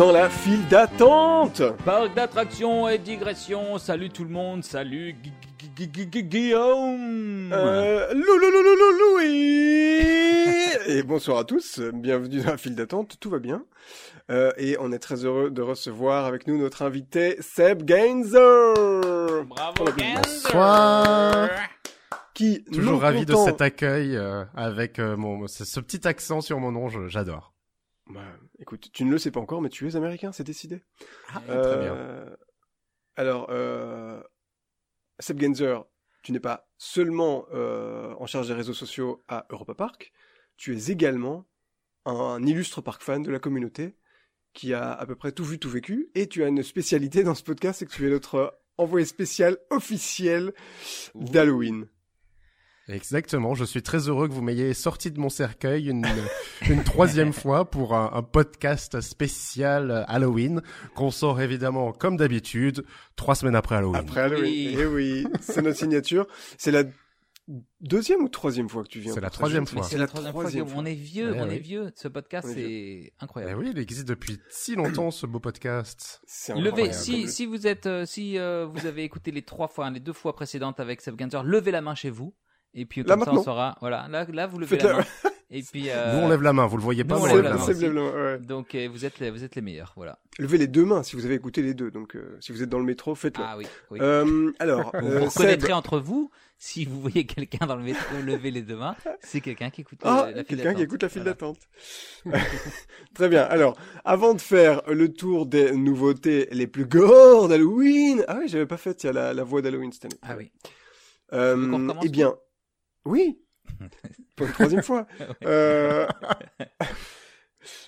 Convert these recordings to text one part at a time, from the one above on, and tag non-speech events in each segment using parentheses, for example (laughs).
dans la file d'attente. Parc d'attractions et digression. Salut tout le monde. Salut Gu- Gu- Gu- Gu- Gu- Guillaume. Euh, Lou, Lou, Lou, Lou, Lou, Louis Et bonsoir à tous, bienvenue dans la file d'attente, tout va bien. Euh, et on est très heureux de recevoir avec nous notre invité Seb Gainzer Bravo. Genzer. Bonsoir. Qui, Toujours ravi de cet accueil euh, avec euh, mon ce, ce petit accent sur mon nom, je- j'adore. Bah, écoute, tu ne le sais pas encore, mais tu es américain, c'est décidé. très Euh, bien. Alors, euh, Seb Genzer, tu n'es pas seulement euh, en charge des réseaux sociaux à Europa Park, tu es également un illustre park fan de la communauté qui a à peu près tout vu, tout vécu, et tu as une spécialité dans ce podcast, c'est que tu es notre envoyé spécial officiel d'Halloween. Exactement, je suis très heureux que vous m'ayez sorti de mon cercueil une, (laughs) une troisième fois pour un, un podcast spécial Halloween qu'on sort évidemment comme d'habitude trois semaines après Halloween. Après Halloween, Oui. eh oui, c'est notre signature. C'est la deuxième ou troisième fois que tu viens C'est la troisième fois. C'est la troisième troisième fois. fois. On est vieux, Ouais, on oui. est vieux. Ce podcast, est c'est Eh incroyable. oui, il existe depuis si longtemps ce beau podcast. C'est Levez, incroyable. si, si vous êtes, euh, si euh, vous avez écouté les trois fois, hein, les deux fois précédentes avec Seb Ganser, levez la main chez vous. Et puis Là, comme ça, on saura. Voilà, là, là, vous levez la main. Et puis. euh, Nous on lève la main, vous le voyez pas, nous, on on lève la main. ouais. Donc euh, vous êtes, les, vous êtes les meilleurs, voilà. Levez les deux mains si vous avez écouté les deux. Donc, euh, si vous êtes dans le métro, faites-le. Ah oui. oui. Euh, alors, vous euh, vous reconnaîtrez entre vous si vous voyez quelqu'un dans le métro (laughs) lever les deux mains, c'est quelqu'un qui écoute Ah, la file quelqu'un qui d'attente. écoute la file Voilà. d'attente. (laughs) Très bien. Alors, avant de faire le tour des nouveautés les plus gore d'Halloween. Ah oui, j'avais pas fait, tiens, la, la voix d'Halloween cette année. Ah oui. Euh, eh bien, oui. (laughs) Pour une troisième fois. Euh, (laughs)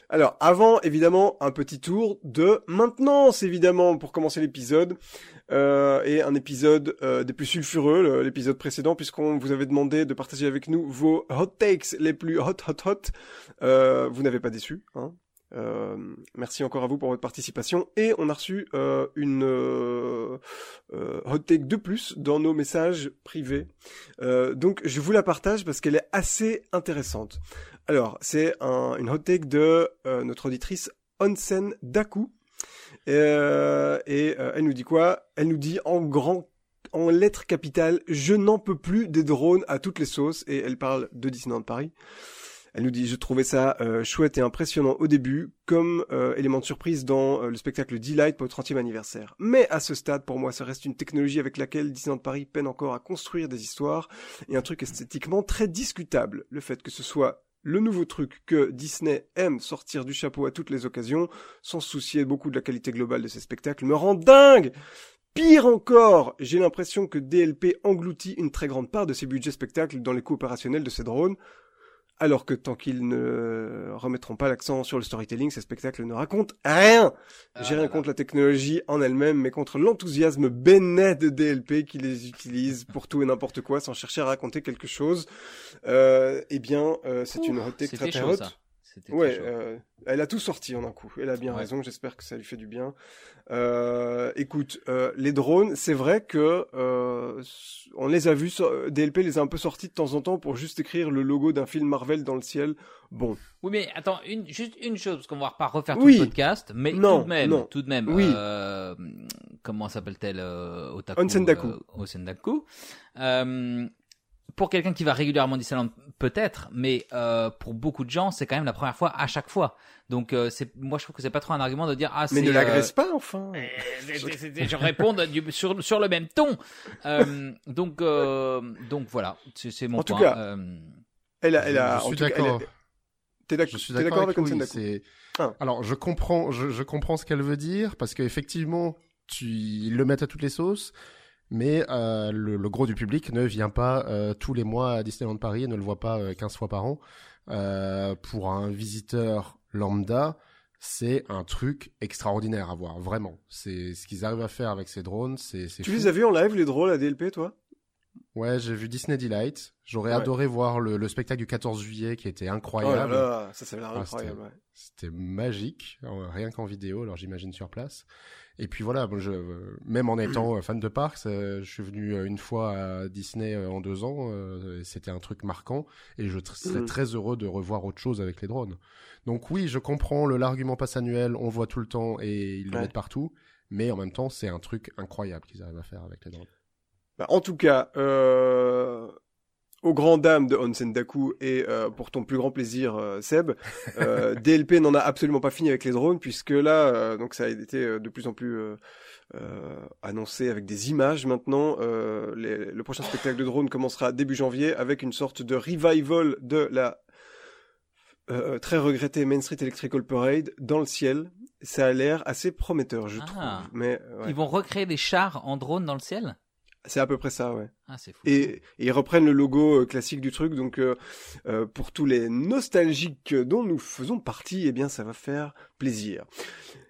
Alors, avant, évidemment, un petit tour de maintenance, évidemment, pour commencer l'épisode. Euh, et un épisode euh, des plus sulfureux, l'épisode précédent, puisqu'on vous avait demandé de partager avec nous vos hot takes les plus hot, hot, hot. Euh, vous n'avez pas déçu. Hein euh, merci encore à vous pour votre participation. Et on a reçu euh, une euh, euh, hot take de plus dans nos messages privés. Euh, donc, je vous la partage parce qu'elle est assez intéressante. Alors, c'est un, une hot take de euh, notre auditrice Onsen Daku. Et euh, elle nous dit quoi? Elle nous dit en grand, en lettres capitales, je n'en peux plus des drones à toutes les sauces. Et elle parle de Disneyland Paris. Elle nous dit, je trouvais ça euh, chouette et impressionnant au début, comme euh, élément de surprise dans euh, le spectacle Delight pour le 30e anniversaire. Mais à ce stade, pour moi, ça reste une technologie avec laquelle Disneyland Paris peine encore à construire des histoires et un truc esthétiquement très discutable. Le fait que ce soit le nouveau truc que Disney aime sortir du chapeau à toutes les occasions, sans soucier beaucoup de la qualité globale de ses spectacles, me rend dingue Pire encore, j'ai l'impression que DLP engloutit une très grande part de ses budgets spectacles dans les coûts opérationnels de ses drones, alors que tant qu'ils ne remettront pas l'accent sur le storytelling, ces spectacles ne racontent rien. Ah J'ai rien contre la technologie en elle-même, mais contre l'enthousiasme bénet de DLP qui les utilise pour tout et n'importe quoi sans chercher à raconter quelque chose. Euh, eh bien, euh, c'est une hot take C'était très très chaud, haute. ça. C'était Ouais, euh, elle a tout sorti en un coup. Elle a bien Ouais. raison. J'espère que ça lui fait du bien. Euh, écoute, euh, les drones, c'est vrai que on les a vus. so- DLP les a un peu sortis de temps en temps pour juste écrire le logo d'un film Marvel dans le ciel. Bon, Oui, mais attends, une, juste une chose, parce qu'on va pas refaire Oui. tout le podcast, mais Non, tout de même, non. tout de même, Oui. comment s'appelle-t-elle, Otaku Onsendaku. Onsendaku. Pour quelqu'un qui va régulièrement Disneyland, peut-être, mais euh, pour beaucoup de gens, c'est quand même la première fois à chaque fois. Donc, euh, c'est, moi, je trouve que c'est pas trop un argument de dire ah, mais ne euh, l'agresse pas enfin. c'est- je (laughs) réponds du- sur, sur le même ton. Euh, donc, euh, donc voilà, c'est, mon En tout point. cas, Euh, Elle a, elle a. je en suis d'accord. T'es d'accord avec, Daku c'est- Ah. Alors, je comprends, je, je comprends ce qu'elle veut dire parce qu'effectivement, tu ils le mettent à toutes les sauces, mais euh, le, le gros du public ne vient pas euh, tous les mois à Disneyland Paris et ne le voit pas euh, 15 fois par an. Euh, pour un visiteur lambda, c'est un truc extraordinaire à voir, vraiment. C'est ce qu'ils arrivent à faire avec ces drones, c'est c'est Tu fou. les as vus en live les drôles à DLP, toi? Ouais, j'ai vu Disney Delight. J'aurais Ouais. adoré voir le, le spectacle du 14 juillet qui était Oh là incroyable. là, ça, ça l'air Ah, incroyable. ouais. C'était magique, euh, rien qu'en vidéo, alors j'imagine sur place. Et puis voilà, je, même en étant euh, fan de parcs, euh, je suis venu euh, une fois à Disney en deux ans, c'était un truc marquant, et je serais Mhm. très heureux de revoir autre chose avec les drones. Donc oui, je comprends le l'argument passe annuel, on voit tout le temps et ils le Ouais. mettent partout, mais en même temps, c'est un truc incroyable qu'ils arrivent à faire avec les drones. Bah, en tout cas, euh, aux grandes dames de Onsen Daku et euh, pour ton plus grand plaisir, euh, Seb, euh, (laughs) DLP n'en a absolument pas fini avec les drones puisque là, euh, donc ça a été euh, de plus en plus euh, euh, annoncé avec des images maintenant. Euh, les- le prochain spectacle de drone commencera début janvier avec une sorte de revival de la euh, très regrettée Main Street Electrical Parade dans le ciel. Ça a l'air assez prometteur, je Ah. trouve. Mais ouais. Ils vont recréer des chars en drone dans le ciel? C'est à peu près ça, ouais. Ah, c'est fou. Et, et ils reprennent le logo euh, classique du truc, donc euh, euh, pour tous les nostalgiques dont nous faisons partie, eh bien ça va faire plaisir.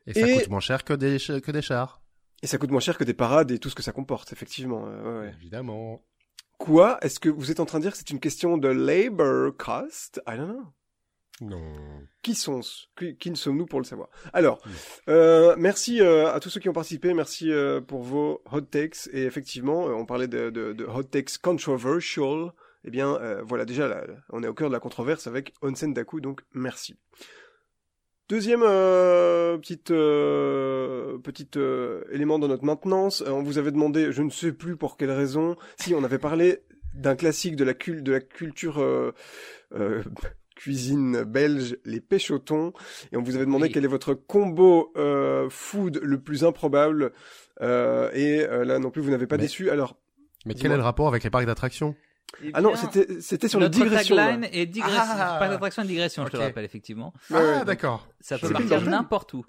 Et ça Et- coûte moins cher que des, que des chars, Et ça coûte moins cher que des parades et tout ce que ça comporte, effectivement. euh, ouais, ouais. évidemment. Quoi? Est-ce que vous êtes en train de dire que c'est une question de labor cost? I don't know. Non. Qui sont qui, qui sommes-nous pour le savoir? Alors, euh, merci euh, à tous ceux qui ont participé, merci euh, pour vos hot takes. Et effectivement, on parlait de, de, de hot takes controversial. Eh bien, voilà, déjà, là, on est au cœur de la controverse avec Onsen Daku, donc merci. Deuxième euh, petite euh, petite euh, élément dans notre maintenance, on vous avait demandé, je ne sais plus pour quelle raison, si on avait parlé d'un classique de la cul de la culture cuisine belge, les thon, et on vous avait demandé Oui. quel est votre combo euh, food le plus improbable, euh, et euh, là non plus vous n'avez pas Mais- déçu. Alors Mais quel est le rapport avec les parcs d'attractions? Eh ah non, c'était c'était sur les notre digressions. là. tagline est digression. Ah. pas d'attraction, digression, je te le rappelle, effectivement. Ah, d'accord. Ça peut partir n'importe où.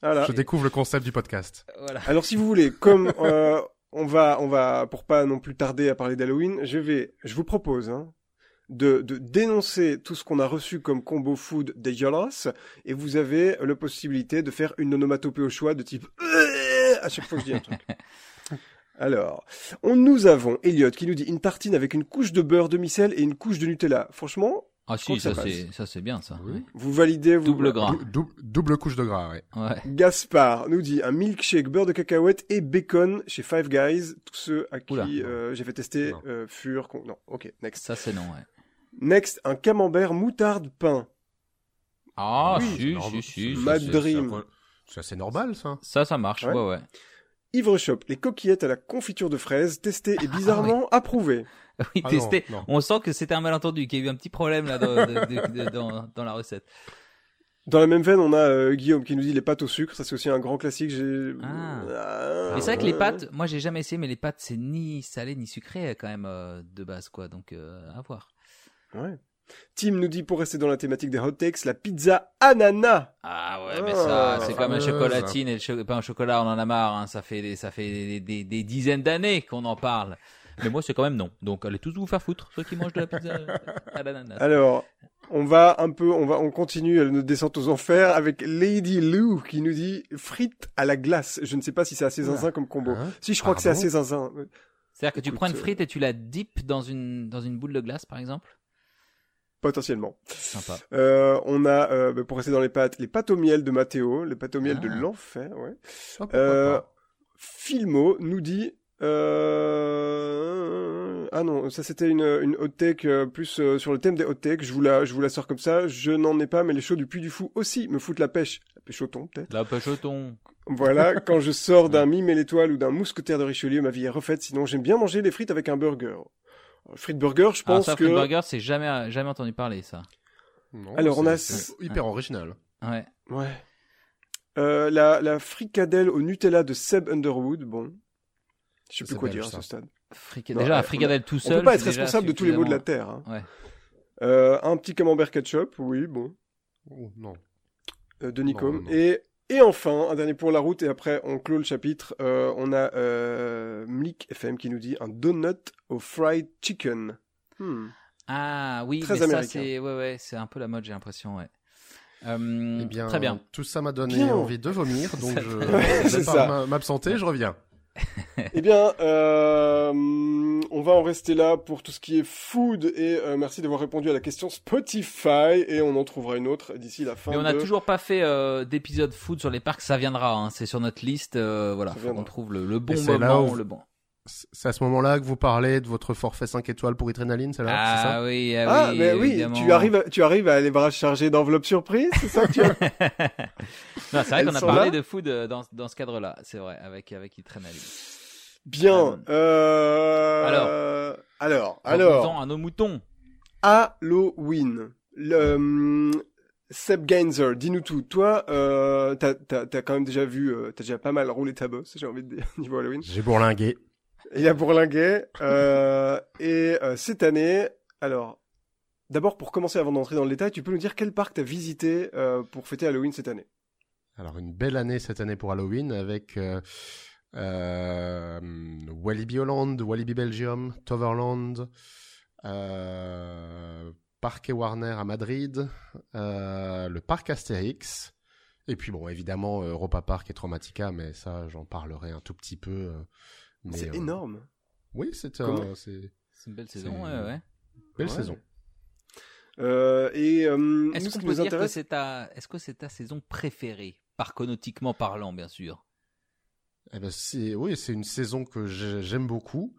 Voilà. Je découvre le concept du podcast. Voilà. Alors si vous voulez, comme euh, on va, on va, pour pas non plus tarder à parler d'Halloween, je vais, je vous propose hein, de, de dénoncer tout ce qu'on a reçu comme combo food dégueulasse, et vous avez la possibilité de faire une onomatopée au choix de type Euh à chaque fois que je dis un truc. (laughs) Alors, on, nous avons Elliot qui nous dit une tartine avec une couche de beurre demi-sel et une couche de Nutella. Franchement, Ah si, ça ça c'est ça c'est bien ça. Oui. vous validez, vous Double gras. Dou- dou- double couche de gras, ouais. Ouais. Gaspard nous dit un milkshake beurre de cacahuète et bacon chez Five Guys. Tous ceux à qui euh, j'ai fait tester Non. euh, furent... con- Non, ok, next. Ça c'est non. Ouais. Next, un camembert moutarde pain. Ah Oui, si C'est normal. si si. Mad Dream. c'est un- C'est assez normal, ça. Ça ça marche. Ouais. Ouais ouais. Ivre Shop, les coquillettes à la confiture de fraises, testées et bizarrement approuvées. (laughs) Oui, Ah testé. non, non. On sent que c'était un malentendu, qu'il y a eu un petit problème là dans, de- de- de- dans, dans la recette. Dans la même veine, on a euh, Guillaume qui nous dit les pâtes au sucre. Ça, c'est aussi un grand classique. J'ai... Ah. Ah, Mais c'est vrai que les pâtes, moi j'ai jamais essayé, mais les pâtes c'est ni salé ni sucré quand même euh, de base quoi, donc euh, à voir. Ouais. Tim nous dit, pour rester dans la thématique des hot takes, la pizza ananas. Ah ouais, mais Ah, ça c'est comme un chocolatine et le cho- pas un chocolat, on en a marre. Hein, ça fait des, ça fait des, des, des dizaines d'années qu'on en parle. Mais moi c'est quand même non. Donc allez tous vous faire foutre ceux qui mangent de la pizza à l'ananas. Alors, on va un peu, on va, on continue notre descente aux enfers avec Lady Lou qui nous dit frites à la glace. Je ne sais pas si c'est assez zinzin comme combo. Hein Si, je crois que c'est assez zinzin. C'est-à-dire que tu prends une euh, frite et tu la dippes dans une dans une boule de glace par exemple? Potentiellement. Sympa. Euh, on a, euh, bah, pour rester dans les pâtes, les pâtes au miel de Mathéo, les pâtes au miel de Ah. l'enfer, ouais. Euh, pas. Filmo nous dit, ah non, ça c'était une, une hot take plus sur le thème des hot takes. Je vous la, je vous la sors comme ça. Je n'en ai pas, mais les shows du Puy du Fou aussi me foutent la pêche. La pêche au thon, peut-être. La pêche au thon. Voilà, (laughs) quand je sors d'un mime et l'étoile ou d'un mousquetaire de Richelieu, ma vie est refaite. Sinon, j'aime bien manger des frites avec un burger. Euh, Frites burger, je pense ça, que. Fried Burger, c'est jamais jamais entendu parler ça. Non, alors, on c'est- a- hyper original. Ouais. Ouais. Euh, la, la fricadelle au Nutella de Seb Underwood, bon. Je sais plus quoi dire à ce stade. Fric- Non, déjà, euh, un fricadelle tout On seul. peut pas être responsable de tous les maux de la Terre. hein. Ouais. Euh, un petit camembert ketchup, oui, bon, Oh, non. euh, de Nicom. Et, et enfin, un dernier pour la route, et après on clôt le chapitre. Euh, on a euh, Mlik FM qui nous dit un donut au fried chicken. Hmm. Ah oui, Très mais ça c'est ouais ouais, c'est un peu la mode, j'ai l'impression, ouais. Euh, Eh bien, très bien. tout ça m'a donné Bien. envie de vomir, donc je vais (laughs) m'absenter, je reviens. Eh bien, euh, on va en rester là pour tout ce qui est food et euh, merci d'avoir répondu à la question Spotify et on en trouvera une autre d'ici la fin. Mais on n'a de- toujours pas fait euh, d'épisode food sur les parcs, ça viendra, hein, c'est sur notre liste. euh, voilà, qu'on trouve le, le bon moment, le bon. C'est à ce moment-là que vous parlez de votre forfait 5 étoiles pour Adrenaline, c'est là c'est ça Ah oui, ah, Ah, oui, mais oui, tu arrives, à, tu arrives à les bras chargés d'enveloppes surprises, c'est ça que tu as (laughs) Non, c'est vrai Elles qu'on a parlé de food dans, dans ce cadre-là, c'est vrai, avec avec Adrenaline. Bien. Euh... Alors. alors, Alors, alors, à nos moutons. Halloween. Le, hum, Seb Gainzer, dis-nous tout. Toi, euh, t'as, t'as, t'as quand même déjà vu, euh, t'as déjà pas mal roulé ta bosse, j'ai envie de dire, (laughs) niveau Halloween. J'ai bourlingué. Il a bourlingué. Euh, et euh, cette année, alors, d'abord pour commencer avant d'entrer dans le détail, tu peux nous dire quel parc t'as visité euh, pour fêter Halloween cette année? Alors une belle année cette année pour Halloween avec euh, Walibi Holland, Walibi Belgium, Toverland, Parc Warner à Madrid, le parc Astérix, et puis bon évidemment Europa Park et Traumatica, mais ça j'en parlerai un tout petit peu. C'est euh, énorme. Oui, c'est C'est une belle saison, ouais, ouais. belle Ouais. saison. Euh, et euh, Est-ce ce qu'on qui peut nous dire que intéresse, c'est ta, est-ce que c'est ta saison préférée, parconautiquement parlant, bien sûr? Eh ben c'est oui, c'est une saison que j'ai- j'aime beaucoup.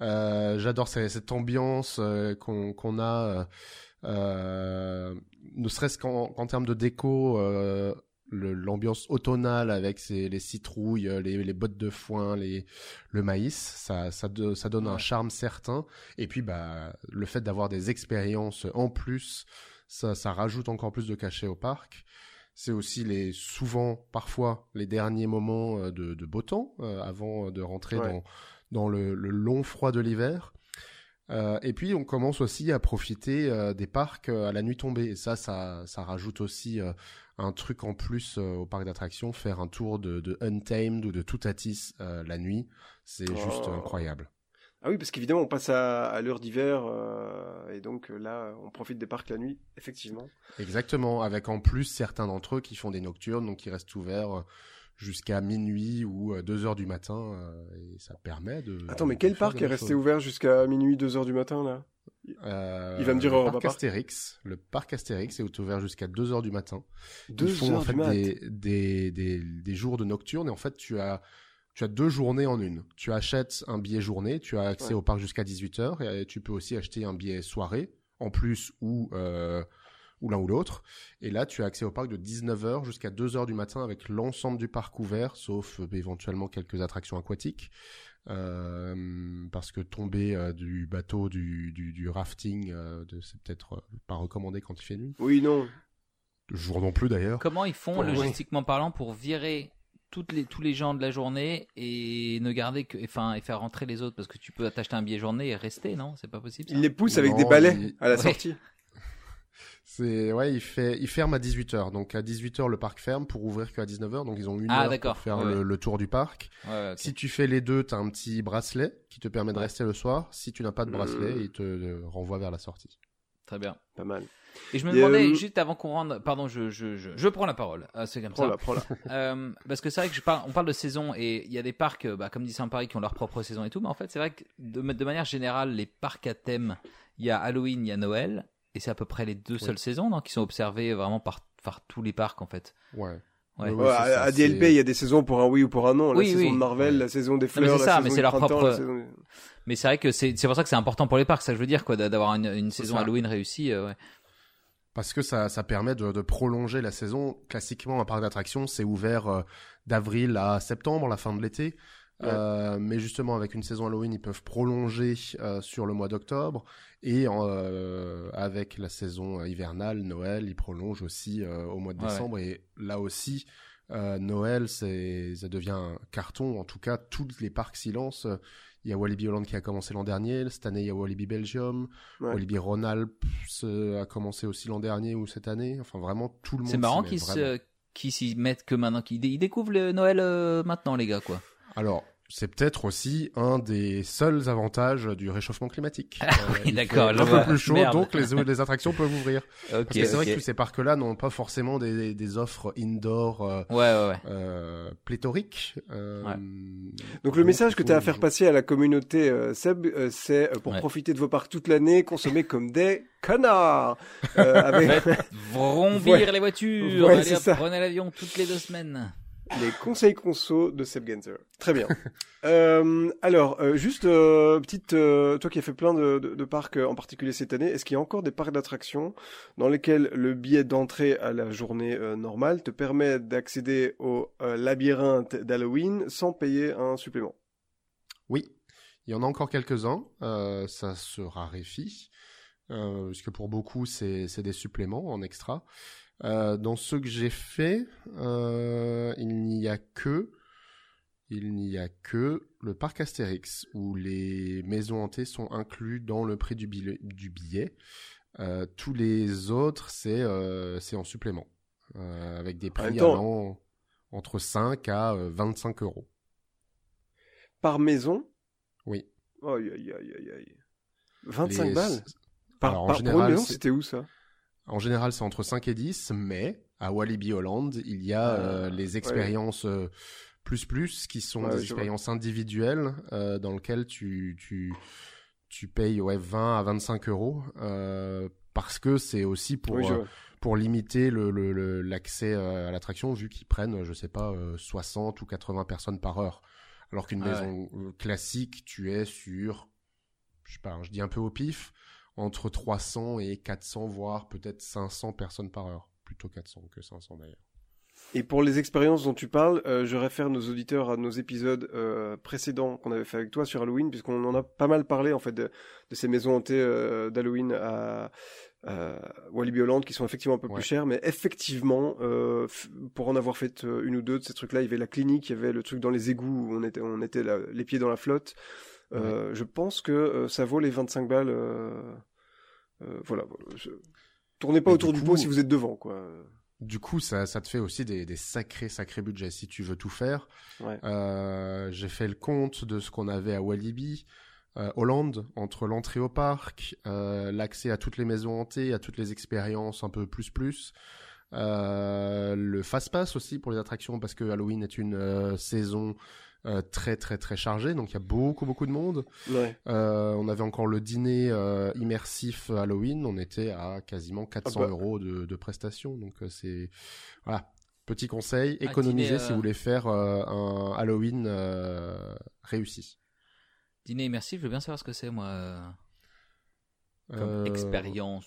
Euh, J'adore cette, cette ambiance euh, qu'on a, ne serait-ce qu'en termes de déco, euh, l'ambiance automnale avec ses, les citrouilles, euh, les, les bottes de foin, les, le maïs, ça, ça, do- ça donne un charme certain. Et puis bah le fait d'avoir des expériences en plus, ça, ça rajoute encore plus de cachet au parc. C'est aussi les souvent, parfois, les derniers moments euh, de, de beau temps euh, avant de rentrer Ouais. dans, dans le, le long froid de l'hiver. Euh, et puis on commence aussi à profiter euh, des parcs euh, à la nuit tombée. Et ça, ça, ça rajoute aussi un truc en plus euh, au parc d'attractions. Faire un tour de, de Untamed ou de Toutatis euh, la nuit, c'est Oh. juste incroyable. Ah oui, parce qu'évidemment, on passe à, à l'heure d'hiver, euh, et donc euh, là, on profite des parcs la nuit, effectivement. Exactement, avec en plus certains d'entre eux qui font des nocturnes, donc qui restent ouverts jusqu'à minuit ou 2 heures du matin, et ça permet de... Attends, mais quel parc est resté ouvert jusqu'à minuit, 2 heures du matin, là? Euh, Il va me dire le parc Park. Astérix, le parc Astérix est ouvert jusqu'à 2 heures du matin. 2 Ils font heures en fait des, des, des, des jours de nocturne et en fait tu as tu as deux journées en une. Tu achètes un billet journée, tu as accès Ouais. au parc jusqu'à 18h et tu peux aussi acheter un billet soirée en plus ou euh, ou l'un ou l'autre. Et là, tu as accès au parc de 19h jusqu'à 2h du matin avec l'ensemble du parc ouvert, sauf euh, éventuellement quelques attractions aquatiques. Euh, parce que tomber euh, du bateau, du, du, du rafting, euh, de- c'est peut-être pas recommandé quand il fait nuit. Oui, non. Jour non plus d'ailleurs. Comment ils font, Ouais. logistiquement parlant, pour virer toutes les, tous les gens de la journée et ne garder que, enfin, et faire rentrer les autres? Parce que tu peux t'acheter un billet journée et rester, non? C'est pas possible. Ça Il les pousse avec Non, des balais il- à la Ouais. sortie. (laughs) C'est ouais, il fait il ferme à 18h. Donc à 18h le parc ferme pour ouvrir qu'à 19h. Donc ils ont une Ah, heure pour faire Ouais, le, ouais. le tour du parc. Ouais, ouais, ok. Si tu fais les deux, t'as un petit bracelet qui te permet de Ouais. rester le soir. Si tu n'as pas de bracelet, Hmm. il te euh, renvoie vers la sortie. Très bien. Pas mal. Et je me demandais euh, juste avant qu'on rentre, pardon, je je je, je prends la parole. Ah, c'est comme ça. Prends-la, prends-la. (laughs) Euh, parce que c'est vrai que je parle, on parle de saison et il y a des parcs, euh, bah, comme Disneyland Paris, qui ont leur propre saison et tout, mais en fait, c'est vrai que de, de manière générale, les parcs à thème, il y a Halloween, il y a Noël, et c'est à peu près les deux seules saisons non, qui sont observées vraiment par, par tous les parcs en fait. Ouais. Ouais. Ça, à, à DLP, il y a des saisons pour un oui ou pour un non. La Oui, saison oui. de Marvel, Ouais. la saison des mais fleurs, c'est la ça, saison mais c'est du leur propre- saison- Mais c'est vrai que c'est c'est pour ça que c'est important pour les parcs, ça je veux dire, quoi, d'avoir une, une saison ça. Halloween réussie. euh, ouais. Parce que ça, ça permet de, de prolonger la saison. Classiquement, un parc d'attractions, c'est ouvert euh, d'avril à septembre, la fin de l'été. Ouais. Euh, mais justement, avec une saison Halloween, ils peuvent prolonger euh, sur le mois d'octobre. Et euh, avec la saison hivernale, Noël, ils prolongent aussi au mois de Ouais, décembre. Et là aussi, Noël, c'est, ça devient un carton. En tout cas, tous les parcs s'y lancent. Il y a Walibi Holland qui a commencé l'an dernier. Cette année, il y a Walibi Belgium. Ouais. Walibi Rhône-Alpes a commencé aussi l'an dernier ou cette année. Enfin, vraiment, tout le monde C'est marrant qu'ils se qu'ils s'y mettent que maintenant, qu'ils dé- ils découvrent le Noël maintenant, les gars, quoi. Alors, c'est peut-être aussi un des seuls avantages du réchauffement climatique. Ah oui, il d'accord, Un peu plus chaud, Merde. donc les, les attractions peuvent ouvrir. (laughs) Parce que c'est vrai que tous ces parcs-là n'ont pas forcément des, des offres indoor euh, Ouais, ouais, ouais. euh, pléthoriques. Euh, Ouais. Donc le message que tu as à faire passer à la communauté euh, Seb, euh, c'est euh, pour Ouais. profiter de vos parcs toute l'année, consommer comme des connards. Euh, (laughs) avec Vrombir Ouais. les voitures. Ouais, Allez, prenez l'avion toutes les deux semaines. Les conseils conso de Seb Genzer. Très bien. (laughs) Euh, alors, euh, juste euh, petite, toi qui as fait plein de, de, parcs en particulier cette année, est-ce qu'il y a encore des parcs d'attractions dans lesquels le billet d'entrée à la journée normale te permet d'accéder au labyrinthe d'Halloween sans payer un supplément? Oui, il y en a encore quelques-uns. Ça se raréfie. Euh, parce que pour beaucoup, c'est des suppléments en extra. Euh, dans ceux que j'ai fait, euh, il n'y a que il n'y a que le parc Astérix où les maisons hantées sont inclus dans le prix du billet. Du billet. Euh, tous les autres, c'est c'est en supplément, avec des prix allant entre 5 à euh, 25 euros. Par maison? Oui. Aïe, aïe, aïe, aïe, aïe. 25 Les- balles? par, Alors, par général, c'était où ça? En général, c'est entre 5 et 10, mais à Walibi Holland, il y a Ah, euh, les expériences euh, plus plus qui sont Ouais, des expériences individuelles euh, dans lesquelles tu, tu, tu payes ouais, 20 à 25 euros euh, parce que c'est aussi pour, Oui, pour limiter le- le- le- l'accès à l'attraction vu qu'ils prennent, je sais pas, euh, 60 ou 80 personnes par heure. Alors qu'une Ah maison classique, tu es sur, je sais pas, je dis un peu au pif, entre 300 et 400, voire peut-être 500 personnes par heure. Plutôt 400 que 500 d'ailleurs. Et pour les expériences dont tu parles, euh, je réfère nos auditeurs à nos épisodes euh, précédents qu'on avait fait avec toi sur Halloween, puisqu'on en a pas mal parlé en fait de, de ces maisons hantées euh, d'Halloween à, à Walibi Holland qui sont effectivement un peu Ouais. plus chères, mais effectivement, pour en avoir fait une ou deux de ces trucs-là, il y avait la clinique, il y avait le truc dans les égouts où on était, on était là, les pieds dans la flotte. Euh, Je pense que euh, ça vaut les 25 balles. euh, voilà. Je- Tournez pas Mais autour du coup- pot si vous êtes devant, quoi. Du coup, ça, ça te fait aussi des, des sacrés, sacrés budgets si tu veux tout faire. Ouais. J'ai fait le compte de ce qu'on avait à Walibi, euh, Hollande, entre l'entrée au parc, euh, l'accès à toutes les maisons hantées, à toutes les expériences un peu plus plus, euh, le fast pass aussi pour les attractions parce que Halloween est une saison euh, très très très chargée, donc il y a beaucoup beaucoup de monde. Ouais. Euh, on avait encore le dîner euh, immersif Halloween, on était à quasiment 400 Ah bah. euros de, de prestations, donc euh, c'est voilà. Petit conseil, économisez dîner, si vous voulez faire euh, un Halloween euh, réussi. Dîner immersif, je veux bien savoir ce que c'est, moi, comme Euh, expérience.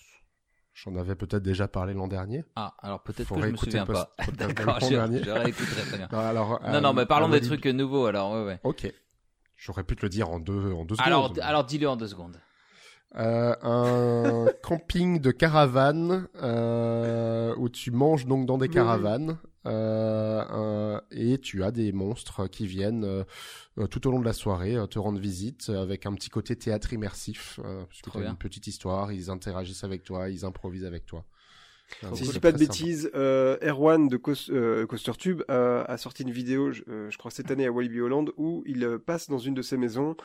J'en avais peut-être déjà parlé l'an dernier. Ah, alors peut-être que je me souviens pas. (laughs) D'accord, l'an je, dernier. je réécouterai très bien. Non, alors, Non, non, euh, mais parlons des trucs nouveaux, alors, ouais, ouais. Ok. J'aurais pu te le dire en deux, en deux Alors, secondes. alors dis-le en deux secondes. Euh, un (laughs) camping de caravane euh, où tu manges donc dans des caravanes euh, et tu as des monstres qui viennent euh, tout au long de la soirée euh, te rendre visite avec un petit côté théâtre immersif euh, parce que Trop tu as une petite histoire, ils interagissent avec toi, ils improvisent avec toi. Si je dis pas de bêtises, euh, Erwan de euh, Coaster Tube a, a sorti une vidéo, je, euh, je crois cette année à Walibi Holland, où il euh, passe dans une de ces maisons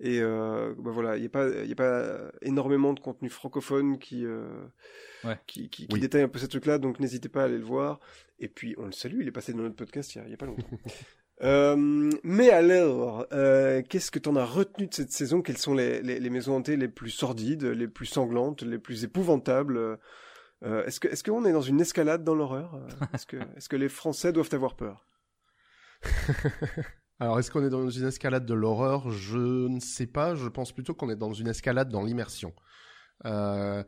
et euh, bah voilà, il n'y a pas, y a pas énormément de contenu francophone qui, euh, Ouais. qui, qui, qui Oui. détaille un peu ces trucs-là, donc n'hésitez pas à aller le voir. Et puis on le salue, il est passé dans notre podcast il y a, il y a pas longtemps. (laughs) Euh, mais alors, euh, qu'est-ce que t'en as retenu de cette saison? Quelles sont les, les, les maisons hantées les plus sordides, les plus sanglantes, les plus épouvantables? Est-ce que est-ce qu'on est dans une escalade dans l'horreur? Est-ce que est-ce que les Français doivent avoir peur? (laughs) Alors, est-ce qu'on est dans une escalade de l'horreur? Je ne sais pas. Je pense plutôt qu'on est dans une escalade dans l'immersion. Euh,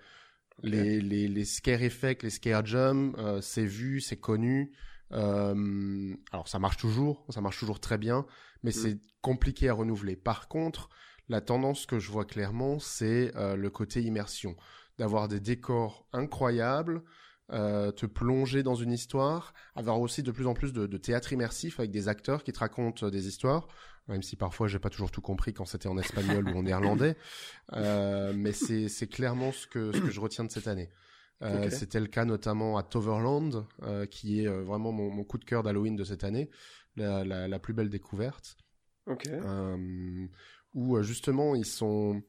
les, les, les scare effects, les scare jumps, euh, c'est vu, c'est connu. Euh, alors, ça marche toujours, ça marche toujours très bien, mais c'est compliqué à renouveler. Par contre, la tendance que je vois clairement, c'est le côté immersion. D'avoir des décors incroyables, euh, te plonger dans une histoire, avoir aussi de plus en plus de, de théâtre immersif avec des acteurs qui te racontent euh, des histoires, même si parfois j'ai pas toujours tout compris quand c'était en espagnol ou en néerlandais, (laughs) Euh, mais c'est clairement ce que ce que je retiens de cette année. Euh. C'était le cas notamment à Toverland, qui est vraiment mon, mon coup de cœur d'Halloween de cette année, la, la, la plus belle découverte. Ok. euh, où justement ils sont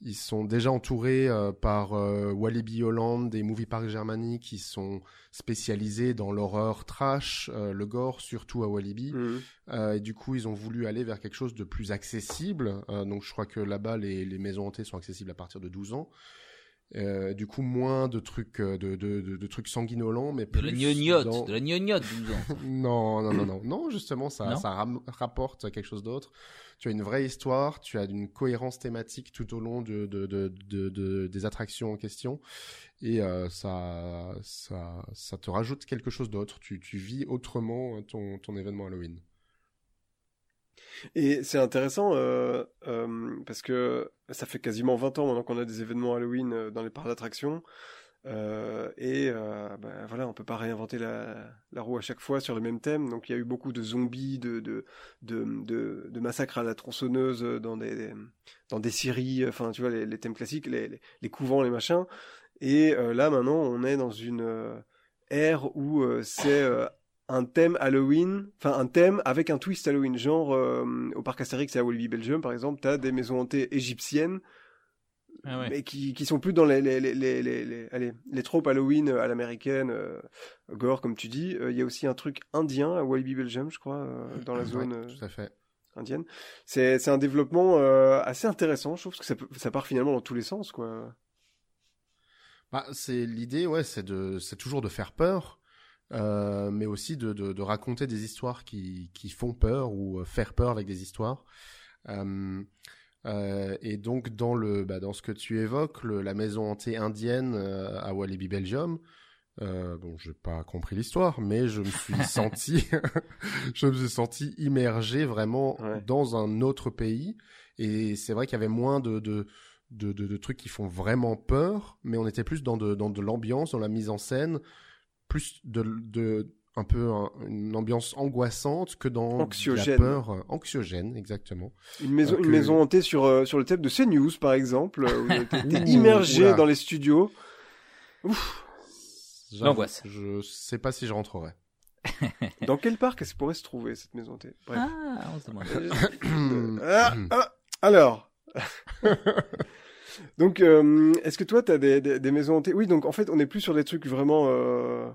ils sont déjà entourés euh, par euh, Walibi Holland et Movie Park Germany qui sont spécialisés dans l'horreur trash, euh, le gore, surtout à Walibi. Mhm. Euh, et du coup, ils ont voulu aller vers quelque chose de plus accessible. Donc, je crois que là-bas, les, les maisons hantées sont accessibles à partir de 12 ans. Euh, du coup, moins de trucs, euh, de, de, de, de trucs sanguinolents, mais De plus la gnognotte, dans- de la gnognotte, 12 ans. (laughs) non, non, non, non, non, justement, ça, Non ça ram- rapporte quelque chose d'autre. Tu as une vraie histoire, tu as une cohérence thématique tout au long de, de, de, de, de- des attractions en question, et euh, ça, ça, ça te rajoute quelque chose d'autre. Tu, tu vis autrement ton, ton événement Halloween. Et c'est intéressant euh, euh, parce que ça fait quasiment 20 ans maintenant qu'on a des événements Halloween euh, dans les parcs d'attractions. Et ben voilà, on peut pas réinventer la, roue à chaque fois sur le même thème. Donc il y a eu beaucoup de zombies, de, de, de, massacres à la tronçonneuse dans des, dans des séries, enfin tu vois, les, thèmes classiques, les, couvents, les machins. Et là maintenant, on est dans une ère où c'est un thème Halloween, enfin un thème avec un twist Halloween, genre euh, au parc Astérix et à Walibi Belgium par exemple, t'as des maisons hantées égyptiennes, Ah ouais. mais qui, qui sont plus dans les les les les les, les- allez les tropes Halloween euh, à l'américaine, euh, gore comme tu dis. Euh, Il y a aussi un truc indien à Walibi Belgium, je crois, dans la zone Ouais, tout à fait. indienne. C'est c'est un développement assez intéressant, je trouve, parce que ça, peut- ça part finalement dans tous les sens, quoi. Bah, c'est l'idée, ouais, c'est de, c'est toujours de faire peur, euh, mais aussi de, de, de raconter des histoires qui, qui font peur ou euh, faire peur avec des histoires. Euh, et donc dans le, bah, dans ce que tu évoques, le, la maison hantée indienne à Walibi Belgium. Euh, bon, j'ai pas compris l'histoire, mais je me suis (laughs) senti, (laughs) je me suis senti immergé vraiment Ouais. dans un autre pays. Et c'est vrai qu'il y avait moins de, de, de, de, de trucs qui font vraiment peur, mais on était plus dans de, dans de l'ambiance, dans la mise en scène, plus de, de un peu un- une ambiance angoissante que dans Anxiogène. la peur euh, anxiogène, exactement. Une maison, Euh, que- une maison hantée sur, euh, sur le thème de CNews, par exemple, euh, où (laughs) Ouh, immergé oula. dans les studios. J'avoue, L'angoisse. Je sais pas si je rentrerai. (laughs) Dans quel parc elle pourrait se trouver, cette maison hantée? Bref. Ah, on se demande. (coughs) Euh, (coughs) ah, ah, alors. (laughs) donc, euh, est-ce que toi, tu as des, des, des maisons hantées? Oui, donc en fait, on n'est plus sur des trucs vraiment euh,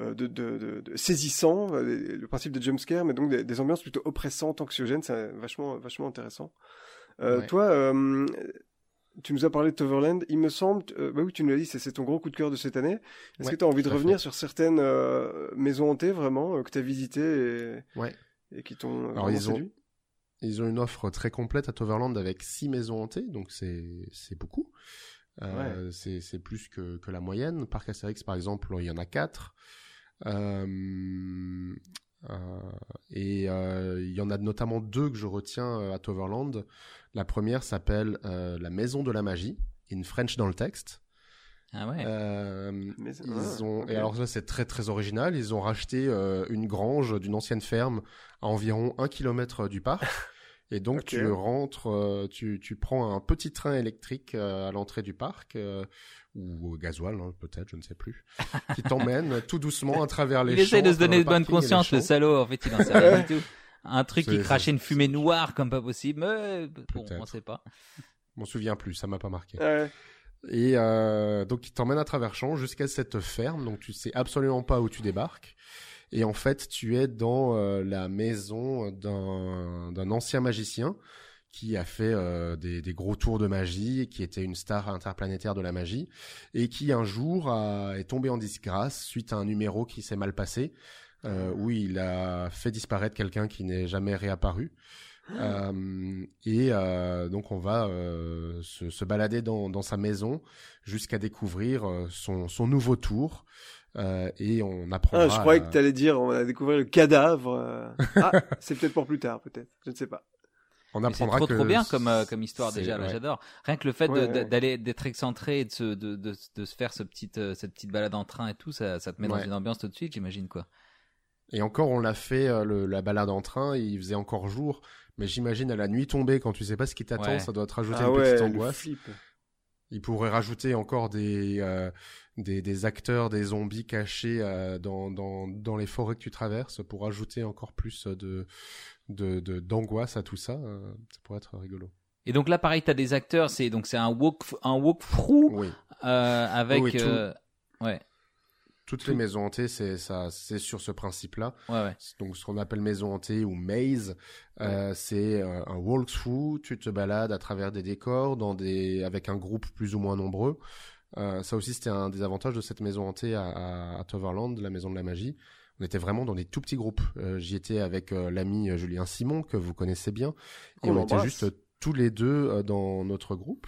euh, de, de, de, de saisissants, euh, le principe de jumpscare, mais donc des, des ambiances plutôt oppressantes, anxiogènes, c'est vachement, vachement intéressant. Euh, Ouais. Toi, euh, tu nous as parlé de Toverland, il me semble, bah oui, tu nous l'as dit, c'est ton gros coup de cœur de cette année. Est-ce Ouais, que tu as envie de revenir fait. sur certaines euh, maisons hantées, vraiment, que tu as visitées et, Ouais. et qui t'ont vraiment ils ont- séduit? Ils ont une offre très complète à Toverland avec six maisons hantées, donc c'est c'est beaucoup. Euh, C'est c'est plus que, que la moyenne. Parc Astérix, par exemple, il y en a quatre. Euh, euh, et euh, il y en a notamment deux que je retiens à Toverland. La première s'appelle La Maison de la Magie, in French dans le texte. Ah ouais. Euh, Mais- ils ah, ont et alors ça c'est très très original. Ils ont racheté euh, une grange d'une ancienne ferme à environ un kilomètre du parc. (laughs) Et donc tu rentres, euh, tu, tu prends un petit train électrique euh, à l'entrée du parc euh, ou au gasoil hein, peut-être, je ne sais plus, qui (laughs) t'emmène tout doucement à travers les Il champs. essaie de se donner de bonne conscience, le salaud. En fait, il en sait rien du (laughs) tout. Un truc qui crachait une fumée noire comme pas possible. Mais bon, on sait pas. Je m'en souviens plus, ça m'a pas marqué. Ouais. Et euh, donc, il t'emmène à travers champs jusqu'à cette ferme. Donc, tu sais absolument pas où tu débarques. Et en fait, tu es dans euh, la maison d'un ancien magicien qui a fait euh, des, des gros tours de magie, qui était une star interplanétaire de la magie, et qui un jour a, est tombé en disgrâce suite à un numéro qui s'est mal passé, euh, où il a fait disparaître quelqu'un qui n'est jamais réapparu. Euh, et euh, donc on va euh, se, se balader dans, dans sa maison jusqu'à découvrir son, son nouveau tour. Euh, et on apprendra. Ah, je croyais que tu allais dire on va découvrir le cadavre. Ah, (laughs) c'est peut-être pour plus tard, peut-être. Je ne sais pas. on apprendra trop que trop bien comme euh, comme histoire déjà. Ouais. j'adore. Rien que le fait Ouais, ouais. d'aller d'être excentré et de se de, de, de se faire ce petite euh, cette petite balade en train et tout, ça ça te met dans une ambiance tout de suite, j'imagine quoi. Et encore, on l'a fait euh, le- la balade en train. Il faisait encore jour, mais j'imagine à la nuit tombée quand tu sais pas ce qui t'attend, Ouais. ça doit te rajouter Ah une ouais, petite angoisse. Il pourrait rajouter encore des euh, des, des acteurs, des zombies cachés euh, dans, dans dans les forêts que tu traverses pour ajouter encore plus de de de- d'angoisse à tout ça, euh, ça pourrait être rigolo. Et donc là, pareil, t'as des acteurs, c'est donc c'est un walk un walkthrough Oui. euh, avec Oui, tout. euh, ouais Toutes Tout. les maisons hantées, c'est ça, c'est sur ce principe-là. ouais ouais. Donc ce qu'on appelle maison hantée ou maze, euh, c'est euh, un walkthrough. Tu te balades à travers des décors, dans des avec un groupe plus ou moins nombreux. Euh, ça aussi, c'était un des avantages de cette maison hantée à, à, à Toverland, la maison de la magie. On était vraiment dans des tout petits groupes. Euh, J'y étais avec euh, l'ami euh, Julien Simon que vous connaissez bien, et on était juste tous les deux dans notre groupe.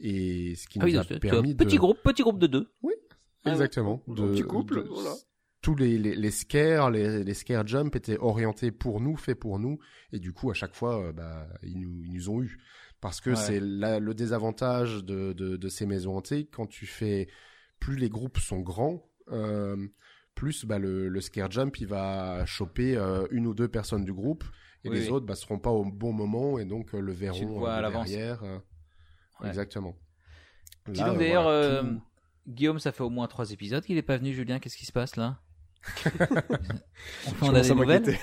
Et ce qui Ah nous oui, a permis petit de... groupe, petit groupe de deux. Ouais. Exactement. Un De, petit couple, de- voilà. Tous les, les, les scares, les, les scare jump étaient orientés pour nous, faits pour nous, et du coup à chaque fois, euh, bah, ils nous, ils nous ont eu. Parce que Ouais. c'est le désavantage de, de, de ces maisons hantées quand tu fais, plus les groupes sont grands, euh, plus bah, le, le scare jump il va choper euh, une ou deux personnes du groupe, et Oui, les oui. autres bah, seront pas au bon moment et donc euh, le le verront vois à derrière. Ouais. Exactement. Dis donc d'ailleurs, voilà, tout- Guillaume, ça fait au moins trois épisodes qu'il est pas venu. Julien, qu'est-ce qui se passe là? (laughs) On a des nouvelles.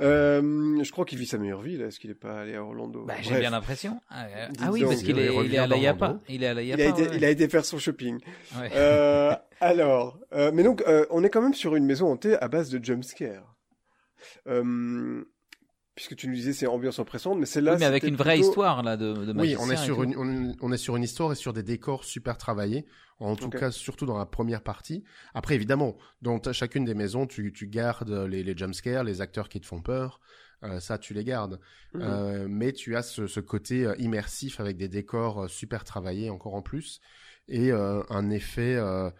Euh, je crois qu'il vit sa meilleure vie là. Est-ce qu'il est pas allé à Orlando? Bah, j'ai bien l'impression. Ah, euh, ah oui, donc, parce qu'il il est, il est à la Yapa. d'Orlando. Il est à la Il a été, ouais, il a été faire son shopping. ouais. Euh, alors, euh, mais donc, on est quand même sur une maison hantée à base de jumpscare. Euh, puisque tu nous disais c'est ambiance oppressante, mais celle-là, Oui, mais avec une vraie plutôt- histoire là de, de Oui, on est sur une on, on est sur une histoire et sur des décors super travaillés. En tout cas, surtout dans la première partie. Après, évidemment, dans ta- chacune des maisons, tu, tu gardes les, les jumpscares, les acteurs qui te font peur. Euh, ça, tu les gardes. Mhm. Euh, mais tu as ce, ce côté euh, immersif avec des décors super travaillés encore en plus et euh, un effet euh,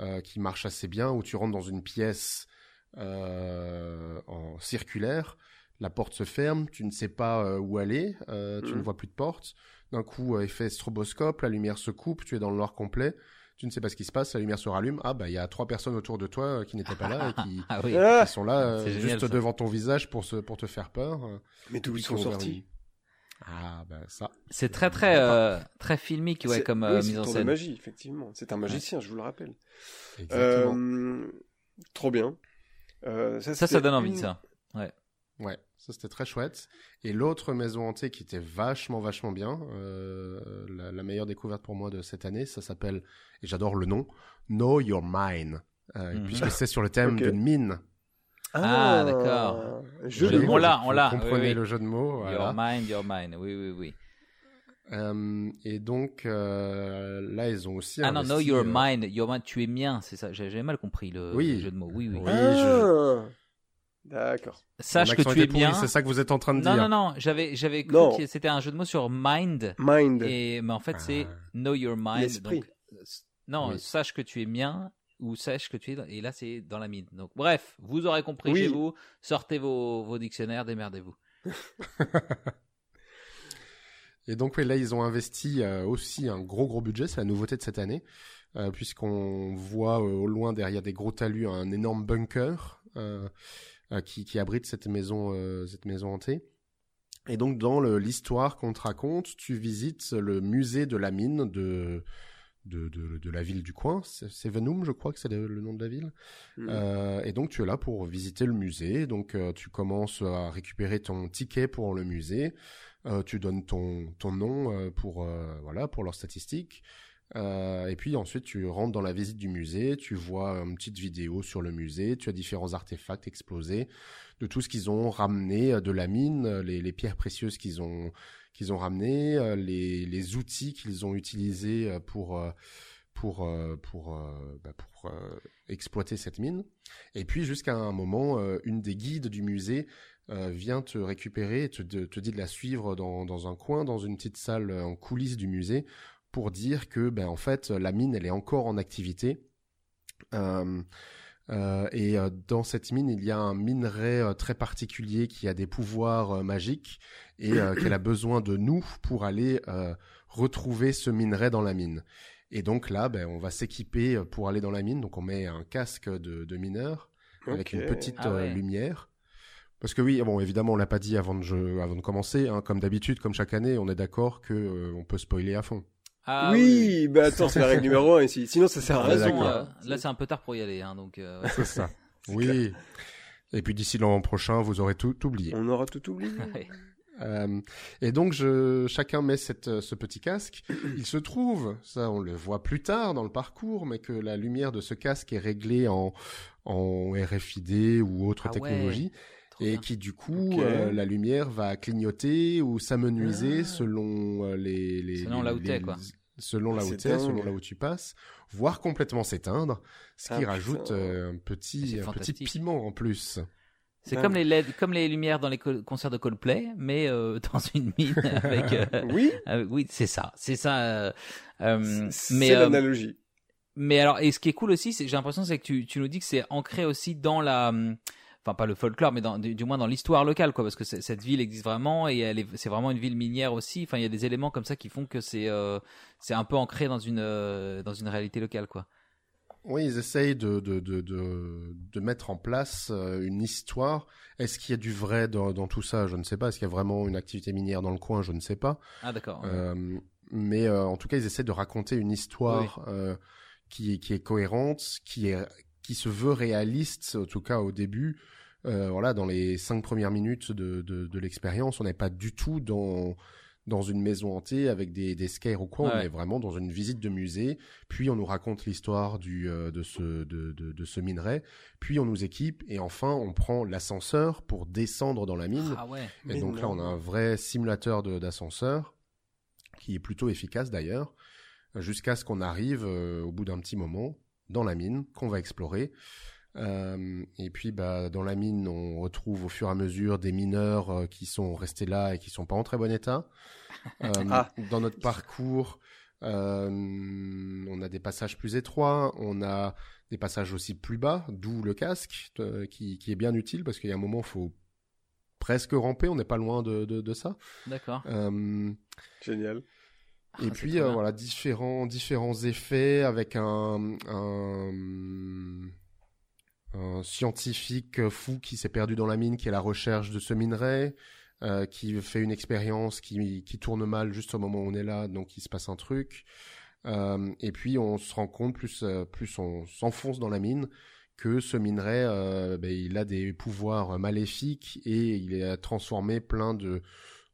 euh, qui marche assez bien où tu rentres dans une pièce euh, en circulaire, la porte se ferme, tu ne sais pas euh, où aller, euh, tu ne vois plus de porte. D'un coup, euh, effet stroboscope, la lumière se coupe, tu es dans le noir complet. Tu ne sais pas ce qui se passe, la lumière se rallume. Ah bah il y a trois personnes autour de toi euh, qui n'étaient pas là et qui, (laughs) Ah oui. Ah, qui sont là euh, C'est génial, juste ça. devant ton visage pour se pour te faire peur. euh, mais d'où ils sont sortis une- Ah bah ça. C'est très très euh, très filmique ouais C'est- comme oui, euh, c'est mise en scène. magie, effectivement. C'est un magicien, je vous le rappelle. Exactement. Euh, trop bien. Euh, ça, Ça, donne envie une- ça. Ouais, ça c'était très chouette. Et l'autre maison hantée qui était vachement vachement bien, euh, la, la meilleure découverte pour moi de cette année, ça s'appelle et j'adore le nom, Know Your Mine, euh, Mhm. puisque c'est sur le (laughs) thème Ok. d'une mine. Ah, d'accord. Je Je- on l'a, on Vous l'a, comprenez oui, oui. le jeu de mots. voilà. Your mind, your mind. Oui oui oui. Euh, et donc euh, là, ils ont aussi Ah non, know your euh, mind, your mind, tu es mien, c'est ça. J'ai j'ai mal compris le, Oui. le jeu de mots. Oui oui. Oui, Ah, D'accord. Sache que tu es bien. C'est ça que vous êtes en train de Non dire. non non, j'avais j'avais cru Non. que c'était un jeu de mots sur mind Mind. et mais en fait c'est Ah. know your mind. L'esprit. donc, euh, non, Oui. sache que tu es mien ou sache que tu es dans- et là c'est dans la mine. Donc bref, vous aurez compris Oui. chez vous, sortez vos, vos dictionnaires, démerdez-vous. (laughs) Et donc oui, là, ils ont investi euh, aussi un gros gros budget, c'est la nouveauté de cette année, euh, puisqu'on voit euh, au loin derrière des gros talus un énorme bunker euh, qui, qui abrite cette maison, euh, cette maison hantée. Et donc dans l'histoire qu'on te raconte, tu visites le musée de la mine de de, de, de la ville du coin, c'est Venum, je crois que c'est le, le nom de la ville. Mhm. Euh, et donc tu es là pour visiter le musée. Donc euh, tu commences à récupérer ton ticket pour le musée. Euh, tu donnes ton ton nom euh, pour euh, voilà pour leurs statistiques. Euh, et puis ensuite tu rentres dans la visite du musée. Tu vois une petite vidéo sur le musée. Tu as différents artefacts explosés de tout ce qu'ils ont ramené euh, de la mine, euh, les, pierres précieuses qu'ils ont qu'ils ont ramenées, les les outils qu'ils ont utilisés pour pour pour bah, pour exploiter cette mine. Et puis jusqu'à un moment, une des guides du musée vient te récupérer te, te, dit de la suivre dans, dans un coin, dans une petite salle en coulisses du musée, pour dire que ben en fait la mine elle est encore en activité. Euh, euh, et euh, dans cette mine, il y a un minerai très particulier qui a des pouvoirs euh, magiques et euh, qu'elle a besoin de nous pour aller euh, retrouver ce minerai dans la mine. Et donc là, ben, on va s'équiper pour aller dans la mine. Donc on met un casque de, de mineur avec une petite Ah ouais. euh, lumière. Parce que oui, bon, évidemment, on l'a pas dit avant de, jeu- avant de commencer. hein. comme d'habitude, comme chaque année, on est d'accord que euh, on peut spoiler à fond. Ah, oui, bah attends, c'est la règle numéro un ici. Sinon, ça sert à Ouais, rien. euh, là c'est un peu tard pour y aller, hein, donc. euh, ouais. C'est ça. (laughs) oui. Et puis d'ici l'an prochain, vous aurez tout oublié. On aura tout oublié. (laughs) Ouais. Euh, et donc, je, chacun met cette, euh, ce petit casque. (clears throat) Il se trouve, ça on le voit plus tard dans le parcours, mais que la lumière de ce casque est réglée en, en RFID ou autre Ah technologie. Et bien. qui du coup, Ok. euh, la lumière va clignoter ou s'amenuiser Ah. selon euh, les, les Selon les- là où t'es, quoi. Selon là Ah, où t'es, selon là où tu passes, voire complètement s'éteindre, ce Ah, qui rajoute euh, un petit C'est un petit piment en plus. C'est Ah. comme les LED, comme les lumières dans les co- concerts de Coldplay, mais euh, (laughs) dans une mine avec. euh, (laughs) Oui, avec- oui, c'est ça, c'est ça. euh, euh, c'est euh, l'analogie. mais alors, et ce qui est cool aussi, c'est j'ai l'impression c'est que tu, tu nous dis que c'est ancré aussi dans la, hum, enfin pas le folklore, mais dans, du, du moins dans l'histoire locale, quoi, parce que cette ville existe vraiment et elle c'est vraiment une ville minière aussi. Enfin, il y a des éléments comme ça qui font que c'est, euh, c'est un peu ancré dans une, euh, dans une réalité locale, quoi. Oui, ils essayent de, de, de, de, de mettre en place euh, une histoire. Est-ce qu'il y a du vrai dans, dans tout ça? Je ne sais pas. Est-ce qu'il y a vraiment une activité minière dans le coin? Je ne sais pas. Ah d'accord. Euh, mais en tout cas, ils essaient de raconter une histoire euh, qui, est- qui est cohérente, qui, est, qui se veut réaliste, en tout cas au début. Euh, voilà, dans les cinq premières minutes de, de, de l'expérience, on n'est pas du tout dans dans une maison hantée avec des, des scares ou quoi, on est vraiment dans une visite de musée, puis on nous raconte l'histoire du euh, de ce de, de, de ce minerai, puis on nous équipe et enfin on prend l'ascenseur pour descendre dans la mine. Ah ouais. Et donc là, on a un vrai simulateur de- d'ascenseur qui est plutôt efficace d'ailleurs, jusqu'à ce qu'on arrive euh, au bout d'un petit moment dans la mine qu'on va explorer. Euh, et puis, bah, dans la mine, on retrouve au fur et à mesure des mineurs euh, qui sont restés là et qui sont pas en très bon état. Euh, (laughs) Ah. Dans notre parcours, euh, on a des passages plus étroits, on a des passages aussi plus bas, d'où le casque euh, qui, qui est bien utile parce qu'il y a un moment, faut presque ramper, on n'est pas loin de, de, de ça. D'accord. Euh, Génial. Et Ah, c'est puis euh, voilà différents différents effets avec un, un un scientifique fou qui s'est perdu dans la mine qui est à la recherche de ce minerai euh, qui fait une expérience qui qui tourne mal juste au moment où on est là donc il se passe un truc. Euh, et puis on se rend compte plus plus on s'enfonce dans la mine que ce minerai ben, il a des pouvoirs maléfiques et il a transformé plein de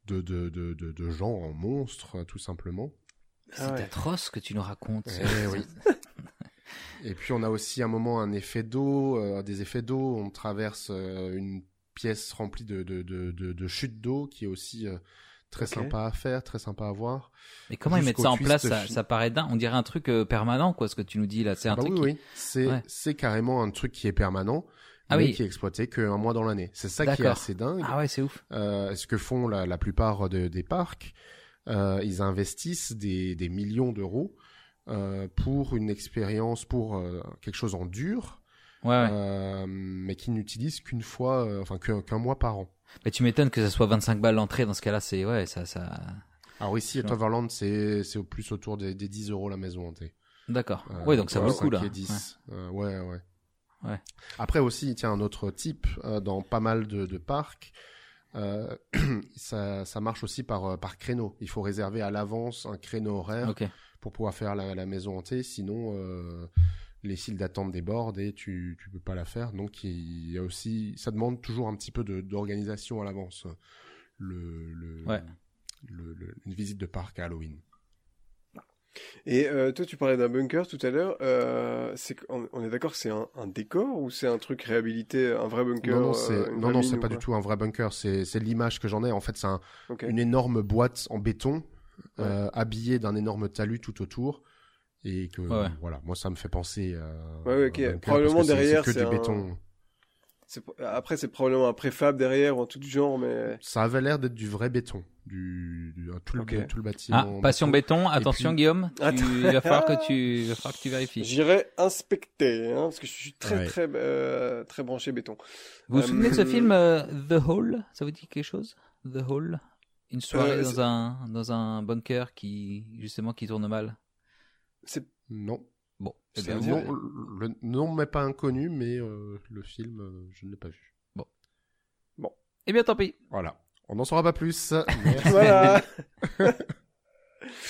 de, de, de, de, de gens en monstres, tout simplement. C'est Ah ouais. atroce ce que tu nous racontes. Eh oui. (laughs) (laughs) Et puis on a aussi un moment un effet d'eau, euh, des effets d'eau. On traverse euh, une pièce remplie de, de, de, de, de chutes d'eau qui est aussi euh, très sympa à faire, très sympa à voir. Mais comment ils mettent ça en place? ça, paraît dingue. On dirait un truc euh, permanent, quoi, ce que tu nous dis là. C'est un Ah bah truc. oui, qui- oui. C'est Ouais. c'est carrément un truc qui est permanent, Ah mais oui. qui est exploité qu'un mois dans l'année. C'est ça qui est assez dingue. Ah ouais, c'est ouf. euh, ce que font la, la plupart de- des parcs. Euh, ils investissent des, des millions d'euros euh, pour une expérience, pour quelque chose en dur, Ouais, ouais. mais qui n'utilisent qu'une fois, enfin qu'un mois par an. Mais tu m'étonnes que ça soit 25 balles l'entrée dans ce cas-là. C'est ouais, ça, ça. Alors ici, à. Toverland, c'est c'est au plus autour des, des 10 euros la maison hantée. D'accord. Oui, donc ça vaut le coup 5 là. et 10. Euh, ouais, ouais. Ouais. Après aussi, tiens, un autre type, euh, dans pas mal de, de parcs, euh, (clears throat) ça, ça marche aussi par, euh, par créneau. Il faut réserver à l'avance un créneau horaire pour pouvoir faire la, la maison hantée, sinon euh, les files d'attente débordent et tu tu peux pas la faire. Donc il y a aussi, ça demande toujours un petit peu d'organisation à l'avance. Le, le, Ouais. le- le- une visite de parc à Halloween. Et euh, toi, tu parlais d'un bunker tout à l'heure. Euh, c'est on, on est d'accord que c'est un, un décor ou c'est un truc réhabilité, un vrai bunker non non euh, c'est non non ou pas du tout un vrai bunker. C'est l'image que j'en ai. En fait c'est un- une énorme boîte en béton Ouais. euh, habillée d'un énorme talus tout autour. Et que Ouais. voilà, moi ça me fait penser à. Ouais, ouais, ok. un bunker, Probablement parce que c'est- derrière, c'est que du un- béton. Après, c'est probablement un préfab derrière ou un tout du genre, mais Ça avait l'air d'être du vrai béton, du, du- tout, le, Ok. tout le bâtiment. Ah, passion béton. Attention, puis- Guillaume. Tu, il va falloir que tu, il (laughs) va falloir que tu vérifies. j'irai inspecter, hein, parce que je suis très Ouais. très euh, très branché béton. Vous vous Euh, souvenez de ce film euh, The Hole? Ça vous dit quelque chose? The Hole? Une soirée Euh, dans un dans un bunker qui justement qui tourne mal. C'est Non. Bon, eh bien, vous- Non, le nom m'est pas inconnu, mais euh, le film, euh, je ne l'ai pas vu. eh bien tant pis. Voilà. On n'en saura pas plus. Merci. voilà. (laughs)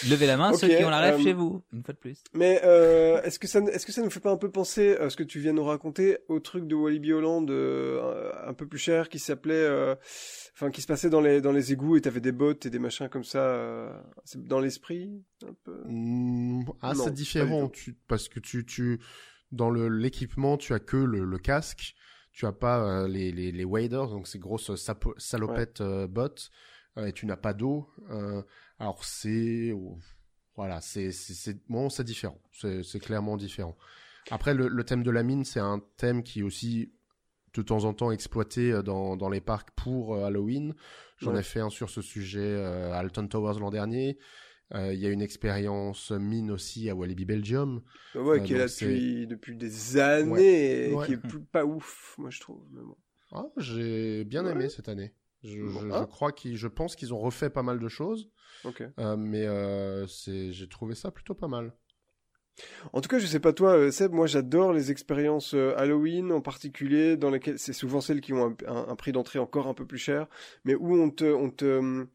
Levez la main ceux qui ont la rêve euh, chez vous, une fois de plus. Mais euh, est-ce que ça, est-ce que ça nous fait pas un peu penser à ce que tu viens de nous raconter au truc de Walibi Holland euh, un peu plus cher qui s'appelait, euh, enfin qui se passait dans les dans les égouts et t'avais des bottes et des machins comme ça, euh, c'est dans l'esprit un peu? Mm, ah, Non, c'est différent, tu, parce que tu, tu, dans le l'équipement, tu as que le, le casque, tu as pas euh, les, les, les waders, donc ces grosses sapo- salopettes euh, bottes, euh, et tu n'as pas d'eau. euh, alors c'est, oh, voilà, c'est, c'est, bon, c'est différent, c'est, clairement différent. Après, le, le thème de la mine, c'est un thème qui est aussi de temps en temps exploité euh, dans, dans les parcs pour euh, Halloween. J'en Ouais. ai fait un sur ce sujet euh, à Alton Towers l'an dernier. Euh, Il y a une expérience mine aussi à Walibi Belgium. Ouais, Euh, qui est là depuis depuis des années et Ouais. qui est plus, pas ouf, moi je trouve. bon. Ah, j'ai bien Ouais. aimé cette année. Je, Bon, je, ah. je crois qu'ils, je pense qu'ils ont refait pas mal de choses, euh, mais c'est, j'ai trouvé ça plutôt pas mal. En tout cas, je sais pas toi, Seb, moi j'adore les expériences Halloween en particulier, dans lesquelles c'est souvent celles qui ont un, un- un prix d'entrée encore un peu plus cher, mais où on te, on te,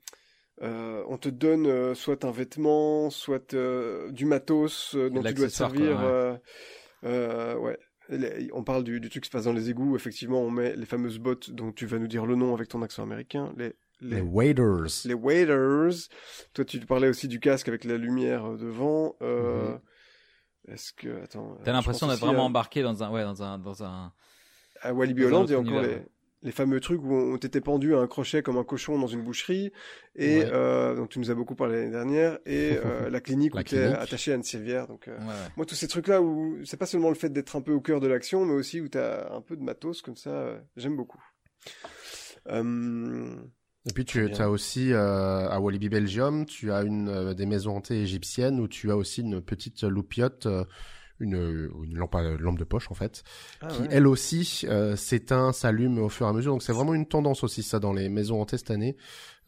euh, on te donne euh, soit un vêtement, soit euh, du matos euh, dont tu dois te l'accessoire, quoi, servir. ouais. euh, euh, ouais. Les- on parle du, du truc qui se passe dans les égouts. Effectivement, on met les fameuses bottes dont tu vas nous dire le nom avec ton accent américain, les Les, les, waders. Toi, tu parlais aussi du casque avec la lumière devant. Est-ce que attends T'as l'impression d'être vraiment à- embarqué dans un, ouais, dans un, dans un. à Walibi dans un Holland, autre il y a encore univers, les. Les fameux trucs où on t'était pendu à un crochet comme un cochon dans une boucherie, et Ouais. euh, dont tu nous as beaucoup parlé l'année dernière, et (laughs) euh, la clinique La où tu attaché à une civière. Donc, euh, Ouais, moi, tous ces trucs-là où c'est pas seulement le fait d'être un peu au cœur de l'action, mais aussi où tu as un peu de matos comme ça, j'aime beaucoup. Et puis tu as aussi euh, à Walibi Belgium, tu as une euh, des maisons hantées égyptiennes où tu as aussi une petite loupiote, euh, une, une lampe, à- lampe de poche en fait, ah qui ouais. elle aussi euh, s'éteint, s'allume au fur et à mesure. Donc c'est vraiment une tendance aussi ça dans les maisons hantées cette année.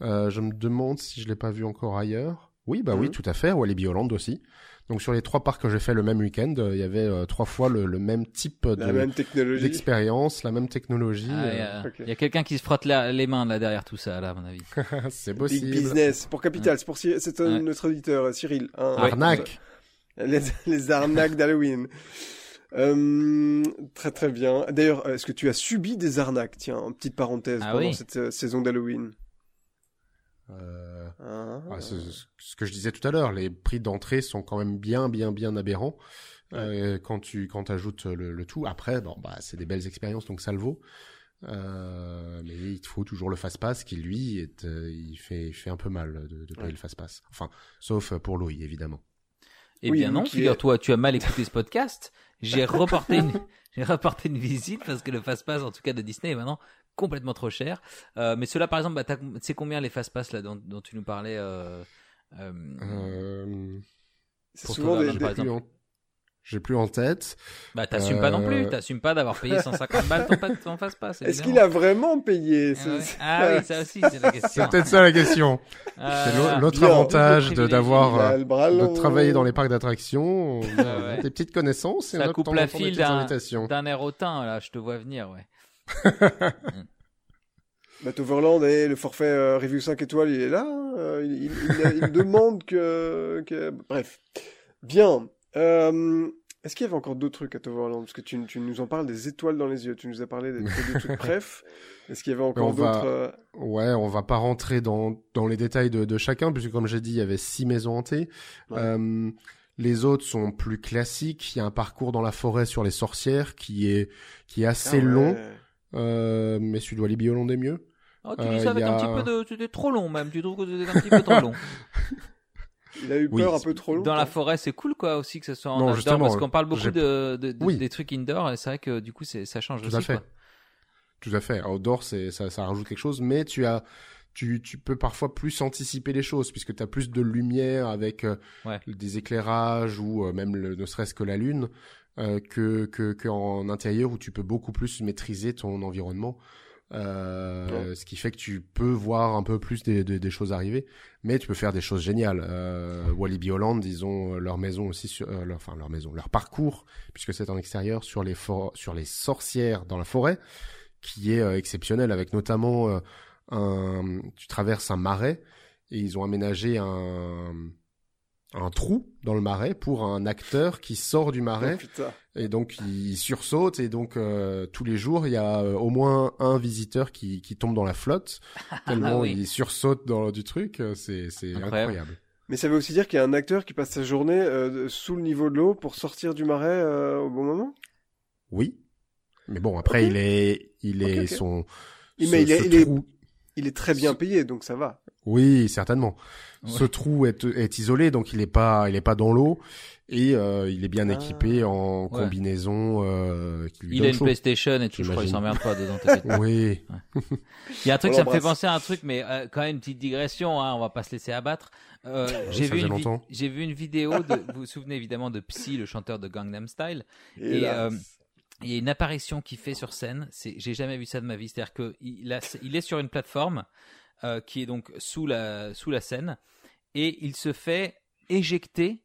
Euh, je me demande si je l'ai pas vu encore ailleurs. Oui, bah oui, Mhm. tout à fait. Walibi Holland aussi. Donc sur les trois parcs que j'ai fait le même week-end, euh, il y avait euh, trois fois le, le même type de la même technologie. d'expérience, la même technologie. Ah, il y euh, il y a quelqu'un qui se frotte la- les mains là derrière tout ça, là, à mon avis. (laughs) c'est Big possible. business pour Capital, c'est pour c'est un- Ouais. notre auditeur Cyril. hein. Arnaque. Les, (laughs) les arnaques d'Halloween. Euh, très très bien. D'ailleurs, est-ce que tu as subi des arnaques? Tiens, en petite parenthèse Ah pendant oui. cette euh, saison d'Halloween. Euh, Ah, ce que je disais tout à l'heure, les prix d'entrée sont quand même bien, bien, bien aberrants euh, quand tu quand ajoutes le, le tout. Après, bon, bah, c'est des belles expériences, donc ça le vaut. Euh, mais il te faut toujours le fast-pass qui, lui, est, euh, il, fait, il fait un peu mal de, de payer Ouais. le fast-pass. Enfin, sauf pour Louis, évidemment. Eh Oui, bien non, est- figure-toi, tu as mal écouté ce podcast. J'ai (laughs) reporté une, j'ai reporté une visite parce que le fast-pass, en tout cas de Disney, est maintenant complètement trop cher. Euh, mais cela, par exemple, bah, c'est combien les fast-pass là dont, dont tu nous parlais euh, euh, Euh, C'est souvent des, des- par exemple? J'ai plus en tête. Bah, t'assumes pas non plus. Euh, T'assumes pas d'avoir payé 150 balles ton, ton fast-pass. Est-ce qu'il a vraiment payé Ah, ouais. Ah oui, ça aussi, c'est la question. C'est peut-être ça la question. C'est l'au- l'autre avantage d'avoir euh, de travailler dans les parcs d'attractions, ouais. des petites connaissances et Ça on de coupe la file d'un- air hautain, là, je te vois venir, ouais. (laughs) Bah, Toverland et le forfait euh, review 5 étoiles, il est là. hein, euh, il, il- il- il demande que, que- Bref. Bien. Euh, Est-ce qu'il y avait encore d'autres trucs à Toverland Parce que tu, tu nous en parles des étoiles dans les yeux. Tu nous as parlé des, des trucs (laughs) bref. Est-ce qu'il y avait encore va- d'autres euh, Ouais, on va pas rentrer dans, dans les détails de, de chacun, puisque comme j'ai dit, il y avait six maisons hantées. Ouais. Euh, les autres sont plus classiques. Il y a un parcours dans la forêt sur les sorcières qui est, qui est assez ah ouais. long, euh, mais celui de Holland est mieux. Oh, tu Euh, dis ça avec a- un petit peu de, c'était trop long même. Tu trouves que c'était un petit peu trop long. (laughs) Il a eu Oui, peur un peu trop long. Dans la forêt, c'est cool quoi aussi que ce soit en Non, outdoor justement, parce qu'on parle beaucoup de, de- de- Oui. des trucs indoor et c'est vrai que du coup c'est ça change Tout aussi à fait. quoi. Tout à fait. Outdoor, c'est, ça, ça rajoute quelque chose, mais tu as, tu, tu peux parfois plus anticiper les choses puisque tu as plus de lumière avec euh, Ouais. des éclairages ou euh, même le, ne serait-ce que la lune euh, que, que, qu'en intérieur où tu peux beaucoup plus maîtriser ton environnement. Euh, Ce qui fait que tu peux voir un peu plus des, des, des choses arriver, mais tu peux faire des choses géniales. Euh, Walibi Holland, ils ont euh, leur maison aussi, sur, euh, leur, enfin leur maison, leur parcours, puisque c'est en extérieur sur les sur les sorcières dans la forêt, qui est euh, exceptionnel, avec notamment un, tu traverses un marais et ils ont aménagé un un trou dans le marais pour un acteur qui sort du marais Oh, putain. et donc il sursaute et donc euh, tous les jours il y a euh, au moins un visiteur qui, qui tombe dans la flotte (laughs) tellement oui. il sursaute dans du truc euh, c'est c'est Incroyable. incroyable. Mais ça veut aussi dire qu'il y a un acteur qui passe sa journée euh, sous le niveau de l'eau pour sortir du marais euh, au bon moment? Oui. Mais bon après il est il est Ok, ok. son Il- ce- mais il est- Il est très bien payé, donc ça va. Oui, certainement. Ouais. Ce trou est, est isolé, donc il est pas, il est pas dans l'eau et euh, il est bien Ah. équipé en Ouais. combinaison. Euh, qui lui Il a une chaud. PlayStation et tout, je crois, il J'imagine. s'emmerde pas dedans. Oui. (laughs) Il y a un truc, ça me fait penser à un truc, mais euh, quand même une petite digression, hein, on va pas se laisser abattre. Euh, j'ai ça vu une j'ai vu une vidéo de, vous vous souvenez évidemment de Psy, le chanteur de Gangnam Style. Et, Il y a une apparition qu'il fait sur scène. C'est, j'ai jamais vu ça de ma vie. C'est-à-dire que il, a- il est sur une plateforme euh, qui est donc sous la sous la scène et il se fait éjecter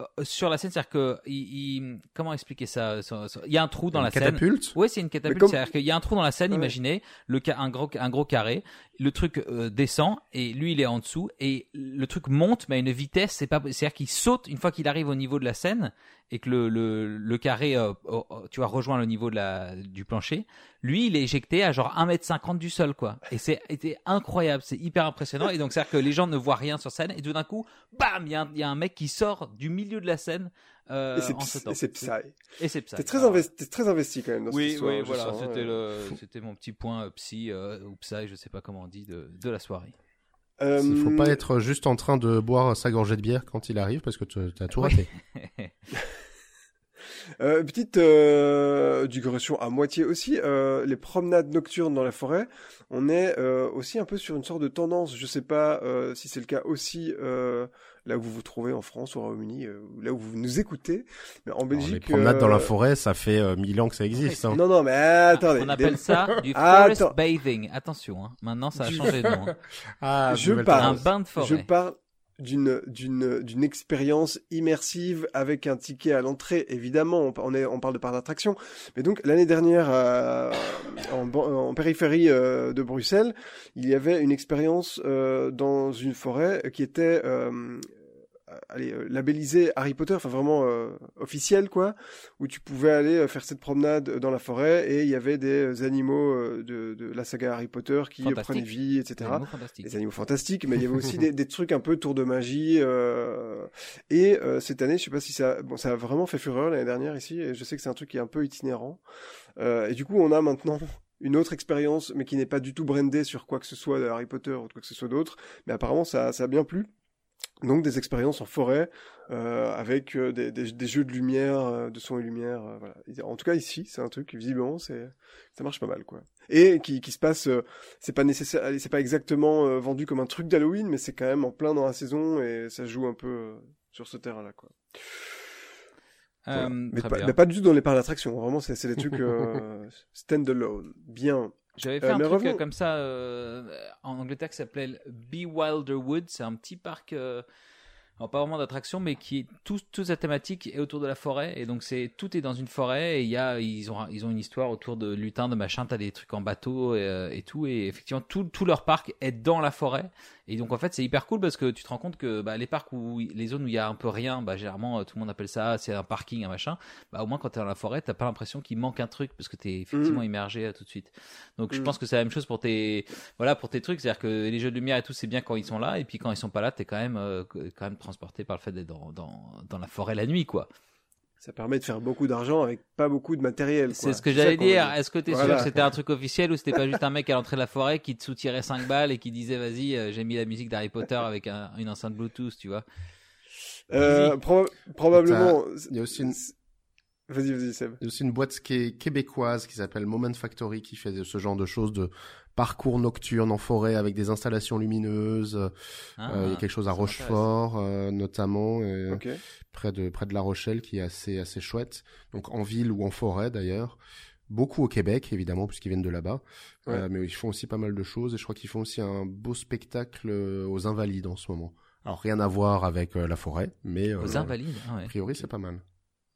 euh, sur la scène. C'est-à-dire que il, il- comment expliquer ça sur- Il y a un trou dans Une la scène. catapulte? Oui, c'est une catapulte. comme- C'est-à-dire qu'il y a un trou dans la scène, Ouais. imaginez, le un gros, un gros carré, le truc euh, descend et lui il est en dessous et le truc monte mais à une vitesse, c'est pas, c'est-à-dire qu'il saute une fois qu'il arrive au niveau de la scène et que le le, le carré, euh, euh, tu vois, rejoint le niveau de la du plancher. Lui, il est éjecté à genre 1m50 du sol, quoi. Et c'est c'était incroyable, c'est hyper impressionnant. Et donc, c'est-à-dire que les gens ne voient rien sur scène et tout d'un coup, bam, il y, a un- il y a un mec qui sort du milieu de la scène euh, et c'est Psy- et c'est Psy. T'es très, investi, t'es très investi quand même dans cette oui, histoire. oui, voilà, c'était euh. mon petit point euh, psy ou psy, je sais pas comment on dit, de, de la soirée. Euh, Il faut pas être juste en train de boire sa gorgée de bière quand il arrive parce que tu as tout raté. (laughs) Euh, petite euh, digression à moitié aussi, euh, les promenades nocturnes dans la forêt, on est aussi un peu sur une sorte de tendance, je sais pas si c'est le cas aussi là où vous vous trouvez en France, au Royaume-Uni, euh, ou là où vous nous écoutez, mais en Alors, Belgique... les promenades dans la euh, forêt, ça fait euh, mille ans que ça existe. hein. Non, non, mais attendez. on appelle ça (laughs) du forest attends. bathing. Attention, hein. maintenant ça a changé de nom. hein. (laughs) Ah, Je parle. Un bain de Je forêt. parle d'une d'une d'une expérience immersive avec un ticket à l'entrée. Évidemment, on, on est on parle de parc d'attraction, mais donc l'année dernière euh, en, périphérie euh, de Bruxelles, il y avait une expérience euh, dans une forêt qui était euh, allez, euh, labellisée Harry Potter, enfin vraiment euh, officielle quoi, où tu pouvais aller euh, faire cette promenade dans la forêt et il y avait des animaux euh, de, de la saga Harry Potter qui euh, prenaient vie, etc Animaux fantastiques. des animaux fantastiques, mais il y avait aussi des, (laughs) des trucs un peu tour de magie. euh, et euh, cette année, je sais pas si ça, bon, ça a vraiment fait fureur l'année dernière ici, et je sais que c'est un truc qui est un peu itinérant. Euh, et du coup, on a maintenant une autre expérience, mais qui n'est pas du tout brandée sur quoi que ce soit de Harry Potter ou de quoi que ce soit d'autre. Mais apparemment, ça, ça a bien plu. Donc des expériences en forêt euh, avec euh, des, des, des jeux de lumière, euh, de son et lumière. euh, voilà. En tout cas ici, c'est un truc visiblement, c'est ça marche pas mal quoi. Et qui, qui se passe, euh, c'est pas nécessaire, c'est pas exactement vendu comme un truc d'Halloween, mais c'est quand même en plein dans la saison et ça joue un peu sur ce terrain-là quoi. Voilà. Euh, mais, pas, bien. mais pas du tout dans les parcs d'attraction. Vraiment, c'est des trucs euh, (laughs) stand-alone. Bien. J'avais fait Euh, un mais truc revenons- comme ça euh, en Angleterre qui s'appelait Be Wilder Wood. C'est un petit parc, euh, alors pas vraiment d'attraction, mais qui est tout, toute sa thématique est autour de la forêt. Et donc c'est tout est dans une forêt. Et il y a, ils ont, ils ont une histoire autour de lutins, de machin. T'as des trucs en bateau et, euh, et tout. Et effectivement, tout, tout leur parc est dans la forêt. Et donc en fait, c'est hyper cool parce que tu te rends compte que bah, les parcs où les zones où il y a un peu rien, bah généralement euh, tout le monde appelle ça c'est un parking, un machin. Bah au moins quand t'es dans la forêt, t'as pas l'impression qu'il manque un truc parce que t'es effectivement Mhm. immergé euh, tout de suite. Donc je Mhm. pense que c'est la même chose pour tes voilà pour tes trucs, c'est-à-dire que les jeux de lumière et tout c'est bien quand ils sont là et puis quand ils sont pas là, t'es quand même euh, quand même transporté par le fait d'être dans, dans dans la forêt la nuit quoi. Ça permet de faire beaucoup d'argent avec pas beaucoup de matériel. C'est ce que j'allais dire. Est-ce que t'es sûr Voilà. que c'était un truc officiel ou c'était pas juste un mec à l'entrée de la forêt qui te soutirait 5 balles et qui disait vas-y euh, j'ai mis la musique d'Harry Potter avec un- une enceinte Bluetooth, tu vois? Euh, proba- probablement. Il y a aussi une- Vas-y, vas-y, Seb. Il y a aussi une boîte qui est québécoise qui s'appelle Moment Factory qui fait ce genre de choses de parcours nocturne en forêt avec des installations lumineuses. Euh, Ah, il y a quelque chose à. Rochefort euh, notamment euh, près de près de La Rochelle qui est assez assez chouette. Donc en ville ou en forêt d'ailleurs. Beaucoup au Québec évidemment puisqu'ils viennent de là-bas. Ouais. Euh, mais ils font aussi pas mal de choses et je crois qu'ils font aussi un beau spectacle aux Invalides en ce moment. Alors rien à voir avec euh, la forêt, mais euh, Aux Invalides. Ah ouais. a priori c'est pas mal.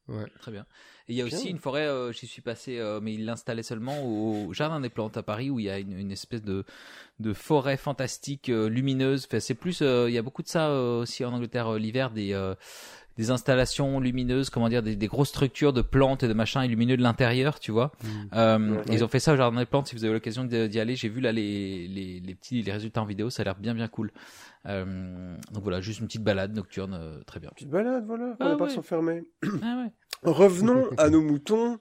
Ouais. Très bien. Et il y a aussi une forêt, euh, j'y suis passé, euh, mais il l'installait seulement au Jardin des Plantes à Paris, où il y a une, une espèce de, de forêt fantastique euh, lumineuse. Enfin, c'est plus, euh, il y a beaucoup de ça euh, aussi en Angleterre euh, l'hiver, des euh, des installations lumineuses, comment dire, des, des grosses structures de plantes et de machins illumineux de l'intérieur, tu vois. Mm. Euh, Ouais. Ils ont fait ça au Jardin des Plantes. Si vous avez l'occasion d'y aller, j'ai vu là les, les les petits les résultats en vidéo, ça a l'air bien bien cool. Euh, donc voilà, juste une petite balade nocturne, euh, très bien. Petite balade, voilà. Ah on n'a pas s'enfermer. Ah ouais. (coughs) Revenons à nos moutons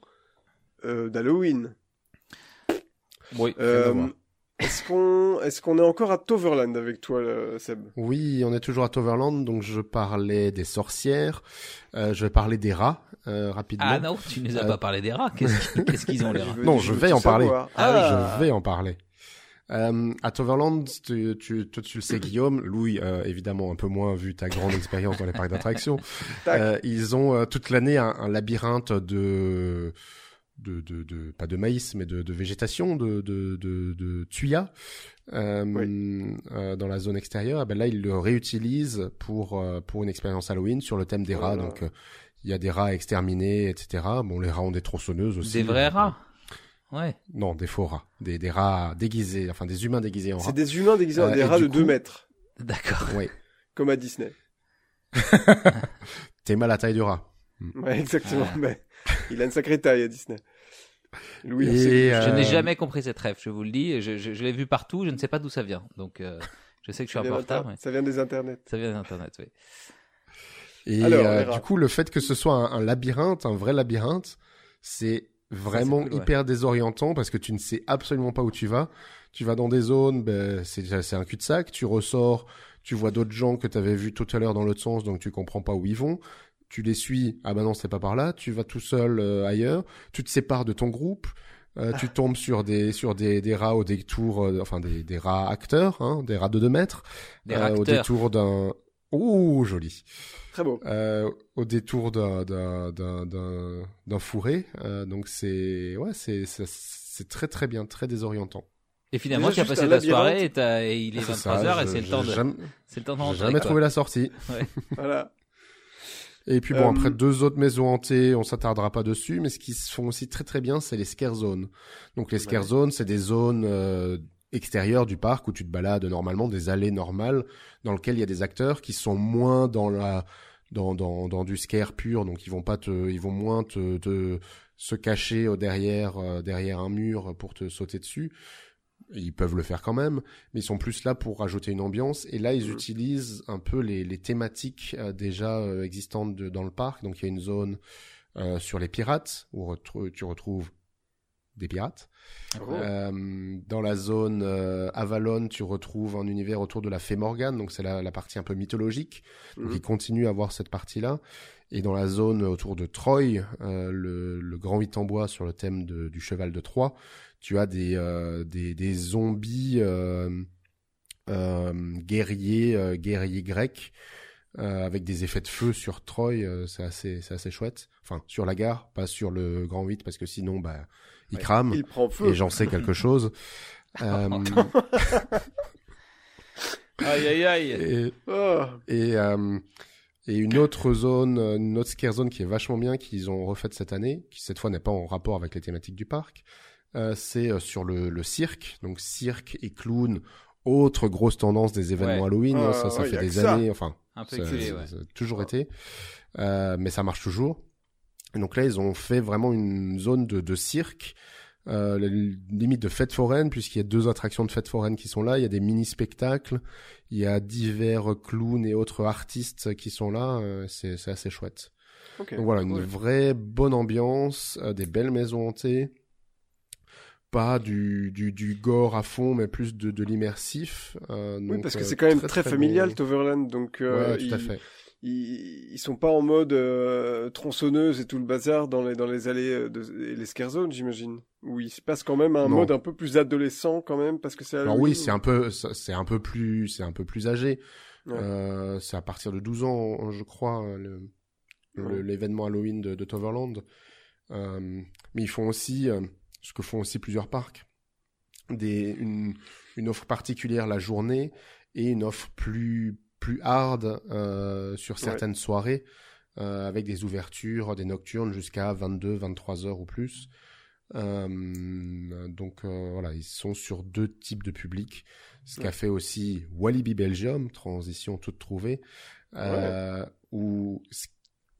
euh, d'Halloween. Oui. Euh, est-ce qu'on est-ce qu'on est encore à Toverland avec toi, là, Seb? Oui, on est toujours à Toverland, donc je parlais des sorcières, euh, je vais parler des rats euh, rapidement. Ah non, tu nous as Euh, pas parlé des rats. Qu'est-ce qu'ils- ont les rats? (laughs) Non, je vais en parler. Ah Je vais en parler. Euh, à Toverland, tu, tu, toi, tu le sais, Guillaume, Louis, euh, évidemment un peu moins vu ta grande expérience dans les parcs d'attractions. Euh, ils ont euh, toute l'année un, un labyrinthe de, de, de, de, pas de maïs, mais de, de végétation, de, de, de, de tuyas euh, euh, dans la zone extérieure. Et ben là, ils le réutilisent pour euh, pour une expérience Halloween sur le thème des rats. Voilà. Donc, euh, il y a des rats exterminés, etc. Bon, les rats ont des tronçonneuses aussi. Des vrais Donc, rats. Ouais. non, des faux rats. Des, des rats déguisés, enfin des humains déguisés en C'est rats. des humains déguisés en Euh, des rats de coup- 2 mètres, D'accord. Oui. comme à Disney. (laughs) (laughs) T'es mal à la taille du rat. Ouais, exactement. Ah. Mais il a une sacrée taille à Disney. Louis, Et, euh, Je n'ai jamais compris cette rêve, je vous le dis. Je, je, je l'ai vu partout, je ne sais pas d'où ça vient. Donc, euh, je sais que je suis un peu en retard, mais ça vient des internets. ça vient d'Internet, oui. Et Alors, euh, du coup, le fait que ce soit un, un labyrinthe, un vrai labyrinthe, c'est vraiment cool, ouais. hyper désorientant parce que tu ne sais absolument pas où tu vas. Tu vas dans des zones, ben, c'est c'est un cul-de-sac. Tu ressors, tu vois d'autres gens que tu avais vus tout à l'heure dans l'autre sens, donc tu comprends pas où ils vont. Tu les suis, ah ben non, c'est pas par là. Tu vas tout seul euh, ailleurs. Tu te sépares de ton groupe. Euh, tu tombes sur des sur des, des rats au détour, euh, enfin des, des rats acteurs, hein, des rats de 2 mètres, Des euh, au détour d'un. Ouh, joli Très beau. euh, au détour d'un d'un d'un d'un d'un fourré. Euh, donc c'est ouais c'est c'est c'est très très bien, très désorientant. Et finalement, Déjà, tu as passé ta soirée et, t'as- et il est C'est 23h ça, et je- c'est le temps de, jamais, c'est le temps de j'ai rentrer, jamais quoi. trouvé la sortie. (laughs) Voilà. Et puis bon Euh, après deux autres maisons hantées, on s'attardera pas dessus, mais ce qui se font aussi très très bien, c'est les scare zones. Donc les scare Ouais. zones, c'est des zones euh, extérieures du parc où tu te balades normalement, des allées normales dans lesquelles il y a des acteurs qui sont moins dans la dans dans dans du scare pur, donc ils vont pas te ils vont moins te, te se cacher au derrière euh, derrière un mur pour te sauter dessus. Ils peuvent le faire quand même, mais ils sont plus là pour rajouter une ambiance. Et là, ils Mhm. utilisent un peu les, les thématiques euh, déjà euh, existantes de- dans le parc. Donc, il y a une zone euh, sur les pirates où tu retrouves des pirates. Oh. Euh, dans la zone Avalon, tu retrouves un univers autour de la Fée Morgane, donc c'est la, la partie un peu mythologique. Donc Mhm. il continue à avoir cette partie-là. Et dans la zone autour de Troy, le, le grand huit en bois sur le thème de- du cheval de Troie, tu as des, euh, des, des zombies euh, euh, guerriers, euh, guerriers grecs. euh, avec des effets de feu sur Troy, euh, c'est assez, c'est assez chouette. Enfin, sur la gare, pas sur le Grand 8, parce que sinon, bah, il Ouais. crame. Il prend feu. Et j'en sais quelque (laughs) chose. Aïe, aïe, aïe. (laughs) et, Oh. et, euh, et une autre zone, une autre scare zone qui est vachement bien, qu'ils ont refaite cette année, qui cette fois n'est pas en rapport avec les thématiques du parc, euh, c'est euh, sur le, le cirque. Donc cirque et clown, autre grosse tendance des événements Ouais. Halloween. hein, ça, ça ouais, fait des ça. années, enfin, Un peu ça, ouais. ça a toujours été. Euh, mais ça marche toujours. Et donc là, ils ont fait vraiment une zone de, de cirque, euh, la- limite de fête foraine, puisqu'il y a deux attractions de fête foraine qui sont là. Il y a des mini-spectacles, il y a divers clowns et autres artistes qui sont là. euh, c'est c'est assez chouette. Ok. Donc voilà, une vraie bonne ambiance, euh, des belles maisons hantées. Pas du, du, du gore à fond, mais plus de, de l'immersif. euh, Oui, parce que euh, c'est quand même très, très, très familial, bon. Toverland. Donc, euh, Ouais, tout à ils, fait. ils, sont pas en mode euh, tronçonneuse et tout le bazar dans les, dans les allées euh, de, et les scare zones, j'imagine. Où il se passe quand même un Non. mode un peu plus adolescent, quand même, parce que c'est Alors oui, c'est un peu, c'est un peu plus, c'est un peu plus âgé. Ouais. Euh, c'est à partir de 12 ans, je crois, le- le- Ouais. l'événement Halloween de, de Toverland. Euh, mais ils font aussi, euh, ce que font aussi plusieurs parcs, des, une, une offre particulière la journée et une offre plus plus hard euh, sur certaines soirées. euh, avec des ouvertures, des nocturnes jusqu'à 22, 23 heures ou plus. Euh, donc voilà, ils sont sur deux types de publics. Ce qu'a fait aussi Walibi Belgium, transition toute trouvée, euh, où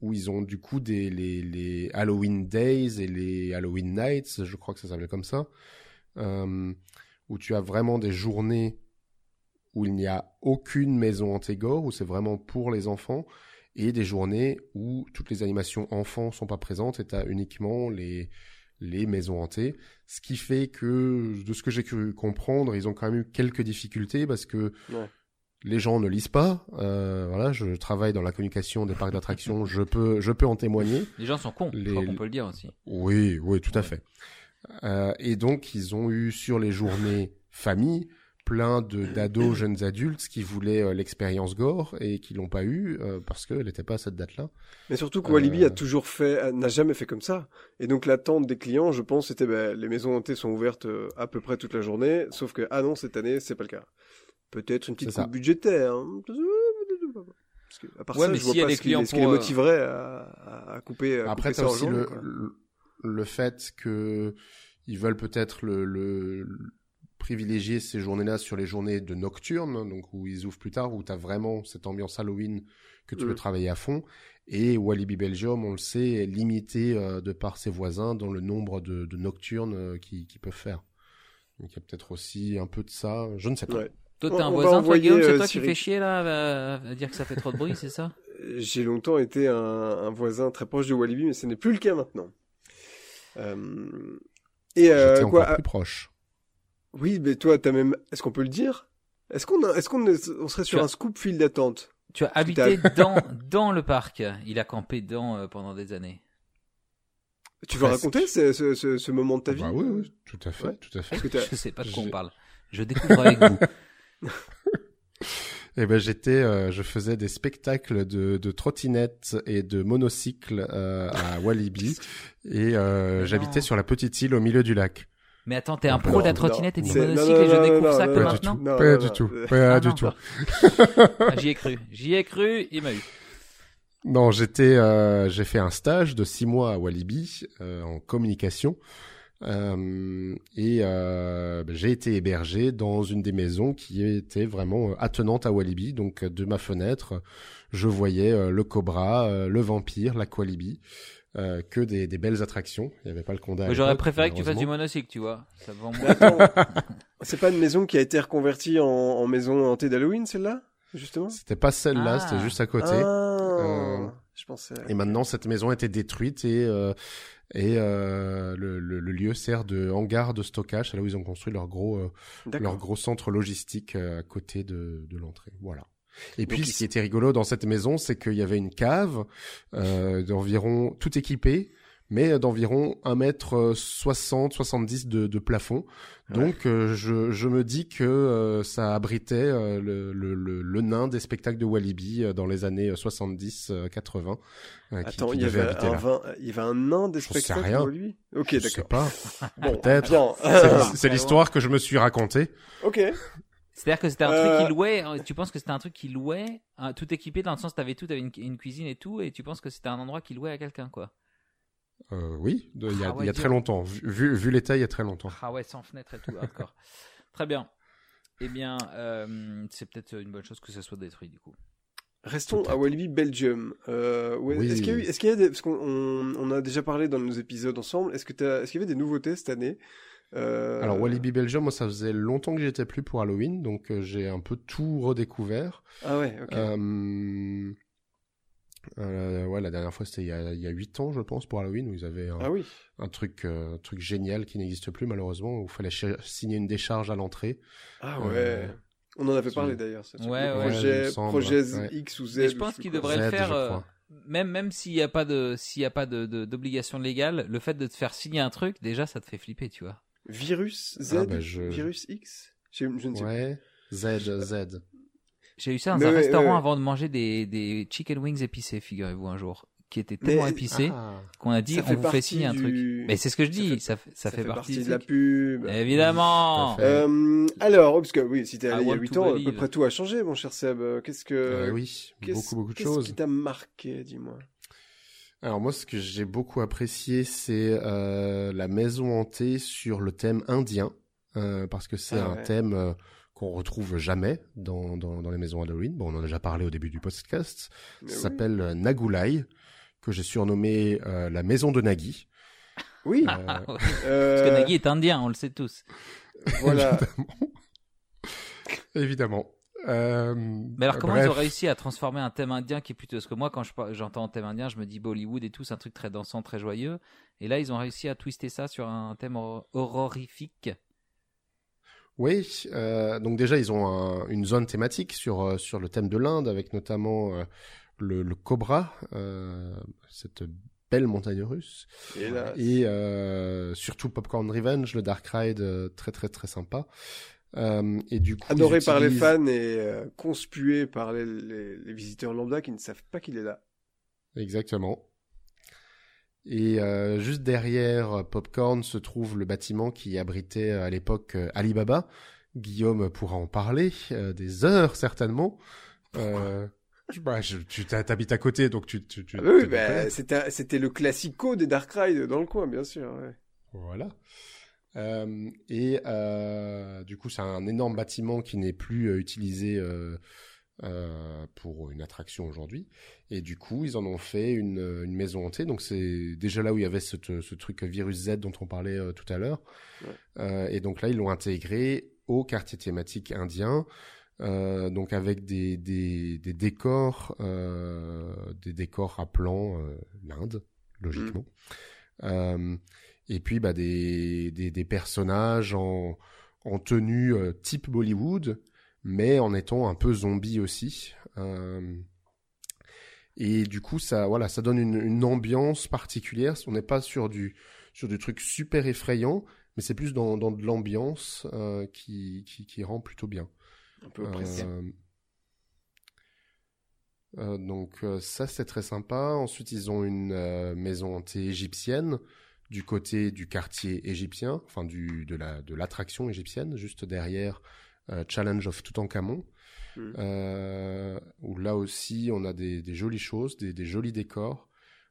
où ils ont du coup des les, Halloween Days et les Halloween Nights, je crois que ça s'appelle comme ça, euh, où tu as vraiment des journées où il n'y a aucune maison Antégore, où c'est vraiment pour les enfants, et des journées où toutes les animations enfants sont pas présentes et tu as uniquement les les maisons hantées, ce qui fait que, de ce que j'ai pu comprendre, ils ont quand même eu quelques difficultés parce que. Les gens ne lisent pas. Euh, voilà, je travaille dans la communication des parcs d'attractions, je peux, je peux en témoigner. Les gens sont cons, je Les- crois qu'on peut le dire aussi. Oui, oui, tout à fait. Euh, et donc, ils ont eu sur les journées famille plein de d'ados, jeunes adultes qui voulaient euh, l'expérience gore et qui l'ont pas eu euh, parce qu'elle n'était pas à cette date-là. Mais surtout que Euh, Walibi a toujours fait, n'a jamais fait comme ça. Et donc l'attente des clients, je pense, c'était ben, les maisons hantées sont ouvertes euh, à peu près toute la journée, sauf que ah non cette année c'est pas le cas. Peut-être une petite coupe budgétaire. hein. Parce que, à part Ouais, ça, mais je vois a pas des ce qui, clients ce qui les pour, euh, motiverait à, à, couper. À Après, couper ça aussi le, le, le fait que ils veulent peut-être le, privilégier ces journées-là sur les journées de nocturne, donc où ils ouvrent plus tard, où tu as vraiment cette ambiance Halloween que tu Mm. peux travailler à fond. Et Walibi Belgium, on le sait, est limité euh, de par ses voisins dans le nombre de, de nocturnes euh, qu'ils qu'ils peuvent faire. Donc il y a peut-être aussi un peu de ça, je ne sais pas. Ouais. Toi, t'es un on voisin, toi, Guillaume, c'est euh, toi qui Cyril. fais chier là, à, à dire que ça fait trop de bruit, (laughs) c'est ça? J'ai longtemps été un, un voisin très proche de Walibi, mais ce n'est plus le cas maintenant. Euh, Et euh, J'étais quoi encore plus proche. Oui, mais toi, t'as même. Est-ce qu'on peut le dire? Est-ce qu'on a... est-ce qu'on est- on serait sur Tu as- un scoop file d'attente? Tu as habité (laughs) dans, dans le parc. Il a campé dedans euh, pendant des années. Tu veux Presque. raconter ce, ce, ce, ce moment de ta vie? Bah oui, oui, tout à fait, Ouais. tout à fait. Parce que Je sais pas de quoi on parle? Je découvre avec vous. (laughs) (laughs) Eh ben j'étais, euh, je faisais des spectacles de, de trottinettes et de monocycles euh, à (laughs) Walibi et euh, j'habitais sur la petite île au milieu du lac. Mais attends, t'es un Non, pro de la trottinette et du monocycle non, non, et je découvre non, ça non, que non, Pas du maintenant tout, Non, pas non, du non. tout, Euh, pas Ah du non, tout. Ah, J'y ai cru. J'y ai cru, il m'a eu. Non, j'étais, euh, j'ai fait un stage de six mois à Walibi euh, en communication euh, et euh, ben, j'ai été hébergé dans une des maisons qui était vraiment euh, attenante à Walibi. Donc euh, de ma fenêtre, je voyais euh, le cobra, euh, le vampire, l'Aqualibi, euh, que des, des belles attractions. Il n'y avait pas le condamné. J'aurais préféré que tu fasses du monocycle, tu vois. Ça vend Mais moins. attends, (laughs) c'est pas une maison qui a été reconvertie en, en maison hantée d'Halloween, celle-là Justement? C'était pas celle-là, Ah. c'était juste à côté. Ah, Euh, Je pensais. Et maintenant, cette maison a été détruite et, euh, et euh, le, le- le lieu sert de hangar de stockage. Là où ils ont construit leur gros, euh, leur gros centre logistique euh, à côté de, de l'entrée. Voilà. Et puis, ce qui était rigolo dans cette maison, c'est qu'il y avait une cave euh, d'environ, tout équipée, mais d'environ 1 mètre 60, 70 de, de plafond. Donc, euh, je, je me dis que euh, ça abritait euh, le, le, le, le nain des spectacles de Walibi euh, dans les années 70, euh, 80. euh, qui- Attends, qui il y, devait avait habiter un là. vin... il y avait un nain des spectacles rien. pour lui? Ok, Je sais d'accord. pas. (laughs) Bon, Peut-être. C'est- l'histoire que je me suis racontée. ok. C'est-à-dire que c'était un Euh, truc qui louait. euh, Tu penses que c'était un truc qui louait, hein, tout équipé dans le sens, t'avais tout, t'avais une, une cuisine et tout, et tu penses que c'était un endroit qui louait à quelqu'un, quoi? Euh, oui, de- il y a, ouais, il y a dur. très longtemps. Vu, l'état, il y a très longtemps. Ah ouais, sans fenêtre et tout, d'accord. (laughs) Très bien. Eh bien, euh, c'est peut-être une bonne chose que ça soit détruit, du coup. Restons à. Walibi Belgium. Euh, ouais, Oui. Est-ce qu'il y a eu, est-ce qu'il y a des, parce qu'on on, on a déjà parlé dans nos épisodes ensemble. Est-ce que t'as, est-ce qu'il y avait des nouveautés cette année? Euh... Alors Walibi Belgium, moi ça faisait longtemps que j'y étais plus pour Halloween, donc euh, j'ai un peu tout redécouvert. Ah ouais, ok. Euh, ouais, la dernière fois c'était il y a il y a huit ans, je pense, pour Halloween où ils avaient un, Ah oui. un truc euh, un truc génial qui n'existe plus malheureusement où il fallait signer une décharge à l'entrée. Ah Euh, ouais. On en avait parlé d'ailleurs. Ouais, ouais. Projet, me semble, projet ouais. X ou Z. Mais je pense sais qu'il plus quoi. devrait le faire, euh. Même, même s'il n'y a pas de, s'il y a pas de, de- d'obligation légale, le fait de te faire signer un truc, déjà, ça te fait flipper, tu vois. Virus Z. Ah bah, je- Virus X? Je, je ne sais Ouais, Z Z. J'ai eu ça dans Mais un ouais, restaurant ouais, avant de manger des, des chicken wings épicés, figurez-vous, un jour. Qui étaient Mais- tellement épicés Ah. qu'on a dit, Ça on vous fait signer un du- truc. Mais c'est ce que je ça dis, fait- ça, fait, ça, fait partie, de la pub. Évidemment. Euh, alors, parce que oui, si t'es I allé il y a want 8 to ans, à peu près tout a changé, mon cher Seb. Qu'est-ce que, Euh, oui, qu'est-ce- beaucoup beaucoup de qu'est-ce choses. qui t'a marqué, dis-moi? Alors moi, ce que j'ai beaucoup apprécié, c'est euh, la maison hantée sur le thème indien, euh, parce que c'est Ah un ouais. thème euh, qu'on retrouve jamais dans, dans, dans les maisons Halloween. Bon, on en a déjà parlé au début du podcast. Mais Ça oui. s'appelle euh, Nagulai, que j'ai surnommé euh, la maison de Nagui. Oui. Euh, Ah, ouais. Parce que Nagui est indien, on le sait tous. Voilà. Évidemment. Euh, Mais alors, comment bref. ils ont réussi à transformer un thème indien qui est plutôt. Parce que moi, quand j'entends un thème indien, je me dis Bollywood et tout, c'est un truc très dansant, très joyeux. Et là, ils ont réussi à twister ça sur un thème hor- horrifique. Oui, euh, donc déjà ils ont un- une zone thématique sur euh, sur le thème de l'Inde avec notamment euh, le, le cobra, euh, cette belle montagne russe, Et là, et euh, surtout Popcorn Revenge, le Dark Ride, euh, très très très sympa. Euh, et du coup, adoré par les fans et euh, conspué par les, les, les visiteurs lambda qui ne savent pas qu'il est là. Exactement. Et euh, juste derrière euh, Popcorn se trouve le bâtiment qui abritait euh, à l'époque euh, Alibaba. Guillaume pourra en parler euh, des heures certainement. Euh, bah, je- tu t'habites à côté donc tu tu, tu Ah oui, tu bah, c'était c'était le classico des Dark Ride dans le coin, bien sûr. ouais. Voilà. Euh, et euh, du coup, c'est un énorme bâtiment qui n'est plus euh, utilisé euh, pour une attraction aujourd'hui. Et du coup, ils en ont fait une, euh, une maison hantée. Donc, c'est déjà là où il y avait ce, ce truc Virus Z dont on parlait euh, tout à l'heure. Ouais. Et donc là, ils l'ont intégré au quartier thématique indien. Euh, donc avec des, des, des décors, euh, des décors rappelant euh, l'Inde, logiquement. Euh, et puis bah, des, personnages en, en tenue type Bollywood, mais en étant un peu zombie aussi. Euh, et du coup, ça, voilà, ça donne une, une ambiance particulière. On n'est pas sur du, sur du truc super effrayant, mais c'est plus dans, dans de l'ambiance euh, qui, qui, qui rend plutôt bien. Un peu oppressif. Euh, donc ça c'est très sympa. Ensuite ils ont une maison hantée égyptienne du côté du quartier égyptien, enfin du de la de l'attraction égyptienne, juste derrière Challenge of Toutankhamon, Mm. euh, où là aussi on a des, des jolies choses, des, des jolis décors.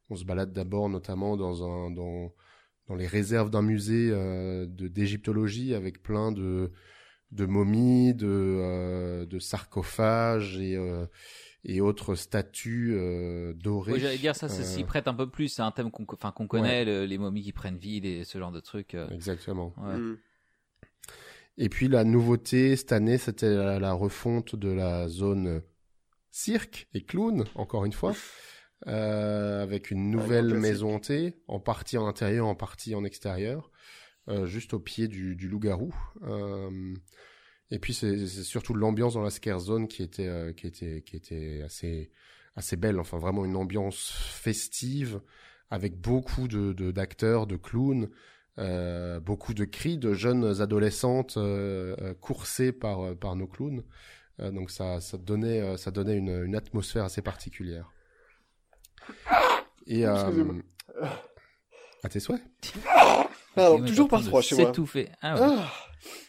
On se balade d'abord notamment dans un dans dans les réserves d'un musée euh, d'égyptologie avec plein de de momies, de, euh, de sarcophages et, euh, et autres statues euh, dorées. Oui, j'allais dire ça, ça Euh, s'y prête un peu plus. C'est un thème qu'on connaît, le- les momies qui prennent vie, les- ce genre de trucs. euh, Exactement. ouais. Mm. Et puis la nouveauté cette année, c'était la, la refonte de la zone cirque et clown, encore une fois, euh, avec une nouvelle maison hantée, en partie en intérieur, en partie en extérieur, euh, juste au pied du, du loup-garou. Euh, et puis c'est surtout l'ambiance dans la scare zone qui était euh, qui était qui était assez assez belle. Enfin vraiment une ambiance festive avec beaucoup de de- d'acteurs, de, clowns. Euh, beaucoup de cris de jeunes adolescentes euh, euh, coursées par euh, par nos clowns. Euh, donc ça ça donnait ça donnait une, une atmosphère assez particulière. Et euh, à tes souhaits. Est toujours par froid chez moi. s'étouffer. Ah ouais. Ah.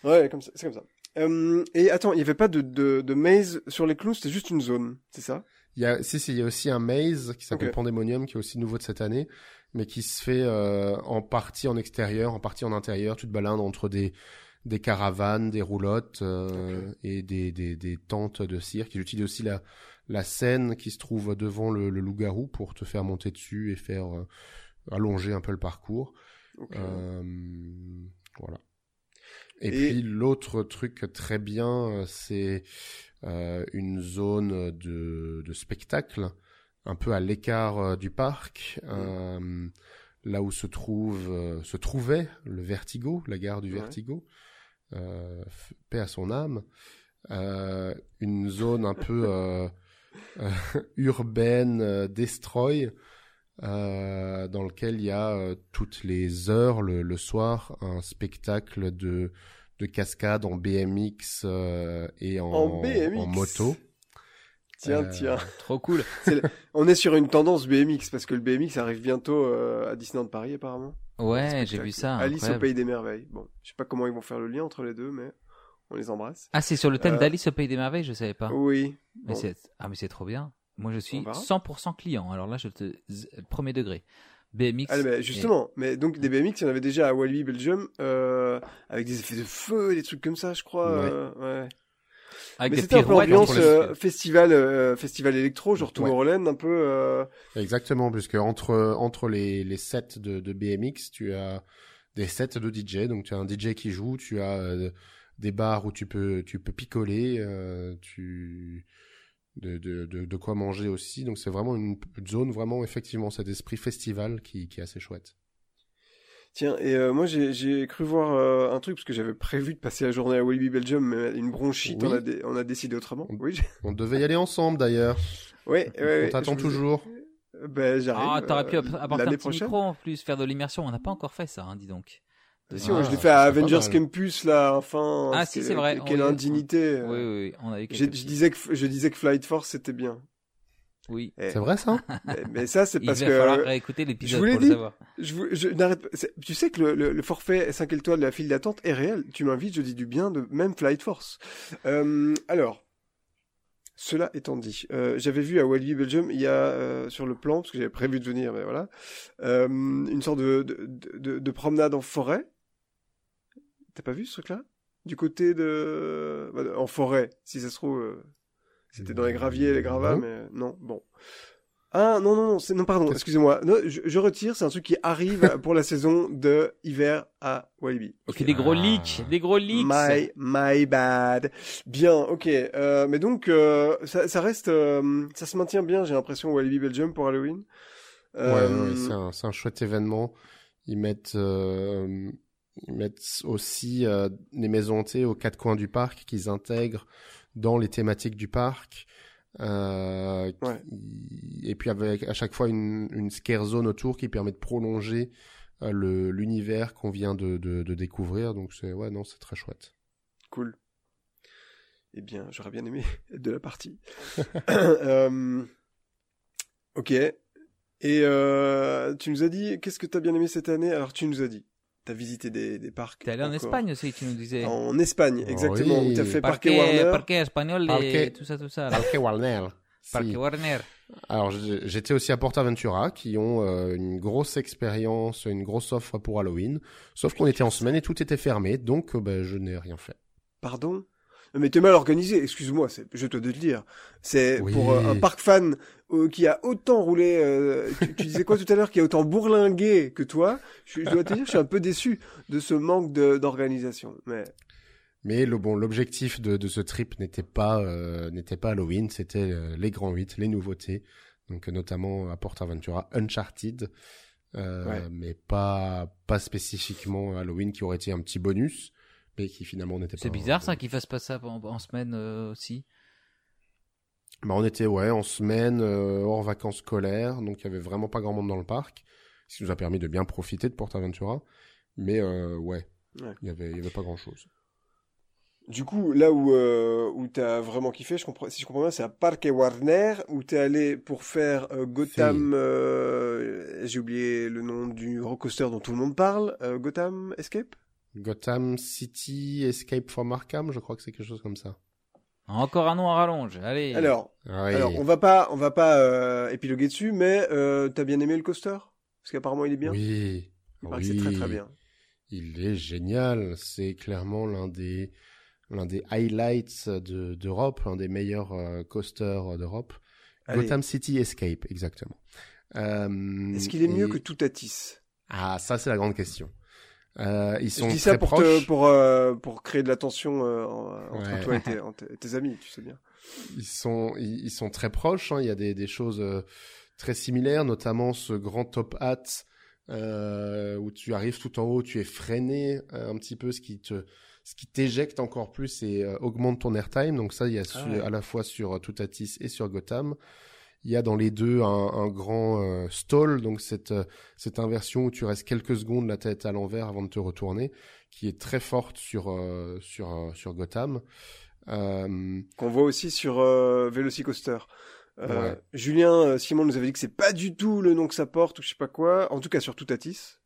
Ouais, comme ça, c'est comme ça. Euh, et attends, il n'y avait pas de, de, de maze sur les clowns, c'était juste une zone, c'est ça? Il y a si si il y a aussi un maze qui s'appelle Ok. Pandemonium qui est aussi nouveau de cette année, mais qui se fait euh, en partie en extérieur, en partie en intérieur. Tu te balades entre des des caravanes, des roulottes euh, et des, des, des tentes de cirque. Ils utilisent aussi la, la scène qui se trouve devant le, le loup-garou pour te faire monter dessus et faire euh, allonger un peu le parcours. Ok. Euh, voilà. Et, Et- puis l'autre truc très bien, euh, c'est euh, une zone de, de spectacle, un peu à l'écart euh, du parc, euh, là où se trouve, euh, se trouvait le Vertigo, la gare du Ouais. Vertigo, paix à son âme, une zone un peu (laughs) urbaine, destroy, euh, dans lequel il y a euh, toutes les heures le, le soir un spectacle de de cascade en BMX euh, et en, En BMX. en moto. Tiens, Euh, tiens. Trop cool. (laughs) On est sur une tendance BMX, parce que le BMX arrive bientôt euh, à Disneyland Paris, apparemment. Ouais, j'ai vu ça. Alice au. Pays des Merveilles. Bon, je sais pas comment ils vont faire le lien entre les deux, mais on les embrasse. Ah, c'est sur le thème Euh, d'Alice au Pays des Merveilles, je savais pas. Oui. Mais Bon. ah mais c'est trop bien. Moi, je suis On verra. 100% client. Alors là, je te premier degré. BMX. Ah, mais justement, mais donc des BMX, il y en avait déjà à Walibi Belgium, euh, avec des effets de feu, des trucs comme ça, je crois. Ouais. euh, ouais. Avec Mais des c'était un peu ambiance les- euh, festival, euh, festival électro, genre Ouais. Tomorrowland, un peu. Euh... Exactement, puisque entre entre les les sets de, de BMX, tu as des sets de DJ. Donc tu as un DJ qui joue, tu as euh, des bars où tu peux tu peux picoler, euh, tu de, de, de, de quoi manger aussi. Donc c'est vraiment une, une zone vraiment effectivement cet esprit festival qui, qui est assez chouette. Tiens, et euh, moi j'ai j'ai cru voir euh, un truc parce que j'avais prévu de passer la journée à Walibi Belgium, mais une bronchite, Oui. on, a dé- on a décidé autrement. On- Oui, On devait y aller ensemble d'ailleurs. ouais, ouais, On t'attend je vous toujours. Ben j'arrive. Ah, t'aurais pu euh, app- apporter un petit prochaine. micro en plus, faire de l'immersion. On n'a pas encore fait ça, hein, dis donc. De- Si, Ah, moi, je l'ai fait à Avengers. Campus là, enfin. Ah, si, c'est vrai, Quelle on indignité. Oui, oui, oui, on a eu J'ai- quelques Je petits- disais que je disais que Flight Force c'était bien. Oui. C'est vrai ça? (laughs) mais, mais ça c'est Il parce va falloir que réécouter l'épisode pour le savoir. je, vous- je Tu sais que le, le, le forfait 5 étoiles de la file d'attente est réel. Tu m'invites, je dis du bien de même Flight Force. Euh, alors, cela étant dit, euh, j'avais vu à Walibi Belgium, il y a euh, sur le plan, parce que j'avais prévu de venir, mais voilà, euh, une sorte de, de, de, de promenade en forêt. T'as pas vu ce truc-là? Du côté de... bah, En forêt, si ça se trouve... euh, C'était dans les graviers et les gravats, Non. mais non, bon. Ah non non non, c'est non pardon, excusez-moi. Non, je, je retire, c'est un truc qui arrive (laughs) pour la saison de hiver à Walibi. Fait des gros Ah. leaks, des gros leaks. My my bad. Bien, ok. Euh, mais donc euh, ça, ça reste, euh, ça se maintient bien. J'ai l'impression au Walibi Belgium pour Halloween. Ouais, Euh, ouais, c'est un, c'est un chouette événement. Ils mettent, euh, ils mettent aussi euh, les maisons hantées aux quatre coins du parc qu'ils intègrent dans les thématiques du parc. Euh, Ouais. qui- Et puis avec à chaque fois une, une scare zone autour qui permet de prolonger euh, le l'univers qu'on vient de, de, de découvrir. Donc c'est ouais non c'est très chouette. Cool. Eh bien, j'aurais bien aimé (laughs) être de la partie. (laughs) Euh, ok. Et euh, tu nous as dit, qu'est-ce que t'as bien aimé cette année? Alors, tu nous as dit, t'as visité des, des parcs. T'es allé en. Espagne aussi, tu nous disais. En Espagne, exactement. Oui. Où t'as fait Parque Parquet, Warner. Parquet espagnol et Parquet. tout ça, tout ça. là. Parque Warner. (laughs) Si. Parquet Warner. Alors j'étais aussi à PortAventura qui ont euh, une grosse expérience, une grosse offre pour Halloween. Sauf qu'on était en semaine et tout était fermé, donc euh, ben, je n'ai rien fait. Pardon? Mais t'es mal organisé, excuse-moi, je te dois te le dire. C'est Oui. pour euh, un parc fan euh, qui a autant roulé, euh, tu, tu disais quoi tout à l'heure, qui a autant bourlingué que toi, je, je dois te dire, je suis un peu déçu de ce manque d'organisation. Mais Mais le bon, l'objectif de, de ce trip n'était pas euh, n'était pas Halloween, c'était euh, les grands 8, les nouveautés. Donc notamment à PortAventura Uncharted, euh, Ouais. mais pas pas spécifiquement Halloween qui aurait été un petit bonus, mais qui finalement n'était pas. C'est bizarre ça qu'ils fassent pas ça en, en semaine euh, aussi. Bah, on était ouais en semaine euh, hors vacances scolaires, donc il y avait vraiment pas grand monde dans le parc, ce qui nous a permis de bien profiter de PortAventura. Mais euh, ouais, Ouais. il y avait il y avait pas grand chose. du coup, là où, euh, où t'as vraiment kiffé, je comprends, si je comprends bien, c'est à Parque Warner, où t'es allé pour faire euh, Gotham, j'ai oublié le nom du roller coaster dont tout le monde parle, Gotham Escape? Gotham City Escape from Arkham, je crois que c'est quelque chose comme ça. Encore un nom à rallonge. Allez. Alors, oui. Alors, on va pas, on va pas euh, épiloguer dessus, mais euh, t'as bien aimé le coaster? Parce qu'apparemment il est bien. Oui. Il oui. c'est très très bien. Il est génial. C'est clairement l'un des l'un des highlights de- d'Europe, l'un des meilleurs euh, coasters d'Europe. Gotham City Escape, exactement. Euh, Est-ce qu'il est mieux que Toutatis? Ah, ça c'est la grande question. Euh, ils Je sont dis très ça pour proches. te, pour euh, pour créer de la tension euh, en- entre Ouais. toi et (laughs) tes, en- tes amis, tu sais bien. Ils sont ils, ils sont très proches. hein. Il y a des des choses euh, très similaires, notamment ce grand top hat euh, où tu arrives tout en haut, tu es freiné euh, un petit peu, ce qui te ce qui t'éjecte encore plus et augmente ton airtime. Donc ça, il y a su- Ah ouais. à la fois sur Toutatis et sur Gotham. Il y a dans les deux un, un grand euh, stall, donc cette euh, cette inversion où tu restes quelques secondes la tête à l'envers avant de te retourner, qui est très forte sur euh, sur sur Gotham. Qu'on voit aussi sur Velocicoaster. Ouais. Julien Simon nous avait dit que c'est pas du tout le nom que ça porte ou je sais pas quoi. En tout cas sur Toutatis.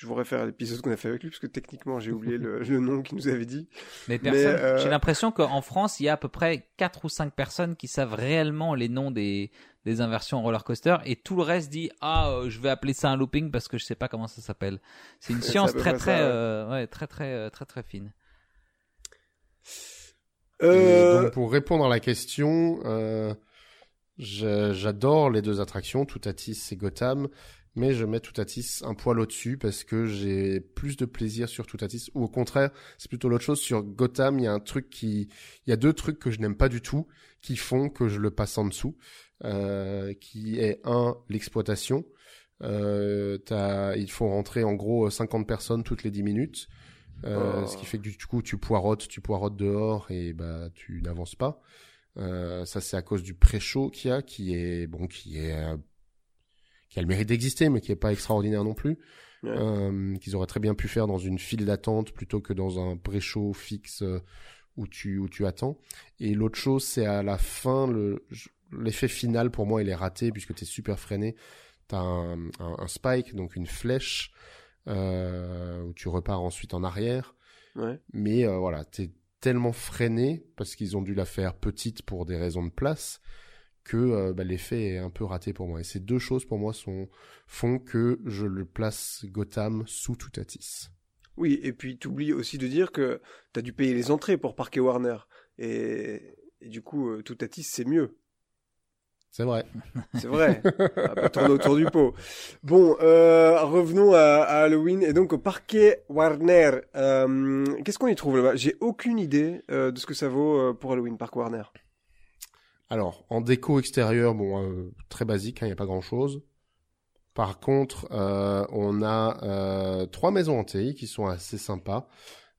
Je vous réfère à l'épisode qu'on a fait avec lui parce que techniquement j'ai oublié le, le nom qu'il nous avait dit. Mais personne. euh, J'ai l'impression qu'en France, il y a à peu près 4 ou 5 personnes qui savent réellement les noms des, des inversions en roller coaster et tout le reste dit ah euh, je vais appeler ça un looping parce que je sais pas comment ça s'appelle. C'est une (laughs) science très très ça, euh, ouais, très très très très fine. Euh, donc pour répondre à la question, euh, j'adore les deux attractions, Toutatis et Gotham, mais je mets Toutatis un poil au-dessus parce que j'ai plus de plaisir sur Toutatis, ou au contraire, c'est plutôt l'autre chose. Sur Gotham, il y a un truc qui, il y a deux trucs que je n'aime pas du tout, qui font que je le passe en dessous, euh, qui est un l'exploitation. Euh, t'as- il faut rentrer en gros 50 personnes toutes les 10 minutes. Euh, Oh. Ce qui fait que du coup tu poirotes, tu poirotes dehors et bah tu n'avances pas. Euh, ça c'est à cause du pré-show qu'il y a, qui est bon, qui est euh, qui a le mérite d'exister, mais qui est pas extraordinaire non plus. Ouais. Euh, qu'ils auraient très bien pu faire dans une file d'attente plutôt que dans un pré-show fixe euh, où tu où tu attends. Et l'autre chose c'est à la fin le l'effet final pour moi il est raté puisque tu es super freiné. T'as un, un, un spike donc une flèche euh, où tu repars ensuite en arrière. ouais. Mais euh, voilà, t'es tellement freiné parce qu'ils ont dû la faire petite pour des raisons de place que euh, bah, l'effet est un peu raté pour moi. Et ces deux choses pour moi sont font que je le place Gotham sous Toutatis. Oui, et puis t'oublies aussi de dire que t'as dû payer les entrées pour parquer Warner. Et, et du coup, euh, Toutatis, c'est mieux. C'est vrai. C'est vrai. On va tourner autour du pot. Bon, euh, revenons à, à Halloween. Et donc, au parquet Warner, euh, qu'est-ce qu'on y trouve là-bas? J'ai aucune idée euh, de ce que ça vaut pour Halloween Park Warner. Alors, en déco extérieure, bon, euh, très basique, il n'y a pas grand-chose. Par contre, euh, on a euh, trois maisons hantées qui sont assez sympas.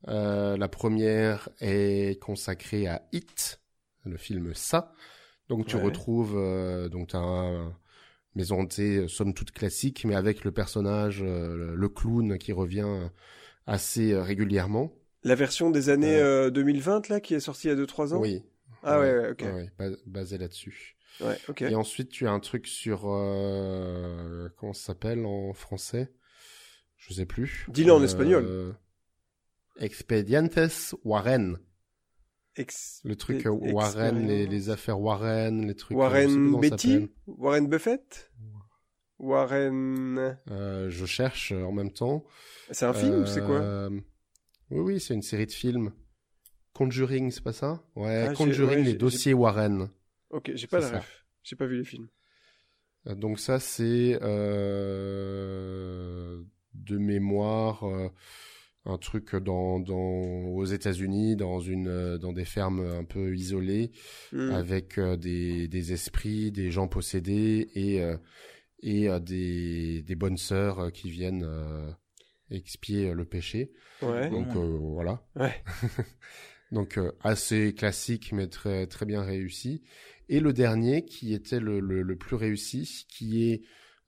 Euh, la première est consacrée à It, le film Ça. Donc tu Ouais. retrouves euh, donc t'as un maison hantée somme toute classique, mais avec le personnage, euh, le clown qui revient assez régulièrement. La version des années euh, 2020, là, qui est sortie il y a 2-3 ans? Oui. Ah ouais, ouais, ok. Ouais, ouais, bas- basé là-dessus. Ouais, ok. Et ensuite, tu as un truc sur euh, comment ça s'appelle en français? Je sais plus. Dis-le en Euh, espagnol. Expedientes Warren. Ex- Le truc Ex- euh, Warren, les, affaires Warren, les trucs. euh, Warren Betty. Warren Buffett Warren... Euh, je cherche en même temps. C'est un film ou c'est quoi? Oui, oui, c'est une série de films. Conjuring, c'est pas ça? Ouais, Ah, Conjuring, ouais, les dossiers Warren. Ok, j'ai pas la ref. J'ai pas vu les films. Euh, Donc ça, c'est euh, de mémoire euh, un truc dans, dans aux États-Unis, dans une dans des fermes un peu isolées, Hmm. avec euh, des, des esprits, des gens possédés et euh, et euh, des des bonnes sœurs qui viennent euh, expier le péché. Ouais. Donc euh, voilà. Ouais. (laughs) Donc euh, assez classique mais très très bien réussi. Et le dernier qui était le, le, le plus réussi, qui est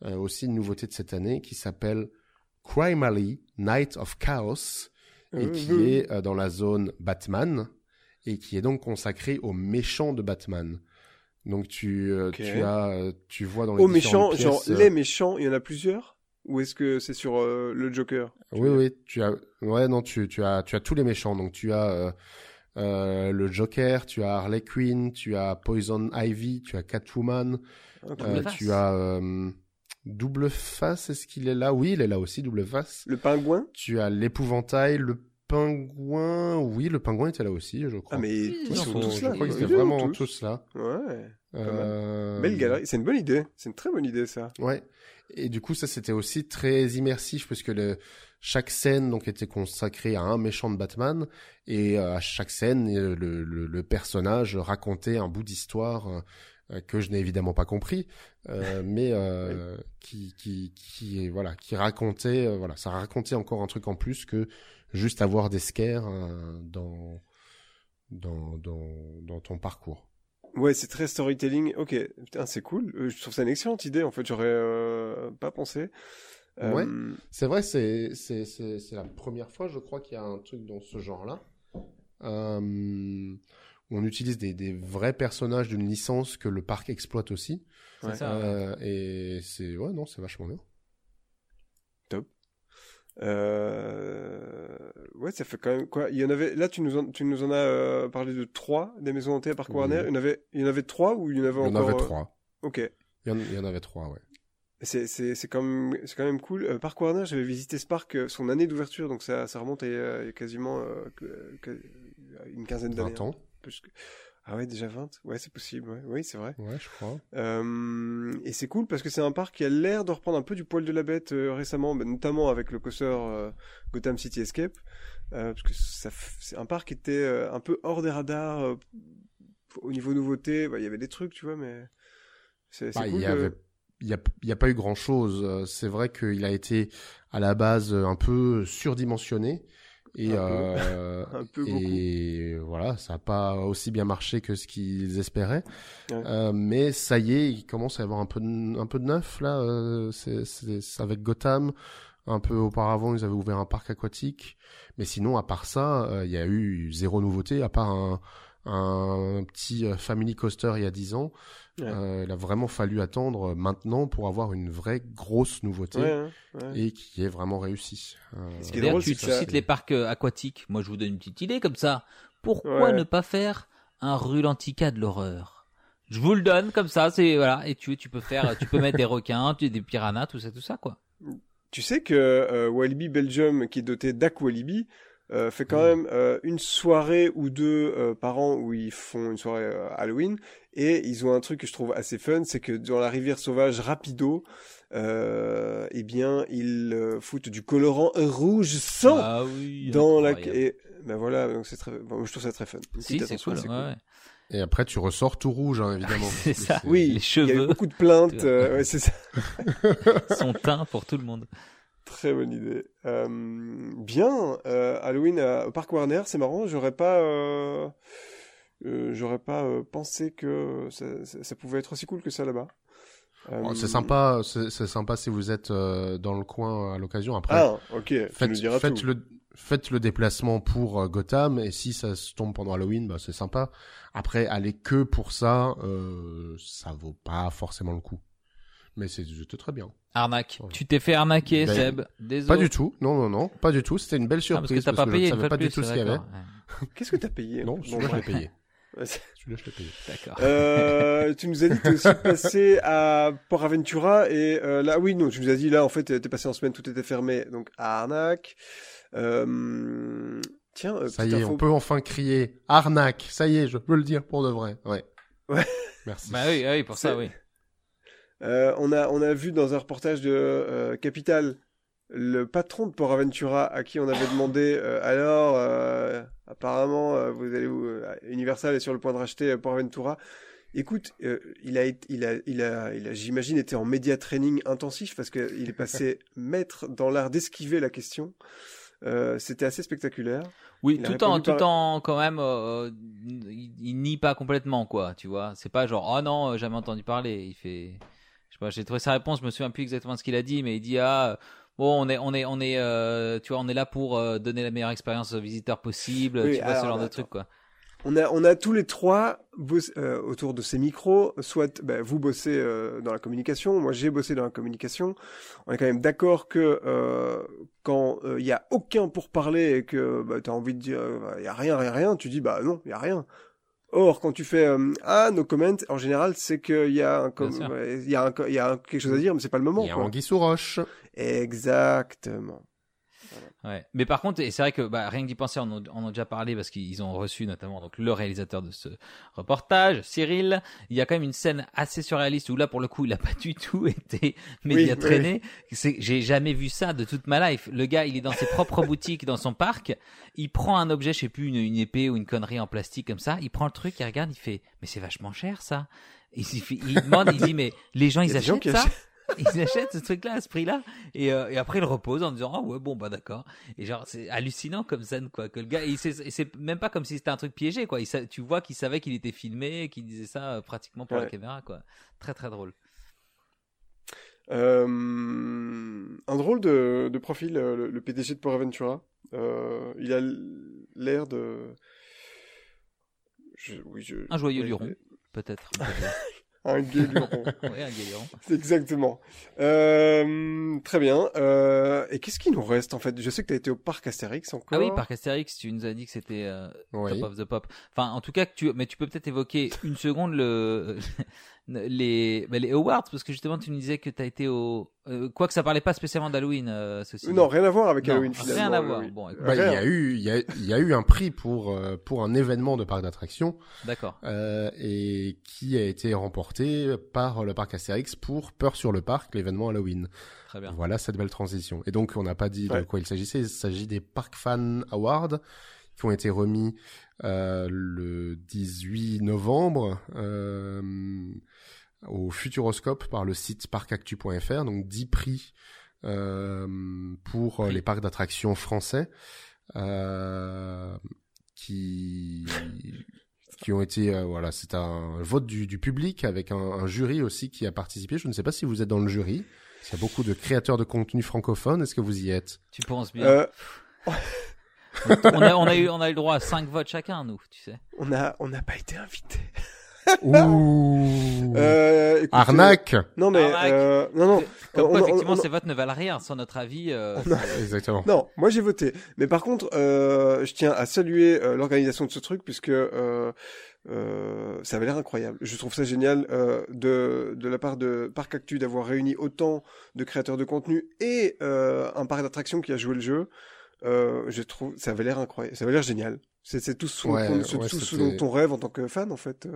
euh, aussi une nouveauté de cette année, qui s'appelle Crime Alley Night of Chaos et qui Mhm. est euh, dans la zone Batman et qui est donc consacré aux méchants de Batman. Donc tu euh, Ok. tu as euh, tu vois dans les Aux méchants, genre pièces, euh, les méchants, il y en a plusieurs? Ou est-ce que c'est sur euh, le Joker? Oui, oui, tu as, ouais, non, tu, tu as, tu as tous les méchants. Donc, tu as euh, euh, le Joker, tu as Harley Quinn, tu as Poison Ivy, tu as Catwoman, euh, tu as euh, Double Face. Est-ce qu'il est là? Oui, il est là aussi, Double Face. Le pingouin? Tu as l'épouvantail, le pingouin. Oui, le pingouin était là aussi, je crois. Ah mais ils ils sont sont- tous je là. crois qu'ils Ils étaient sont vraiment tous. tous là. Ouais. Euh, Belle galerie. C'est une bonne idée. C'est une très bonne idée ça. Ouais. Et du coup, ça c'était aussi très immersif parce que le, chaque scène donc était consacrée à un méchant de Batman et euh, à chaque scène euh, le, le, le personnage racontait un bout d'histoire euh, que je n'ai évidemment pas compris, euh, (laughs) mais euh, qui qui qui voilà qui racontait euh, voilà ça racontait encore un truc en plus que juste avoir des scares euh, dans dans dans dans ton parcours. Ouais, c'est très storytelling. Ok, putain, c'est cool. Euh, je trouve ça une excellente idée. En fait, j'aurais euh, pas pensé. Euh, Ouais. C'est vrai, c'est c'est c'est c'est la première fois, je crois, qu'il y a un truc dans ce genre-là. Euh, où on utilise des des vrais personnages d'une licence que le parc exploite aussi. C'est Ouais. ça. Euh, et c'est ouais non, c'est vachement bien. Euh... Ouais, ça fait quand même quoi Il y en avait. Là, tu nous en, tu nous en as euh, parlé de trois des maisons hantées à Parc Oui. Warner. Il y en avait, il y en avait trois ou il y en avait Il y en encore avait euh, trois. Ok. Il y en, il y en avait trois, ouais. C'est c'est c'est quand même c'est quand même cool. Euh, Parc Warner, j'avais visité ce parc son année d'ouverture, donc ça ça remonte à quasiment une quinzaine d'années. 20 ans. hein, plus que- Ah ouais, déjà 20 Ouais, c'est possible. Ouais. Oui, c'est vrai. Ouais, je crois. Euh, et c'est cool parce que c'est un parc qui a l'air de reprendre un peu du poil de la bête euh, récemment, bah, notamment avec le coaster euh, Gotham City Escape, parce que c'est un parc qui était un peu hors des radars au niveau nouveauté. Bah, Il y avait des trucs, tu vois, mais c'est Bah, cool. il y que- avait il y a, il y a pas eu grand chose. C'est vrai qu'il a été à la base un peu surdimensionné et Un peu. euh, (laughs) Un peu et voilà, ça a pas aussi bien marché que ce qu'ils espéraient. Ouais. Euh, mais ça y est, il commence à y avoir un peu de, un peu de neuf là. euh, c'est c'est- c'est avec Gotham. Un peu auparavant, ils avaient ouvert un parc aquatique. Mais sinon, à part ça, euh, il y a eu zéro nouveauté, à part un, un petit euh, family coaster il y a 10 ans. Ouais. Euh, il a vraiment fallu attendre maintenant pour avoir une vraie grosse nouveauté Ouais, hein, ouais. et qui est vraiment réussie. Euh, Ce qui est D'ailleurs, drôle, tu, cites les parcs euh, aquatiques. Moi, je vous donne une petite idée comme ça. Pourquoi Ouais. ne pas faire un Rulantica de l'horreur? Je vous le donne comme ça. C'est voilà. Et tu, tu peux faire, tu peux mettre des requins, tu- des piranhas, tout ça, tout ça, quoi. Tu sais que euh, Walibi Belgium, qui est doté d'Aqualibi, euh, fait quand Mhm. même euh, une soirée ou deux euh, par an où ils font une soirée euh, Halloween. Et ils ont un truc que je trouve assez fun, c'est que dans la rivière sauvage Rapido, euh, eh bien, ils euh, foutent du colorant rouge sang Ah oui. dans la... Et ben voilà, donc c'est très... bon, je trouve ça très fun. Si, c'est cool. ouais. Et après, tu ressors tout rouge, hein, évidemment. (laughs) C'est ça. Oui, Les il y a eu cheveux. beaucoup de plaintes. (laughs) Euh, ouais, c'est ça. Son teint pour tout le monde. Très bonne idée. Euh, bien, euh, Halloween à, au Parc Warner, c'est marrant. J'aurais pas, euh, j'aurais pas pensé que ça, ça- ça pouvait être aussi cool que ça là-bas. Bon, c'est sympa, c'est sympa si vous êtes dans le coin à l'occasion. Après, Ah, nous faites, diras faites tout. le faites le déplacement pour Gotham et si ça se tombe pendant Halloween, bah, c'est sympa. Après, aller que pour ça, ça vaut pas forcément le coup. Mais c'est c'était très bien. Arnaque. Tu t'es fait arnaquer, Ben, Seb. Désolé. Pas du tout, non non non, pas du tout. C'était une belle Ah, parce que surprise t'as pas je payé ne une savais pas de du plus. tout ce qu'il y avait. Qu'est-ce que t'as payé Non, celui-là je l'ai payé. Celui-là je l'ai payé. D'accord. Euh, tu nous as dit que t'es aussi passé à Port Aventura et euh, là oui non tu nous as dit là en fait t'es passé en semaine tout était fermé donc arnaque. Euh, tiens euh, Ça y est, info- on peut enfin crier arnaque. Ça y est, je peux le dire pour de vrai. Ouais. Ouais. Merci. Bah oui, oui, pour ça, oui. Euh, on a on a vu dans un reportage de euh, Capital le patron de Port Aventura à qui on avait demandé euh, alors apparemment vous allez où Universal est sur le point de racheter Port Aventura. Écoute, il a il a il a il a j'imagine été en média training intensif parce que il est passé (laughs) maître dans l'art d'esquiver la question. Euh, c'était assez spectaculaire. Oui, Il tout en, tout en quand même, euh, il, il nie pas complètement, quoi, tu vois. C'est pas genre, oh non, jamais entendu parler. Il fait, je sais pas, j'ai trouvé sa réponse, je me souviens plus exactement de ce qu'il a dit, mais il dit, ah, euh, bon, on est, on est, on est, euh, tu vois, on est là pour euh, donner la meilleure expérience aux visiteurs possible, Oui, tu vois, ce genre de truc, quoi. On a, on a tous les trois euh, autour de ces micros, soit ben, vous bossez euh, dans la communication, moi j'ai bossé dans la communication. On est quand même d'accord que euh, quand il y a aucun pour parler et que bah, tu as envie de dire il y a rien, rien, rien, tu dis bah non, il y a rien. Or quand tu fais euh, ah no comment, en général c'est qu'il y a un il y a un, il y a un- quelque chose à dire, mais c'est pas le moment. Il y a quoi. Anguille sous roche. Exactement. Ouais. Mais par contre, et c'est vrai que bah, rien que d'y penser, on en on en a déjà parlé parce qu'ils ont reçu notamment donc le réalisateur de ce reportage, Cyril. Il y a quand même une scène assez surréaliste où là, pour le coup, il a (laughs) pas du tout été média oui, traîné. J'ai jamais vu ça de toute ma life. Le gars, il est dans ses propres (laughs) boutiques, dans son parc. Il prend un objet, je sais plus, une, une épée ou une connerie en plastique comme ça. Il prend le truc, il regarde, il fait, mais c'est vachement cher ça. Il, il demande, il dit, mais les gens, ils gens achètent ça? achètent. Ils achètent ce truc-là à ce prix-là et, euh, et après ils reposent en disant ah ouais bon bah d'accord et genre c'est hallucinant comme scène quoi que le gars et c'est même pas comme si c'était un truc piégé quoi il, tu vois qu'il savait qu'il était filmé qu'il disait ça euh, pratiquement pour la caméra quoi très très drôle Euh, un drôle de, de profil, le, le PDG de Port Aventura. Euh, il a l'air de. Je, oui, je, Un joyeux luron. peut-être. (laughs) un guéluron. (laughs) ouais, un guéluron. C'est exactement. Euh, très bien. Euh, et qu'est-ce qui nous reste en fait? Je sais que tu as été au parc Astérix encore. Ah oui, parc Astérix, tu nous as dit que c'était euh, Oui. Top of the Pop. Enfin, en tout cas, que tu, mais tu peux peut-être évoquer une seconde le, les, bah, les awards, parce que justement, tu nous disais que tu as été au, euh, quoi que ça parlait pas spécialement d'Halloween, euh, ceci. Non, rien à voir avec Non, Halloween rien finalement. à voir. oui. Bon, écoute, Bah, il y Rien. a eu, il y a, il y a eu un prix pour euh, pour un événement de parc d'attractions d'accord. euh, et qui a été remporté par le parc Astérix pour Peur sur le parc, l'événement Halloween. Très bien. Voilà cette belle transition. Et donc on n'a pas dit de quoi il s'agissait. Il s'agit des Park Fan Awards qui ont été remis euh, le 18 novembre euh, au Futuroscope par le site parcactu.fr. Donc 10 prix euh, pour euh, les parcs d'attractions français euh, qui qui ont été euh, voilà c'est un vote du, du public avec un, un jury aussi qui a participé je ne sais pas si vous êtes dans le jury il y a beaucoup de créateurs de contenu francophones est-ce que vous y êtes? Tu penses bien. Euh, on, a, on, a eu, on a eu le droit à 5 votes chacun, nous, tu sais. on a, on n'a pas été invité. Ouh (laughs) Euh, écoutez- arnaque Non mais Arnaque. euh, non non. Comme on quoi, on- effectivement, on a- ces votes ne valent rien. Sans notre avis, euh, (laughs) exactement Non, moi j'ai voté. Mais par contre, euh, je tiens à saluer euh, l'organisation de ce truc puisque euh, euh, ça avait l'air incroyable. Je trouve ça génial euh, de de la part de Parc Actu d'avoir réuni autant de créateurs de contenu et euh, un parc d'attractions qui a joué le jeu. Euh, je trouve ça avait l'air incroyable. Ça avait l'air génial. C'est c'est tout ce, Ouais, ce- ouais, tout ce dont on rêve en tant que fan en fait.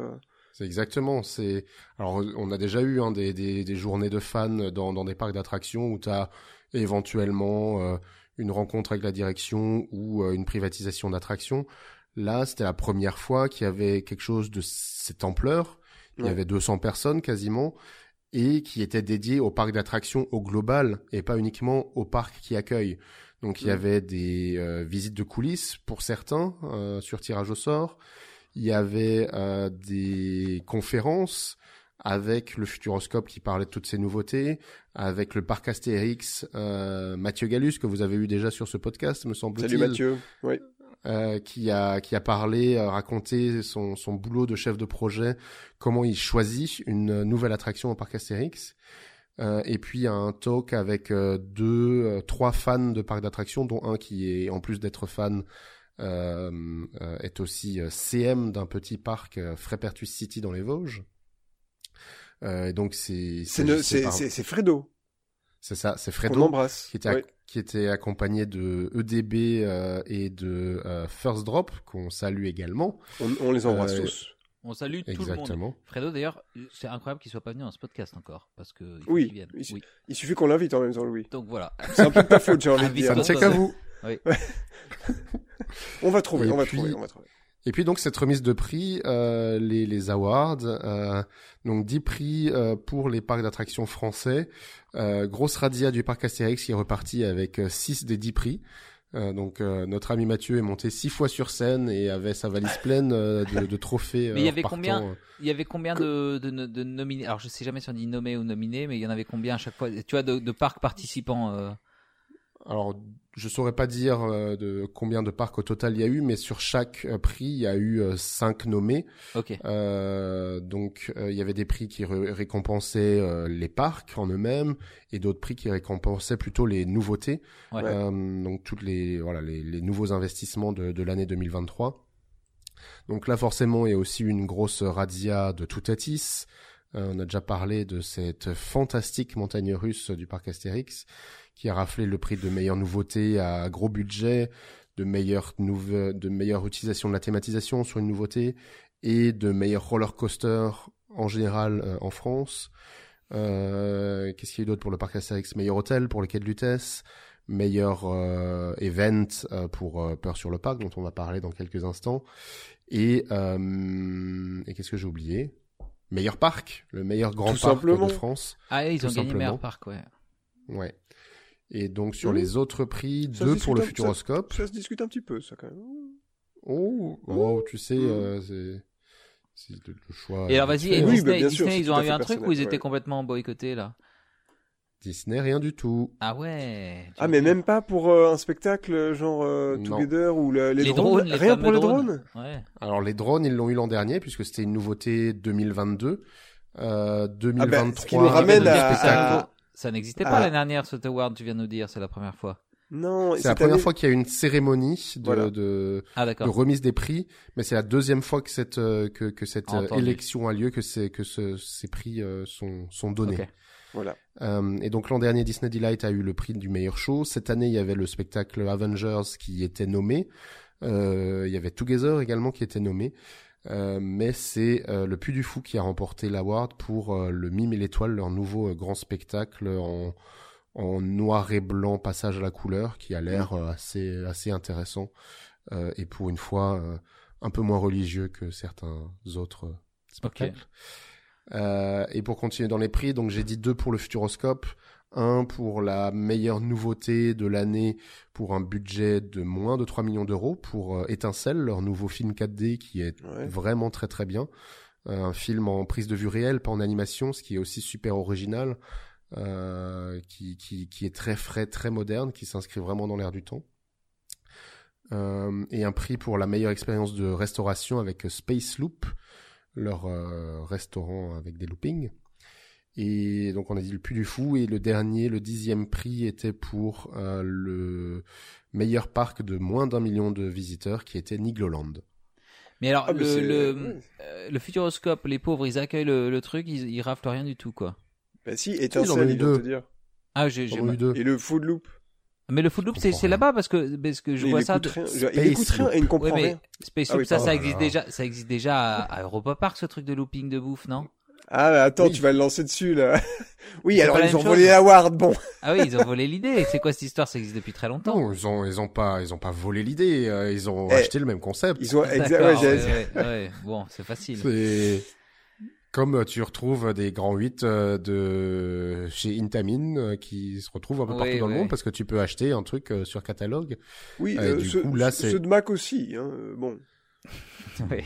C'est exactement. C'est alors on a déjà eu hein, des, des, des journées de fans dans, dans des parcs d'attractions où tu as éventuellement euh, une rencontre avec la direction ou euh, une privatisation d'attractions. Là, c'était la première fois qu'il y avait quelque chose de cette ampleur. Il y avait 200 personnes quasiment et qui était dédié au parc d'attractions au global et pas uniquement au parc qui accueille. Donc il y Mm. avait des euh, visites de coulisses pour certains euh, sur tirage au sort. Il y avait euh, des conférences avec le Futuroscope qui parlait de toutes ces nouveautés, avec le parc Astérix, euh, Mathieu Gallus que vous avez eu déjà sur ce podcast, me semble-t-il Salut Mathieu. Oui. euh, qui a qui a parlé, euh, raconté son son boulot de chef de projet, comment il choisit une nouvelle attraction au parc Astérix. Euh, et puis un talk avec euh, deux, euh, trois fans de parcs d'attractions, dont un qui est en plus d'être fan est aussi euh, CM d'un petit parc euh, Frépertus City dans les Vosges. Euh, et donc c'est C'est Fredo. c'est ça, c'est On Fredo embrasse. qui était, Oui. qui était accompagné de EDB euh, et de euh, First Drop, qu'on salue également. On, on les embrasse Euh, tous. on salue tout le monde. Exactement. Fredo, d'ailleurs, c'est incroyable qu'il soit pas venu dans ce podcast encore, parce que il Oui, il- Oui. Il suffit qu'on l'invite en même temps, Louis. Donc voilà. C'est un peu de ta faute, j'ai envie de dire. Ça ne qu'à ça- vous. (laughs) On va trouver, Et on va puis- trouver, on va trouver. Et puis donc cette remise de prix, euh, les, les awards, euh, donc 10 prix euh, pour les parcs d'attractions français. Euh, grosse radia du parc Astérix qui est reparti avec 6 des 10 prix. Euh, donc euh, notre ami Mathieu est monté six fois sur scène et avait sa valise pleine euh, de, de trophées. Mais il y avait combien Il y avait combien de, de, de nominés? Alors je sais jamais si on dit nommés ou nominés, mais il y en avait combien à chaque fois? Tu vois, de, de parcs participants euh, Alors, je saurais pas dire euh, de combien de parcs au total il y a eu, mais sur chaque euh, prix, il y a eu euh, cinq nommés. Ok. Euh, donc, euh, il y avait des prix qui ré- récompensaient euh, les parcs en eux-mêmes et d'autres prix qui récompensaient plutôt les nouveautés. Ouais. Euh, donc, toutes les voilà les, les nouveaux investissements de, de l'année 2023. Donc là, forcément, il y a aussi une grosse radia de Toutatis. Euh, on a déjà parlé de cette fantastique montagne russe du parc Astérix qui a raflé le prix de meilleure nouveauté à gros budget, de meilleure, nouve- de meilleure utilisation de la thématisation sur une nouveauté et de meilleur roller coaster en général euh, en France. Euh, Qu'est-ce qu'il y a eu d'autre pour le parc Astérix? Meilleur hôtel pour le quai de Lutèce, meilleur euh, event euh, pour euh, Peur sur le parc dont on va parler dans quelques instants. Et, euh, et qu'est-ce que j'ai oublié? Meilleur parc, le meilleur grand Tout parc simplement. de France. Ah, ils ont gagné simplement. meilleur parc, ouais. Ouais. Et donc sur Mmh. les autres prix, Ça deux pour le Futuroscope. Ça se discute un petit peu, ça, quand même. Oh, oh, tu sais, Mmh. euh, c'est c'est le, le choix. Et alors vas-y, fait, et. Oui, Disney, bah, sûr, Disney, ils ont eu un truc ou personnel, ils étaient ouais. complètement boycottés là Disney, rien du tout. Ah ouais. Ah, mais même pas pour euh, un spectacle genre euh, Non. Together ou le- les, les drones, drones, les Rien pour les drones. drones Ouais. Alors les drones, ils l'ont eu l'an dernier puisque c'était une nouveauté 2022. Euh, Ah 2023. ce qui nous ramène à- Ça n'existait pas l'année dernière, cet award, tu viens de nous dire, c'est la première fois. Non, C'est la première année- fois qu'il y a une cérémonie de, Voilà. de, Ah, de remise des prix, mais c'est la deuxième fois que cette euh, que, que cette euh, Entendu. élection a lieu, que c'est que ce- ces prix euh, sont sont donnés. Ok. Voilà. Euh, et donc l'an dernier, Disney Delight a eu le prix du meilleur show. Cette année, il y avait le spectacle Avengers qui était nommé. Euh, il y avait Together également qui était nommé. Euh, mais c'est euh, le Puy du Fou qui a remporté l'award pour euh, le Mime et l'étoile, leur nouveau euh, grand spectacle en, en noir et blanc, passage à la couleur, qui a l'air euh, assez assez intéressant euh, et pour une fois euh, un peu moins religieux que certains autres spectacles. Euh, et pour continuer dans les prix, donc j'ai dit deux pour le Futuroscope, un pour la meilleure nouveauté de l'année pour un budget de moins de 3 millions d'euros pour euh, Étincelle, leur nouveau film 4D qui est Ouais. vraiment très très bien. Euh, un film en prise de vue réelle, pas en animation, ce qui est aussi super original, euh, qui, qui, qui est très frais, très moderne, qui s'inscrit vraiment dans l'air du temps. Et un prix pour la meilleure expérience de restauration avec Space Loop, leur restaurant avec des loopings. Et donc on a dit le Puy du Fou et le dernier, le dixième prix était pour euh, le meilleur parc de moins d'un million de visiteurs qui était Nigloland. Mais alors, Ah, mais le, c'est- le, ouais. euh, le Futuroscope, les pauvres, ils accueillent le, le truc, ils, ils raflent rien du tout, quoi. Bah si, ils en ont étincelle, eu deux. dire. Ah, j'ai, j'ai eu deux. Et le food loop. Mais le Footloop, c'est, là-bas parce que, parce que je vois ça. de- rien. Space il écoute rien et il ne Ouais, comprend mais rien. Space Ah Loop, oui, ça, ça existe déjà, ça existe déjà à, à Europa Park, ce truc de looping de bouffe, non? Ah, mais attends, Oui. tu vas le lancer dessus, là. (laughs) oui, alors ils ont même volé chose. l'award, bon. (laughs) Ah oui, ils ont volé l'idée. C'est quoi cette histoire? Ça existe depuis très longtemps. Non, ils ont ils ont pas ils ont pas volé l'idée, euh, ils ont Eh, acheté le même concept. Ils ont, D'accord, (laughs) exa- ouais, ouais, ouais, ouais. Bon, c'est facile. C'est comme tu retrouves des grands 8 euh, de chez Intamin euh, qui se retrouvent un peu Oui, partout dans le monde parce que tu peux acheter un truc sur catalogue. Oui, Euh, du ceux, coup, là, ceux- c'est- ceux de Mac aussi, hein. Bon.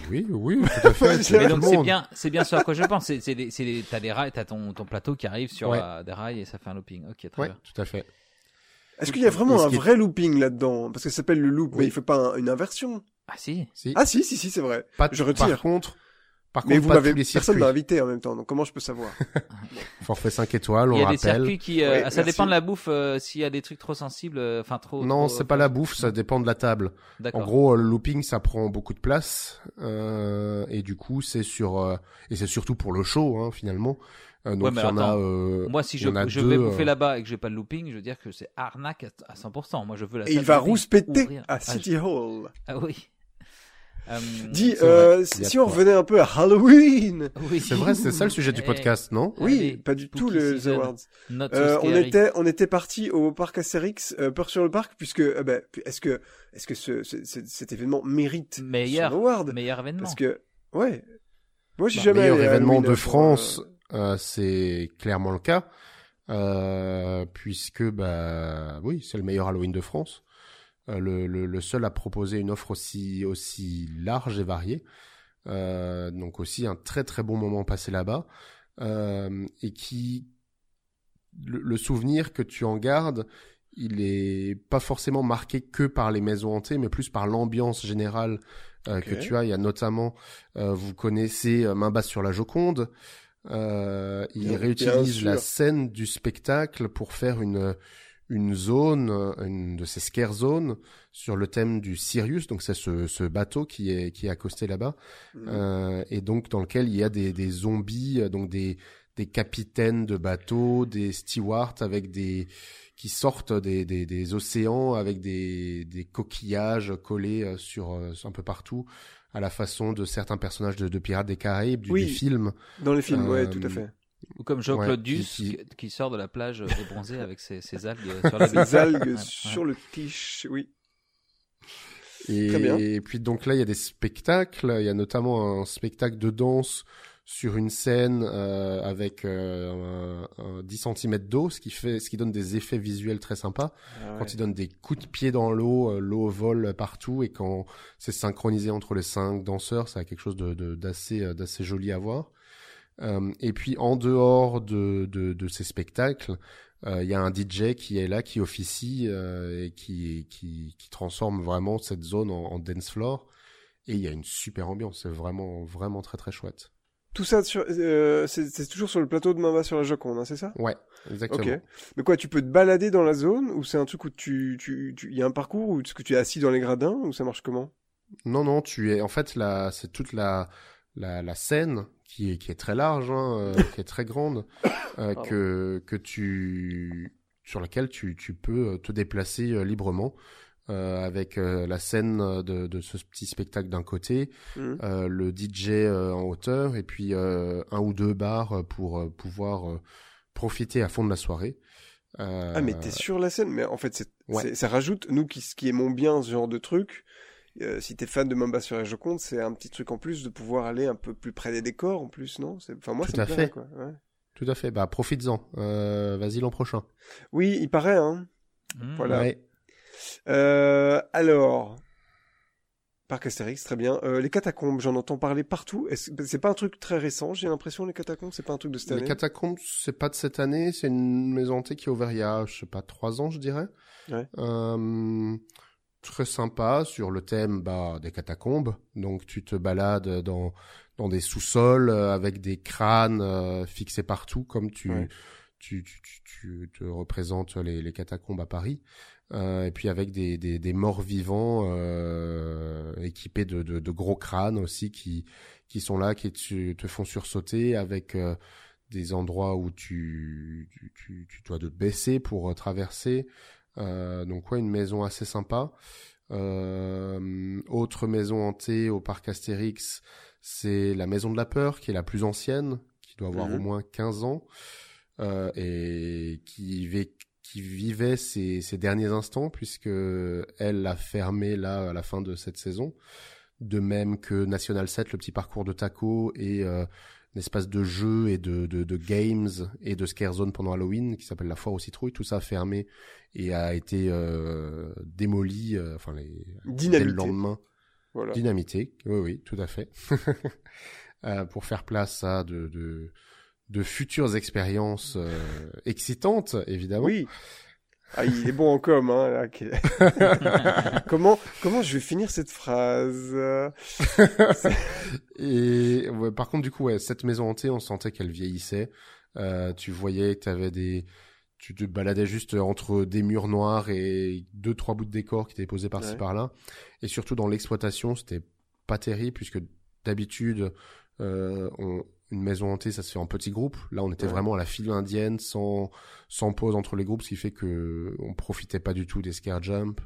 Oui, oui, tout à fait. (laughs) C'est bien, c'est bien ce à quoi je pense. C'est, c'est, des- c'est des- t'as des rails, t'as ton, ton plateau qui arrive sur Ouais. euh, des rails et ça fait un looping. Ok, très Ouais, bien. tout à fait. Est-ce qu'il y a vraiment un vrai looping là-dedans? Parce que ça s'appelle le loop, mais il fait pas un- une inversion. Ah si. Si. Ah si, si, si, c'est vrai. Pas- je retire. Par contre, par Mais contre, vous pas m'avez, tous les personne m'a invité en même temps, donc comment je peux savoir? (laughs) Forfait 5 étoiles, on Il y a des circuits qui, euh, Ouais, ça merci. dépend de la bouffe. euh, s'il y a des trucs trop sensibles, euh, enfin trop. Non, c'est pas la bouffe, ça dépend de la table. En gros, euh, le looping, ça prend beaucoup de place, euh, et du coup, c'est sur, euh, et c'est surtout pour le show, hein, finalement. Euh, donc Ouais, mais il y en a. attends. euh, Moi, si je, je deux, vais bouffer là-bas et que j'ai pas de looping, je veux dire que c'est arnaque à, à 100%. Moi, je veux la. Et il va rouspéter à Ah, City Hall. Ah oui. Euh, Dis, euh, si on revenait un peu à Halloween. (laughs) Oui. C'est vrai, c'est ça le sujet du Eh, podcast, non Oui, Allez, pas du tout les season. awards. Euh, on était, on était parti au parc Astérix, euh, peur sur le parc, puisque, euh, ben, est-ce que, est-ce que ce, ce- ce- cet événement mérite meilleur, son award? Meilleur événement. Parce que, ouais, moi j'ai Bah, jamais meilleur événement Halloween, de euh, France, euh, c'est clairement le cas, euh, puisque bah oui, c'est le meilleur Halloween de France, le, le, le seul à proposer une offre aussi aussi large et variée. Euh, donc aussi un très très bon moment passé là-bas euh, et qui le, le souvenir que tu en gardes, il est pas forcément marqué que par les maisons hantées, mais plus par l'ambiance générale euh, que tu as. Il y a notamment, euh, vous connaissez euh, Main basse sur la Joconde. Euh, il réutilise la scène du spectacle pour faire une une zone, euh, une de ces scare zones sur le thème du Sirius. Donc c'est ce, ce bateau qui est qui est accosté là-bas euh, euh, et donc dans lequel il y a des, des zombies, euh, donc des, des capitaines de bateaux, des stewards avec des qui sortent des, des, des océans avec des, des coquillages collés euh, sur un peu partout, à la façon de certains personnages de, de Pirates des Caraïbes, du, Oui. des films. dans les films, ouais, euh, tout à fait. Ou comme Jean-Claude Ouais, Duss qui- qui... qui sort de la plage débronzée avec ses, ses (laughs) algues sur la Des algues Ouais, ouais. sur le tiche, oui. Et, Très bien. et puis donc là, il y a des spectacles. Il y a notamment un spectacle de danse sur une scène euh, avec euh, un, un 10 cm d'eau, ce qui fait, ce qui donne des effets visuels très sympas. Ah ouais. Quand il donne des coups de pied dans l'eau, euh, l'eau vole partout et quand c'est synchronisé entre les cinq danseurs, ça a quelque chose de euh, d'assez joli à voir. Euh, et puis en dehors de de, de ces spectacles, euh, il y a un DJ qui est là, qui officie euh, et qui qui qui transforme vraiment cette zone en, en dance floor. Et il y a une super ambiance, c'est vraiment vraiment très très chouette. Tout ça, euh, c'est toujours sur le plateau de Mamba sur la Joconde, hein, c'est ça? Ouais, exactement. Ok. Mais quoi, tu peux te balader dans la zone ou c'est un truc où tu, tu, tu, il y a un parcours ou est-ce que tu es assis dans les gradins ou ça marche comment? Non, non, tu es en fait là, c'est toute la, la la scène qui est qui est très large, hein, euh, (coughs) qui est très grande, euh, que que tu sur laquelle tu tu peux te déplacer euh, librement. euh, avec euh, la scène de, de ce petit spectacle d'un côté, euh, le DJ euh, en hauteur et puis euh, un ou deux bars pour euh, pouvoir euh, profiter à fond de la soirée. Euh, Ah mais t'es sur la scène, mais en fait Ouais. ça rajoute nous qui qui aimons bien ce genre de truc. Euh, si t'es fan de Mamba sur la Joconde, c'est un petit truc en plus de pouvoir aller un peu plus près des décors en plus, non? C'est- Enfin moi Tout ça à me plairait, fait. quoi. ouais. Tout à fait. Bah profites-en. Euh, Vas-y l'an prochain. Oui, il paraît. Hein. Hmm. Voilà. Ouais. Euh, alors, parc Astérix, très bien. Euh, les catacombes, j'en entends parler partout. C'est pas un truc très récent, j'ai l'impression les catacombes? C'est pas un truc de cette Les année? catacombes, c'est pas de cette année, c'est une maison hantée qui est ouverte il y a, je sais pas, trois ans, je dirais. Ouais. Euh, très sympa sur le thème bah, des catacombes. Donc tu te balades dans dans des sous-sols euh, avec des crânes euh, fixés partout, comme tu, Ouais. tu, tu, tu, tu te représentes les, les catacombes à Paris. Euh, et puis avec des, des, des morts vivants euh, équipés de, de, de gros crânes aussi qui qui sont là, qui te, te font sursauter avec euh, des endroits où tu, tu, tu, dois te baisser pour traverser. Euh, donc ouais, une maison assez sympa. Euh, autre maison hantée au parc Astérix, c'est la maison de la peur, qui est la plus ancienne, qui doit avoir Mhm. au moins 15 ans, euh, et qui, qui vivait ses, ses derniers instants, puisque elle a fermé là à la fin de cette saison. De même que National 7, le petit parcours de Taco, et euh, espace de jeux et de, de, de games et de scare zone pendant Halloween qui s'appelle la foire aux citrouilles. Tout ça a fermé et a été euh, démoli, euh, enfin les, dès le lendemain. Voilà. Dynamité, oui, oui, tout à fait. (laughs) Euh, pour faire place à de, de, de futures expériences euh, excitantes, évidemment. Oui. Ah, il est bon en com, hein. (laughs) comment, comment je vais finir cette phrase (laughs) Et ouais, par contre, du coup, ouais, cette maison hantée, on sentait qu'elle vieillissait. Euh, tu voyais que t'avais des, tu te baladais juste entre des murs noirs et deux trois bouts de décor qui étaient posés par-ci Ouais. par-là. Et surtout dans l'exploitation, c'était pas terrible puisque d'habitude, euh, on- une maison hantée, ça se fait en petits groupes. Là, on était Ouais. vraiment à la file indienne, sans sans pause entre les groupes, ce qui fait que on profitait pas du tout des scare jump.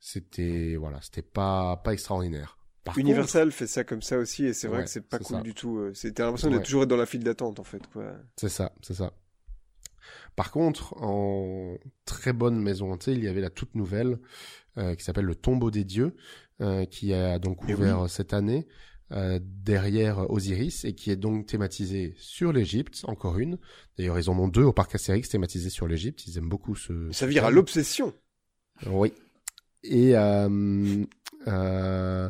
C'était voilà, c'était pas pas extraordinaire. Par contre, Universal fait ça comme ça aussi, et c'est vrai Ouais, que c'est pas cool ça. du tout. euh, T'as l'impression d'être Ouais. toujours être dans la file d'attente, en fait, quoi. C'est ça, c'est ça. Par contre, en très bonne maison hantée, il y avait la toute nouvelle euh, qui s'appelle le Tombeau des dieux, euh, qui a donc Eh ouvert cette année euh, derrière Osiris et qui est donc thématisée sur l'Égypte, encore une. D'ailleurs, ils en ont deux au parc Astérix thématisés sur l'Égypte. Ils aiment beaucoup ce. Ça vire à l'obsession. Oui. Et euh, euh,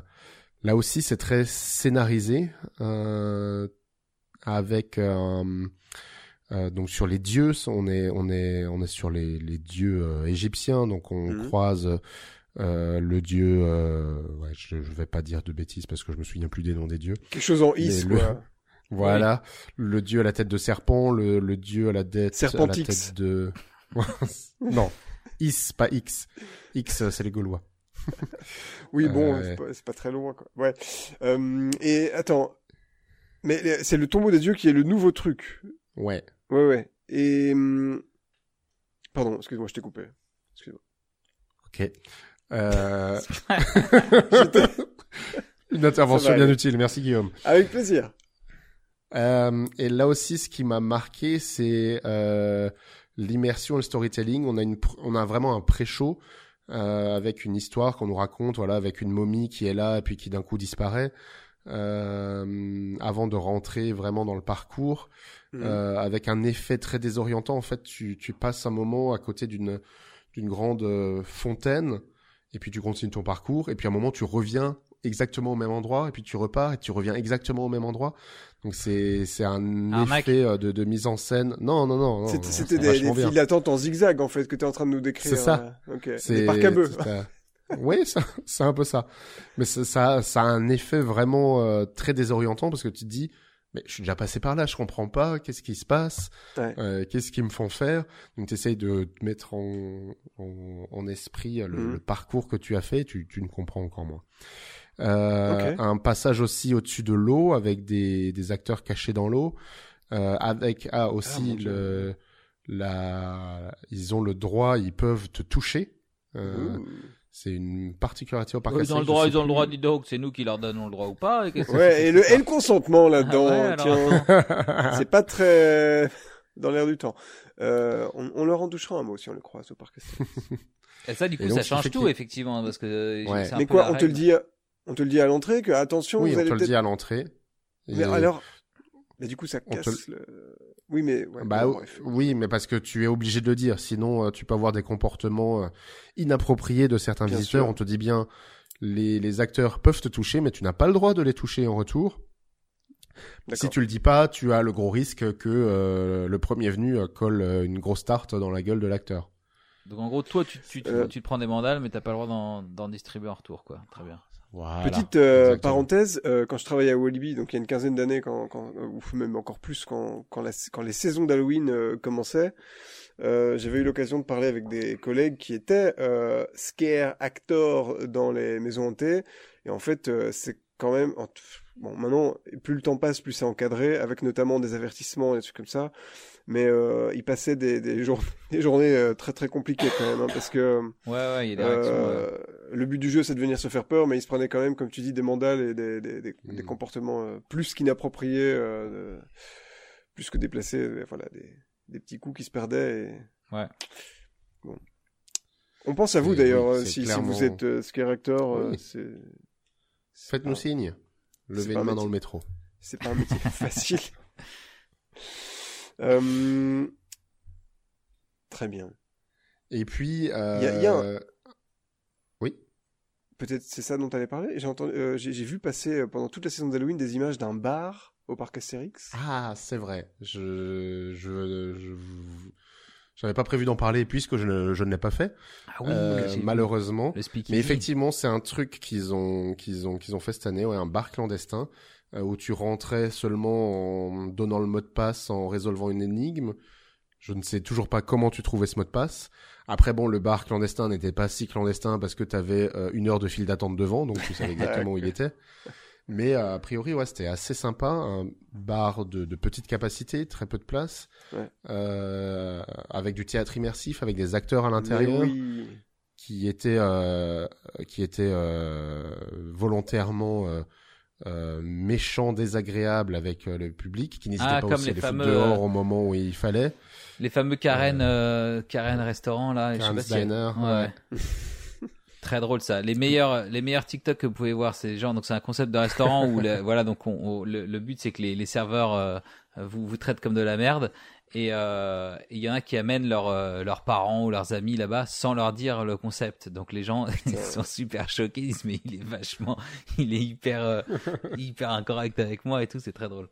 là aussi, c'est très scénarisé euh, avec euh, donc sur les dieux, on est on est on est sur les, les dieux égyptiens, donc on Mhm. croise euh, le dieu. euh, ouais, je, je vais pas dire de bêtises parce que je me souviens plus des noms des dieux. Quelque chose en is, le- quoi. (laughs) Voilà, le dieu à la tête de serpent, le, le dieu à la tête, à la Serpentix. tête de... (laughs) non, Is, pas X. X, c'est les Gaulois. (laughs) Oui, bon, Euh, c'est pas, pas très loin, quoi. Ouais. Et attends. Mais c'est le tombeau des dieux qui est le nouveau truc. Ouais. Ouais, ouais. Et. hum, Pardon, excuse-moi, je t'ai coupé. Excuse-moi. Ok. Euh... (laughs) (laughs) Une intervention bien utile, merci Guillaume. Avec plaisir. Euh, et là aussi, ce qui m'a marqué, c'est euh, l'immersion le storytelling. On a, une, on a vraiment un pré-show euh, avec une histoire qu'on nous raconte, voilà, avec une momie qui est là et puis qui d'un coup disparaît, euh, avant de rentrer vraiment dans le parcours, Mhm. euh, avec un effet très désorientant. En fait, tu, tu passes un moment à côté d'une d'une grande euh, fontaine, et puis tu continues ton parcours, et puis à un moment tu reviens exactement au même endroit, et puis tu repars, et tu reviens exactement au même endroit. Donc c'est c'est un Arnaque. effet euh, de, de mise en scène. Non, non, non. non, C'était des, des files d'attente en zigzag, en fait, que tu es en train de nous décrire. C'est ça. euh, Ok. C'est Des parcs à bœufs. Oui, ça- c'est un peu ça. Mais ça, ça, ça a un effet vraiment euh, très désorientant parce que tu te dis, mais je suis déjà passé par là, je comprends pas, qu'est-ce qui se passe, Ouais. euh, qu'est-ce qu'ils me font faire. Donc tu essayes de te mettre en, en, en esprit euh, le, Mhm. le parcours que tu as fait, tu, tu ne comprends encore moins. Euh. Un passage aussi au-dessus de l'eau avec des, des acteurs cachés dans l'eau, euh, avec ah Ah, aussi Dieu. le la ils ont le droit, ils peuvent te toucher. Euh. C'est une particularité au parc Ils ont le droit, ils ont le droit, dis donc, c'est nous qui leur donnons le droit ou pas. et Ouais, et le, et le consentement là-dedans, Ah ouais, alors, tiens, (laughs) (laughs) c'est pas très dans l'air du temps. Euh, on, on leur en touchera un mot si on le croise au parc Astérix. Et ça, du coup, donc, ça change tout, effectivement, parce que euh, Ouais. Mais quoi, on te le dit, à- on te le dit à l'entrée que attention, Oui, vous on allez te le dit à l'entrée. Mais Et- alors, mais du coup, ça te casse le. Oui, mais ouais, Bah bon, bref. oui, mais parce que tu es obligé de le dire, sinon euh, tu peux avoir des comportements euh, inappropriés de certains Bien visiteurs. sûr. On te dit bien, les, les acteurs peuvent te toucher, mais tu n'as pas le droit de les toucher en retour. Si tu le dis pas, tu as le gros risque que euh, le premier venu euh, colle euh, une grosse tarte dans la gueule de l'acteur. Donc, en gros, toi, tu, tu, tu, Euh. tu te prends des mandales, mais t'as pas le droit d'en d'en distribuer en retour, quoi. Très bien. Voilà. Petite euh, parenthèse, euh, quand je travaillais à Walibi, donc il y a une quinzaine d'années, quand, quand, euh, ou même encore plus, quand, quand, la- quand les saisons d'Halloween euh, commençaient, euh, j'avais eu l'occasion de parler avec des collègues qui étaient euh, scare actors dans les maisons hantées. Et en fait, euh, c'est quand même... Bon, maintenant, plus le temps passe, plus c'est encadré, avec notamment des avertissements et des trucs comme ça. Mais euh, ils passaient des, des, (laughs) jour- des journées euh, très très compliquées quand même, hein, parce que... Ouais, ouais, il y a des réactions. ouais. Euh, Le but du jeu, c'est de venir se faire peur, mais il se prenait quand même, comme tu dis, des mandales et des, des, des, Mm. des comportements euh, plus qu'inappropriés, euh, de- plus que déplacés. euh, Voilà, des, des petits coups qui se perdaient. Et... Ouais. Bon. On pense à vous d'ailleurs, oui, si, vous êtes euh, scare actor, euh, Oui. Faites-nous pas- signe. Levez une un main dans le métro. C'est pas un métier (laughs) facile. Euh, Très bien. Et puis, euh... Y a- y a un- oui. Peut-être c'est ça dont tu allais parler? J'ai entendu, euh, j'ai j'ai vu passer pendant toute la saison d'Halloween des images d'un bar au parc Astérix. Ah, c'est vrai. Je, je, je, j'avais pas prévu d'en parler puisque je ne, je ne l'ai pas fait, Ah oui, euh, malheureusement. Mais effectivement, c'est un truc qu'ils ont, qu'ils ont, qu'ils ont fait cette année, ouais, un bar clandestin où tu rentrais seulement en donnant le mot de passe, en résolvant une énigme. Je ne sais toujours pas comment tu trouvais ce mot de passe. Après, bon, le bar clandestin n'était pas si clandestin parce que tu avais une heure de file d'attente devant, donc tu savais (laughs) exactement où il était. Mais euh, a priori, ouais, c'était assez sympa. Un bar de, de petite capacité, très peu de place, Ouais. euh, avec du théâtre immersif, avec des acteurs à l'intérieur oui. qui était euh, qui était euh, volontairement euh, euh, méchant, désagréable avec euh, le public, qui n'hésitait Ah, pas comme aussi les à les foutre fameux, dehors euh, au moment où il fallait. Les fameux Karen, euh, Karen restaurant là. je sais Karen's si- Diner, Ouais. (laughs) Très drôle ça. Les meilleurs, les meilleurs TikTok que vous pouvez voir, c'est genre donc c'est un concept de restaurant où le- (laughs) voilà donc on, on- le, le but c'est que les, les serveurs euh, vous vous traitent comme de la merde et euh, il y en a qui amènent leurs euh, leurs parents ou leurs amis là-bas sans leur dire le concept. Donc les gens (laughs) ils sont super choqués, ils disent mais il est vachement, (laughs) il est hyper euh, (laughs) hyper incorrect avec moi et tout, c'est très drôle.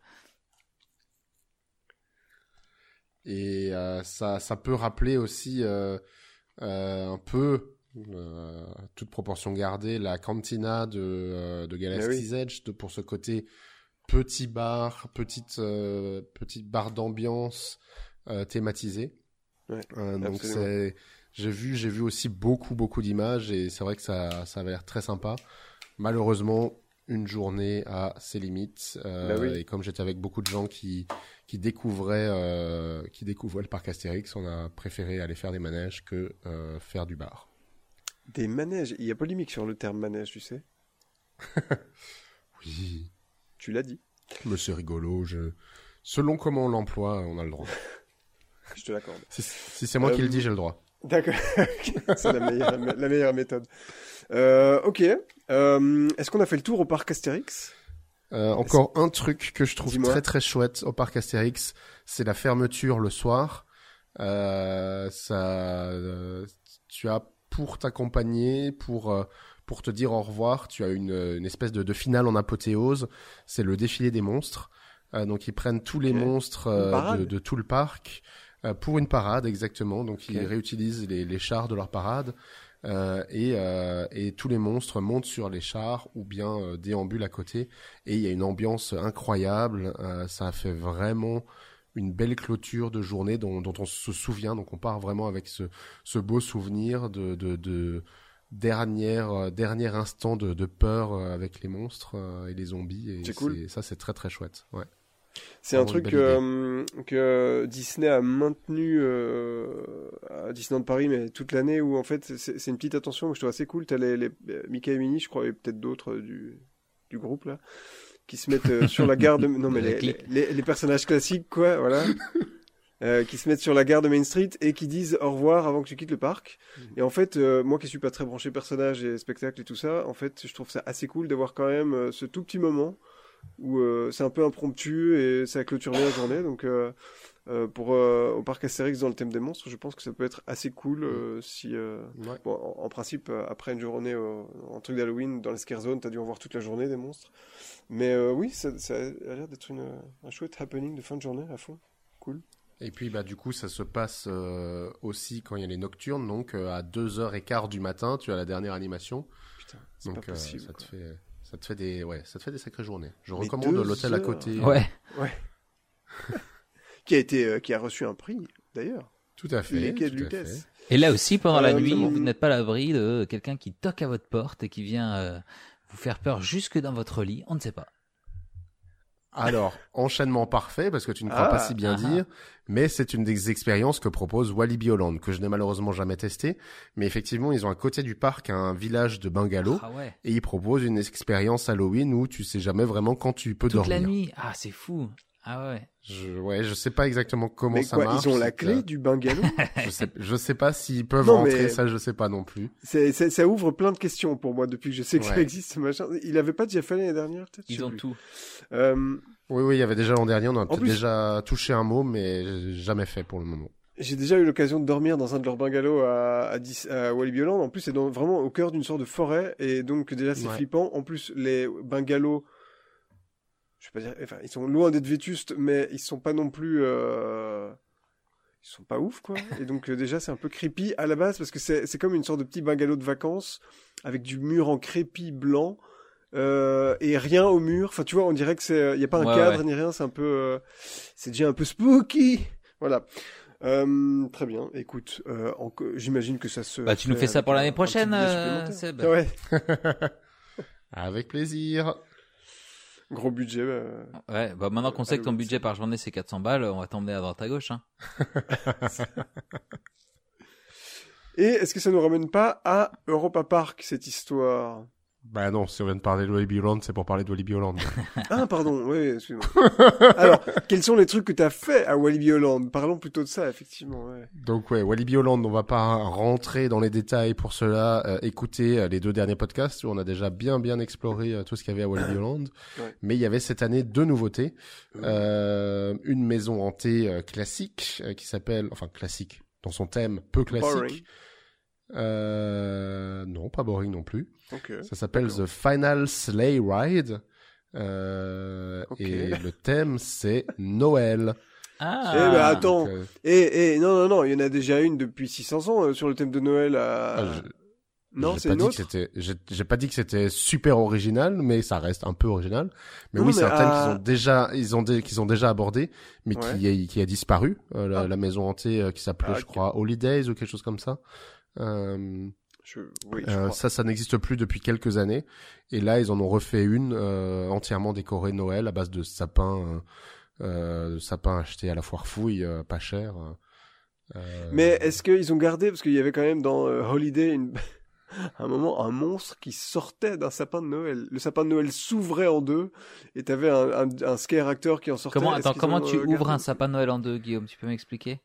Et euh, ça, ça peut rappeler aussi euh, euh, un peu, euh, toute proportion gardée, la cantina de, euh, de Galaxy's Edge, de, pour ce côté petit bar, petite, euh, petite bar d'ambiance euh, thématisée. Ouais, Euh, donc c'est, j'ai vu, j'ai vu aussi beaucoup, beaucoup d'images et c'est vrai que ça, ça avait l'air très sympa. Malheureusement, une journée à ses limites. euh, Bah oui. Et comme j'étais avec beaucoup de gens qui, qui découvraient, euh, qui découvraient le parc Astérix, on a préféré aller faire des manèges que euh, faire du bar. Des manèges. Il y a polémique sur le terme manège, tu sais. (laughs) Oui, Tu l'as dit. mais c'est rigolo. Je... Selon comment on l'emploie, on a le droit. (laughs) Je te l'accorde. Si, si c'est moi qui Euh, le dis, j'ai le droit. D'accord. (laughs) C'est la meilleure, la meilleure méthode. Euh, ok. Euh, Est-ce qu'on a fait le tour au parc Astérix? Euh, encore un truc que je trouve très très chouette au parc Astérix, c'est la fermeture le soir. Euh, ça, euh, tu as pour t'accompagner, pour euh, pour te dire au revoir, tu as une, une espèce de, de finale en apothéose. C'est le défilé des monstres. Euh, donc ils prennent tous les monstres euh, parade de, de tout le parc euh, pour une parade exactement. Donc ils réutilisent les, les chars de leur parade. Euh, et, euh, et tous les monstres montent sur les chars ou bien euh, déambulent à côté. Et il y a une ambiance incroyable. Euh, ça fait vraiment une belle clôture de journée dont, dont on se souvient. Donc on part vraiment avec ce, ce beau souvenir de, de, de dernière, euh, dernier instant de, de peur euh, avec les monstres euh, et les zombies. Et C'est cool. Ça, c'est très très chouette. Ouais. C'est un truc euh, que Disney a maintenu euh, à Disneyland Paris, mais toute l'année, où en fait c'est une petite attention que je trouve assez cool. T'as les, les Mickey et Minnie, je crois, et peut-être d'autres euh, du, du groupe là, qui se mettent euh, sur la (laughs) gare de... Non mais les- les personnages classiques, quoi, voilà. (laughs) Euh, qui se mettent sur la gare de Main Street et qui disent au revoir avant que tu quittes le parc. Et en fait, euh, moi qui suis pas très branché personnage et spectacle et tout ça, en fait, je trouve ça assez cool d'avoir quand même euh, ce tout petit moment où c'est un peu impromptu et ça clôture bien la journée. Donc, pour au parc Astérix dans le thème des monstres, je pense que ça peut être assez cool euh, si. Ouais. Bon, en, en principe, après une journée en truc d'Halloween dans les scare zones, t'as dû en voir toute la journée des monstres. Mais oui, ça, ça a l'air d'être une, un chouette happening de fin de journée à fond. Cool. Et puis bah du coup ça se passe euh, aussi quand il y a les nocturnes, donc euh, à 2h15 du matin, tu as la dernière animation. Putain, c'est pas Donc euh, possible. ça te fait ça te fait des ouais, ça te fait des sacrées journées. Je Mais recommande l'hôtel à côté. Ouais. (laughs) Qui a été, euh, qui a reçu un prix d'ailleurs. Tout à fait. Tout à Lucas. fait. Et là aussi, pendant la nuit, vous n'êtes pas à l'abri de quelqu'un qui toque à votre porte et qui vient euh, vous faire peur jusque dans votre lit. On ne sait pas. Alors, enchaînement parfait, parce que tu ne crois Ah, pas si bien ah, dire, mais c'est une des expériences que propose Walibi Holland, que je n'ai malheureusement jamais testé, mais effectivement, ils ont à côté du parc un village de bungalows, Ah ouais. et ils proposent une expérience Halloween où tu sais jamais vraiment quand tu peux Toute dormir. la nuit. Ah, c'est fou. Ah ouais. Je, ouais, je sais pas exactement comment Mais ça quoi, marche. ils ont la clé que- du bungalow? (laughs) Je sais, je sais pas s'ils peuvent Non, rentrer, mais- ça je sais pas non plus. C'est- c'est- Ça ouvre plein de questions pour moi depuis que je sais que ça existe ce machin. Il avait pas déjà fait l'année dernière peut-être Ils ont plus. tout. Euh, Oui, oui, il y avait déjà l'an dernier, on a peut-être plus- déjà touché un mot, mais jamais fait pour le moment. J'ai déjà eu l'occasion de dormir dans un de leurs bungalows à, à, Dis- à Walibi Holland. En plus, c'est dans- vraiment au cœur d'une sorte de forêt. Et donc, déjà, c'est Ouais. flippant. En plus, les bungalows, je vais pas dire, enfin, ils sont loin d'être vétustes, mais ils sont pas non plus, euh, ils sont pas ouf, quoi. Et donc, euh, déjà, c'est un peu creepy à la base parce que c'est, c'est comme une sorte de petit bungalow de vacances avec du mur en crépi blanc. euh, et rien au mur. Enfin, tu vois, on dirait que c'est, il y a pas un Ouais, cadre ouais. ni rien. C'est un peu, euh, c'est déjà un peu spooky. Voilà. Euh, très bien. Écoute, euh, j'imagine que ça se. Bah, tu nous fais ça pour l'année prochaine, euh. Seb. Ouais. (laughs) Avec plaisir. Gros budget. euh, Ouais, bah maintenant qu'on sait que ton budget par journée c'est 400 balles, on va t'emmener à droite à gauche. Hein. (laughs) Et est-ce que ça nous ramène pas à Europa Park cette histoire? Bah non, si on vient de parler de Walibi Holland, c'est pour parler de Walibi Holland. (laughs) Ah pardon, oui, excuse-moi. (laughs) Alors, quels sont les trucs que t'as fait à Walibi Holland Parlons plutôt de ça, effectivement. Ouais. Donc ouais, Walibi Holland, on va pas rentrer dans les détails pour cela. Euh, écoutez euh, les deux derniers podcasts où on a déjà bien bien exploré euh, tout ce qu'il y avait à Walibi Holland. Ouais. Mais il y avait cette année deux nouveautés. Euh, une maison hantée classique qui s'appelle, enfin classique, dans son thème peu classique. Boring. Euh, non, pas boring non plus. Ok. Ça s'appelle. The Final Sleigh Ride. Euh, Ok. Et le thème c'est Noël. Ah. Eh ben, attends. Donc, euh, Et, et non, non, non, il y en a déjà une depuis 600 ans euh, sur le thème de Noël. À... ah, je- non, c'est j'ai, pas dit que c'était super original, mais ça reste un peu original. Mais Non, oui, c'est un thème à- qu'ils ont déjà, ils ont, dé- qu'ils ont déjà abordé, mais Ouais. qui, a, qui a disparu. Euh, la, Ah. la maison hantée euh, qui s'appelait, Ah, je crois, Holidays ou quelque chose comme ça. Euh, Je... Oui, je euh, crois. ça, ça n'existe plus depuis quelques années. Et là, ils en ont refait une euh, entièrement décorée Noël à base de sapins, de sapins achetés à la foire fouille, euh, pas cher. euh, Mais est-ce qu'ils ont gardé parce qu'il y avait quand même dans euh, Holiday une... (laughs) un moment un monstre qui sortait d'un sapin de Noël. Le sapin de Noël s'ouvrait en deux et t'avais un, un, un scare acteur qui en sortait. Comment, attends, comment tu ouvres un sapin de Noël en deux, Guillaume? Tu peux m'expliquer?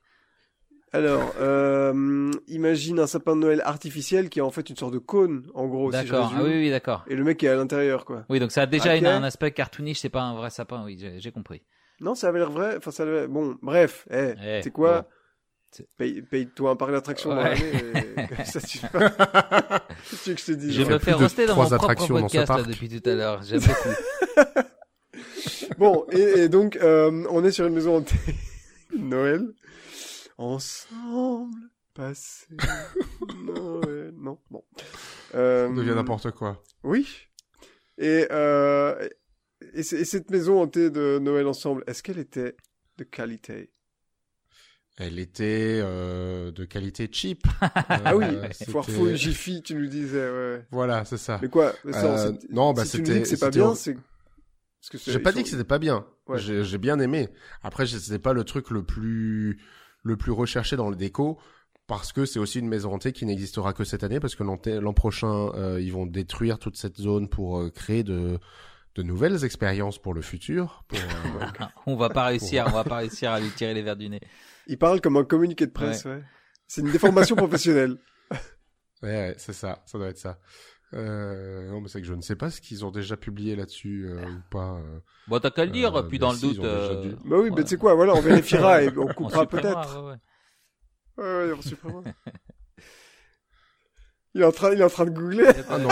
Alors, euh, imagine un sapin de Noël artificiel qui est en fait une sorte de cône, en gros. D'accord. ah oui, oui, d'accord. Et le mec est à l'intérieur, quoi. Oui, donc ça a déjà une- un aspect cartoonish, c'est pas un vrai sapin. Oui, j'ai compris. Non, ça avait l'air vrai. Enfin, ça avait... Bon, bref. Eh, Eh, c'est quoi Paye- Paye-toi un parc d'attraction dans Ouais. l'année. et (laughs) comme ça, tu... Qu'est-ce (laughs) que tu veux que je te dise Je fait me fais de roster dans mon trois propre attractions dans ce podcast là, depuis tout à l'heure. J'aime beaucoup. (laughs) Bon, et, et donc, euh, on est sur une maison hantée. Noël. Ensemble, passé. (laughs) Noël. Non, bon. Euh, Ça devient n'importe quoi. Oui. Et, euh, et, cette maison hantée de Noël ensemble, est-ce qu'elle était de qualité? Elle était euh, de qualité cheap. (laughs) Ah oui, Euh, Foire c'était- fouille, Jiffy, tu nous disais, ouais. Voilà, c'est ça. Mais quoi? Ça, non, bah si c'était. c'est pas bien, c'est... J'ai pas dit que c'était pas bien. Ouais. J'ai bien aimé. Après, c'était pas le truc le plus le plus recherché dans le déco parce que c'est aussi une maison hantée qui n'existera que cette année parce que l'an prochain euh, ils vont détruire toute cette zone pour euh, créer de de nouvelles expériences pour le futur. Pour, euh, (laughs) On va pas réussir, on va pas réussir à lui tirer les verres du nez. Il parle comme un communiqué de presse, ouais. C'est une déformation professionnelle. ouais, ouais, c'est ça, ça doit être ça. Euh, non, mais c'est que je ne sais pas ce qu'ils ont déjà publié là-dessus euh, ou pas. euh. Bon, t'as qu'à le dire, Euh, puis dans le si, doute. euh, dû. Bah oui, ouais. mais tu sais quoi, voilà, on (laughs) vérifiera et on coupera peut-être. ouais, ouais. Ouais, ouais, on supprimera. il est en train, il est en train de googler. Ah non.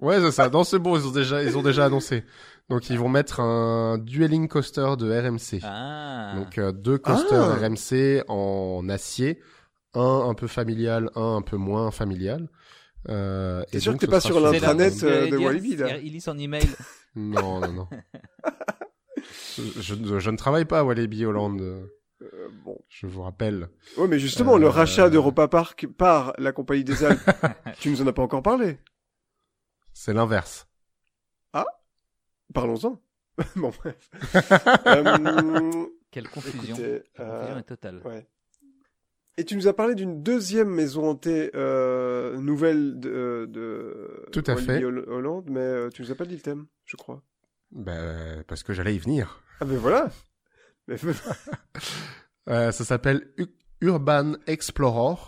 Ouais, c'est ça. Non, c'est bon, ils ont déjà, ils ont déjà annoncé. Donc, ils vont mettre un dueling coaster de RMC. Ah. Donc, euh, deux coasters Ah. RMC en acier. Un un peu familial, un un peu moins familial. Euh, T'es et sûr donc, que t'es pas sur l'intranet, euh, de Walibi, là. Il lit son email? (laughs) Non, non, non. je, je- je ne travaille pas à Walibi Hollande, euh, Euh, bon. je vous rappelle. Ouais, mais justement, Euh, le rachat d'Europa Park par la Compagnie des Alpes, (laughs) tu nous en as pas encore parlé? C'est l'inverse. Parlons-en. (laughs) bon, bref. Euh, Quelle confusion. écoutez, La euh, confusion est totale. ouais. Et tu nous as parlé d'une deuxième maison hantée euh, nouvelle de, de Tout à fait. Holl- Hollande, mais euh, tu nous as pas dit le thème, je crois. Ben, parce que j'allais y venir. Ah ben voilà. Mais (laughs) Euh, ça s'appelle Urban Explorer.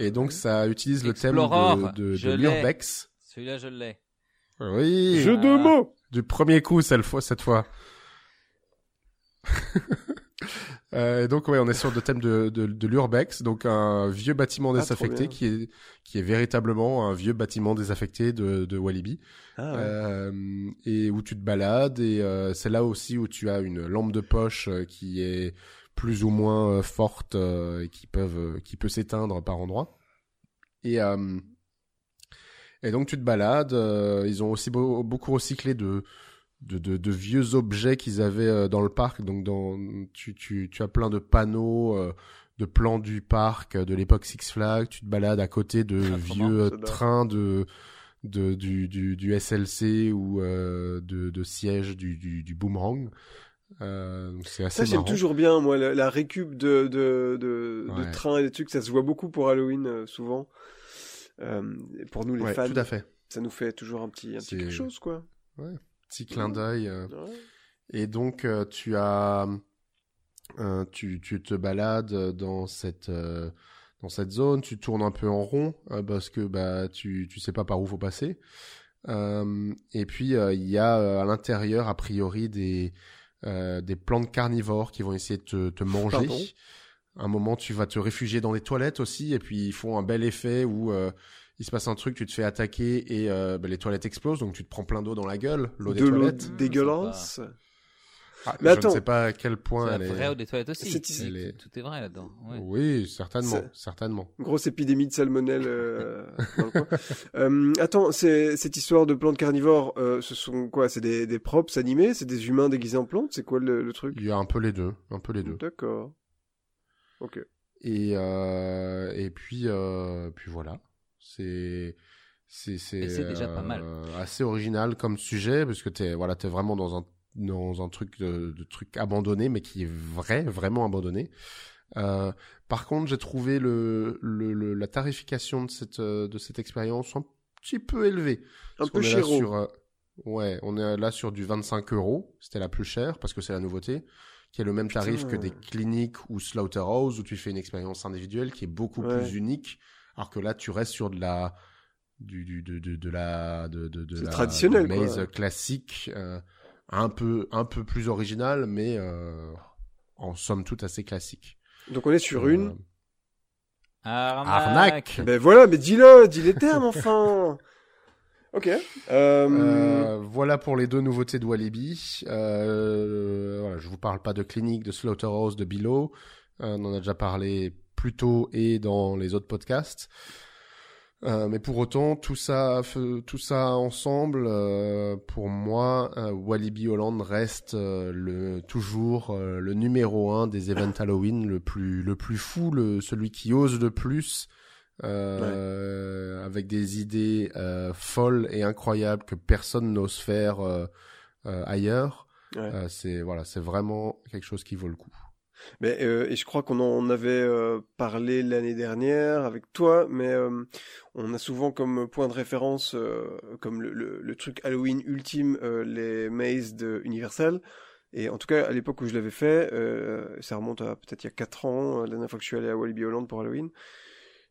Et donc, ça utilise le thème de, de, de l'urbex. Celui-là, je l'ai. Oui. jeu de Ah. mots. Du premier coup, cette fois. Cette fois. (laughs) Euh, et donc, ouais, on est sur le thème de, de, de l'urbex. Donc, un vieux bâtiment Ah, désaffecté qui est, qui est véritablement un vieux bâtiment désaffecté de, de Walibi. Ah, ouais. Euh, et où tu te balades et euh, c'est là aussi où tu as une lampe de poche euh, qui est plus ou moins euh, forte euh, et qui peuvent qui peut s'éteindre par endroits et euh, et donc tu te balades euh, ils ont aussi beau- beaucoup recyclé de de, de, de vieux objets qu'ils avaient euh, dans le parc donc dans tu, tu, tu as plein de panneaux euh, de plans du parc euh, de l'époque Six Flags tu te balades à côté de Ah, vieux trains de de du, du, du SLC ou euh, de, de siège du, du, du boomerang. Euh, c'est assez Ça, j'aime toujours bien, moi, la, la récup de, de, de, de Ouais. trains et des trucs. Ça se voit beaucoup pour Halloween, souvent. Pour nous, les Ouais, fans, tout à fait. ça nous fait toujours un petit, un petit C'est- quelque chose, quoi. Petit clin d'œil. euh. Ouais. Et donc euh, tu as, euh, tu, tu te balades dans cette dans cette zone, tu tournes un peu en rond parce que bah tu tu sais pas par où faut passer. Et puis il y a à l'intérieur a priori des des plantes carnivores qui vont essayer de te, te manger. Pardon? Un moment, tu vas te réfugier dans les toilettes aussi, et puis ils font un bel effet où euh, il se passe un truc, tu te fais attaquer et euh, bah, les toilettes explosent, donc tu te prends plein d'eau dans la gueule, l'eau des de l'eau toilettes. dégueulasse. Ah, Mais je attends. ne sais pas à quel point elle est. vraie eau des toilettes aussi. C'est ici. Elle est- Tout est vrai là-dedans. Ouais. Oui, certainement, certainement. Grosse épidémie de salmonelle euh, dans le coin. Euh, attends, c'est, cette histoire de plantes carnivores, euh, ce sont quoi? C'est des, des props animés? C'est des humains déguisés en plantes? C'est quoi le, le truc? Il y a un peu les deux, un peu les deux. D'accord. Ok. Et euh, et puis euh, puis voilà, c'est c'est c'est déjà pas mal. euh, assez original comme sujet parce que t'es voilà t'es vraiment dans un dans un truc de, de truc abandonné mais qui est vrai vraiment abandonné. Euh, par contre, j'ai trouvé le, le, le- la tarification de cette euh, de cette expérience un petit peu élevée. Un peu chéro. sur, euh, ouais, on est là sur du 25 euros. C'était la plus chère parce que c'est la nouveauté, qui est le même tarif Putain. que des cliniques ou Slaughterhouse où tu fais une expérience individuelle qui est beaucoup Ouais. plus unique. Alors que là, tu restes sur de la du, du de, de, de la de, de, de C'est la traditionnel, de quoi. maze classique, euh, un peu un peu plus original, mais euh, en somme toute assez classique. Donc on est sur une. Euh, Arnaque. Arnaque. Ben voilà, mais dis-le, dis les termes (laughs) enfin. Ok. Euh, Euh, voilà pour les deux nouveautés de Walibi. Euh, voilà, je vous parle pas de clinique, de Slaughterhouse, de Below. Euh, on en a déjà parlé plus tôt et dans les autres podcasts. Euh, mais pour autant, tout ça, tout ça ensemble, euh, pour moi, euh, Walibi Holland reste euh, le toujours le numéro un des events (coughs) Halloween, le plus le plus fou, le celui qui ose le plus, avec des idées folles et incroyables que personne n'ose faire ailleurs. c'est voilà, c'est vraiment quelque chose qui vaut le coup. Mais euh, et je crois qu'on en avait euh, parlé l'année dernière avec toi, mais euh, on a souvent comme point de référence, comme le, le, le, truc Halloween ultime, les mazes de Universal. Et en tout cas, à l'époque où je l'avais fait, ça remonte à peut-être il y a 4 ans, la dernière fois que je suis allé à Walibi Holland pour Halloween.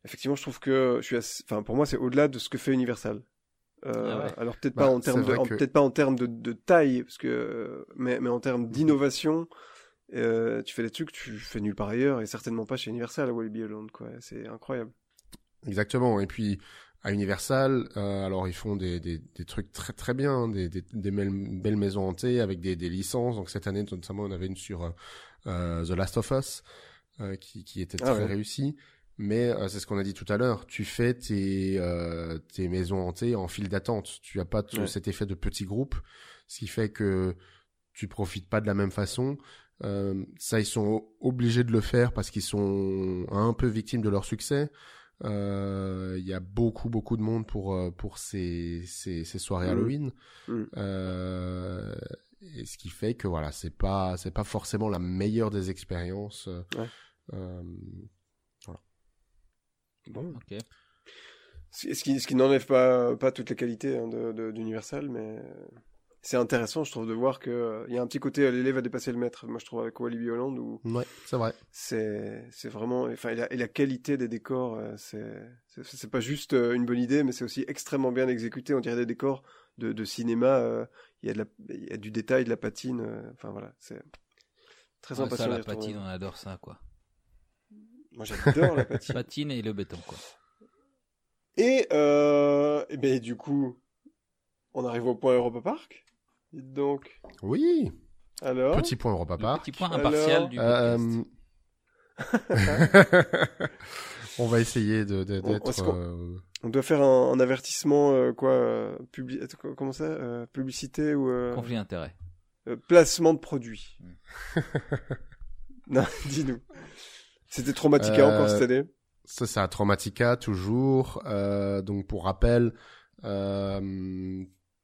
Effectivement, je trouve que je suis, enfin pour moi, c'est au-delà de ce que fait Universal. Ah alors peut-être pas, bah, en termes de, peut-être pas en termes de, de, taille, parce que, mais, mais en termes d'innovation. Euh, tu fais des trucs que tu fais nulle part ailleurs et certainement pas chez Universal à Walibi Holland quoi. C'est incroyable. Exactement. Et puis à Universal euh, alors ils font des, des, des, trucs très très bien hein, des, des, des belles maisons hantées avec des, des licences. Donc cette année notamment on avait une sur euh, The Last of Us qui, qui était ah très réussie. Mais euh, c'est ce qu'on a dit tout à l'heure. Tu fais tes tes maisons hantées en file d'attente. Tu as pas cet effet de petit groupe ce qui fait que tu profites pas de la même façon euh, ça, ils sont obligés de le faire parce qu'ils sont un peu victimes de leur succès. Euh, il y a beaucoup beaucoup de monde pour euh, pour ces ces, ces soirées mmh. Halloween. Mmh. Euh, et ce qui fait que voilà, c'est pas c'est pas forcément la meilleure des expériences. Ouais. Euh, voilà. Bon. Ok. Ce qui, ce qui n'enlève pas, pas toutes les qualités hein, de d'Universal, mais c'est intéressant, je trouve, de voir que euh, il y a un petit côté euh, l'élève a dépassé le maître. Moi, je trouve avec Walibi Holland où ouais, c'est vrai. C'est c'est vraiment, enfin, et la, la, qualité des décors, euh, c'est c'est pas juste une bonne idée, mais c'est aussi extrêmement bien exécuté. On dirait des décors de, de cinéma. Il y a de la, il y a du détail, de la patine. Enfin voilà, c'est très ouais, Ça, la patine, on adore ça, quoi. Moi, j'adore la patine. (laughs) patine et le béton, quoi. Et, euh, et ben du coup, on arrive au point Europa Park. Donc. Oui. Alors. Petit point Europa Park. Petit point impartial du euh, (laughs) on va essayer de d'être. Euh, on, doit faire un, avertissement euh, quoi comment ça publicité ou conflit d'intérêt. placement de produit. Hmm. non, (laughs) dis-nous. C'était Traumatica encore cette année. Ça, c'est à Traumatica toujours. donc pour rappel,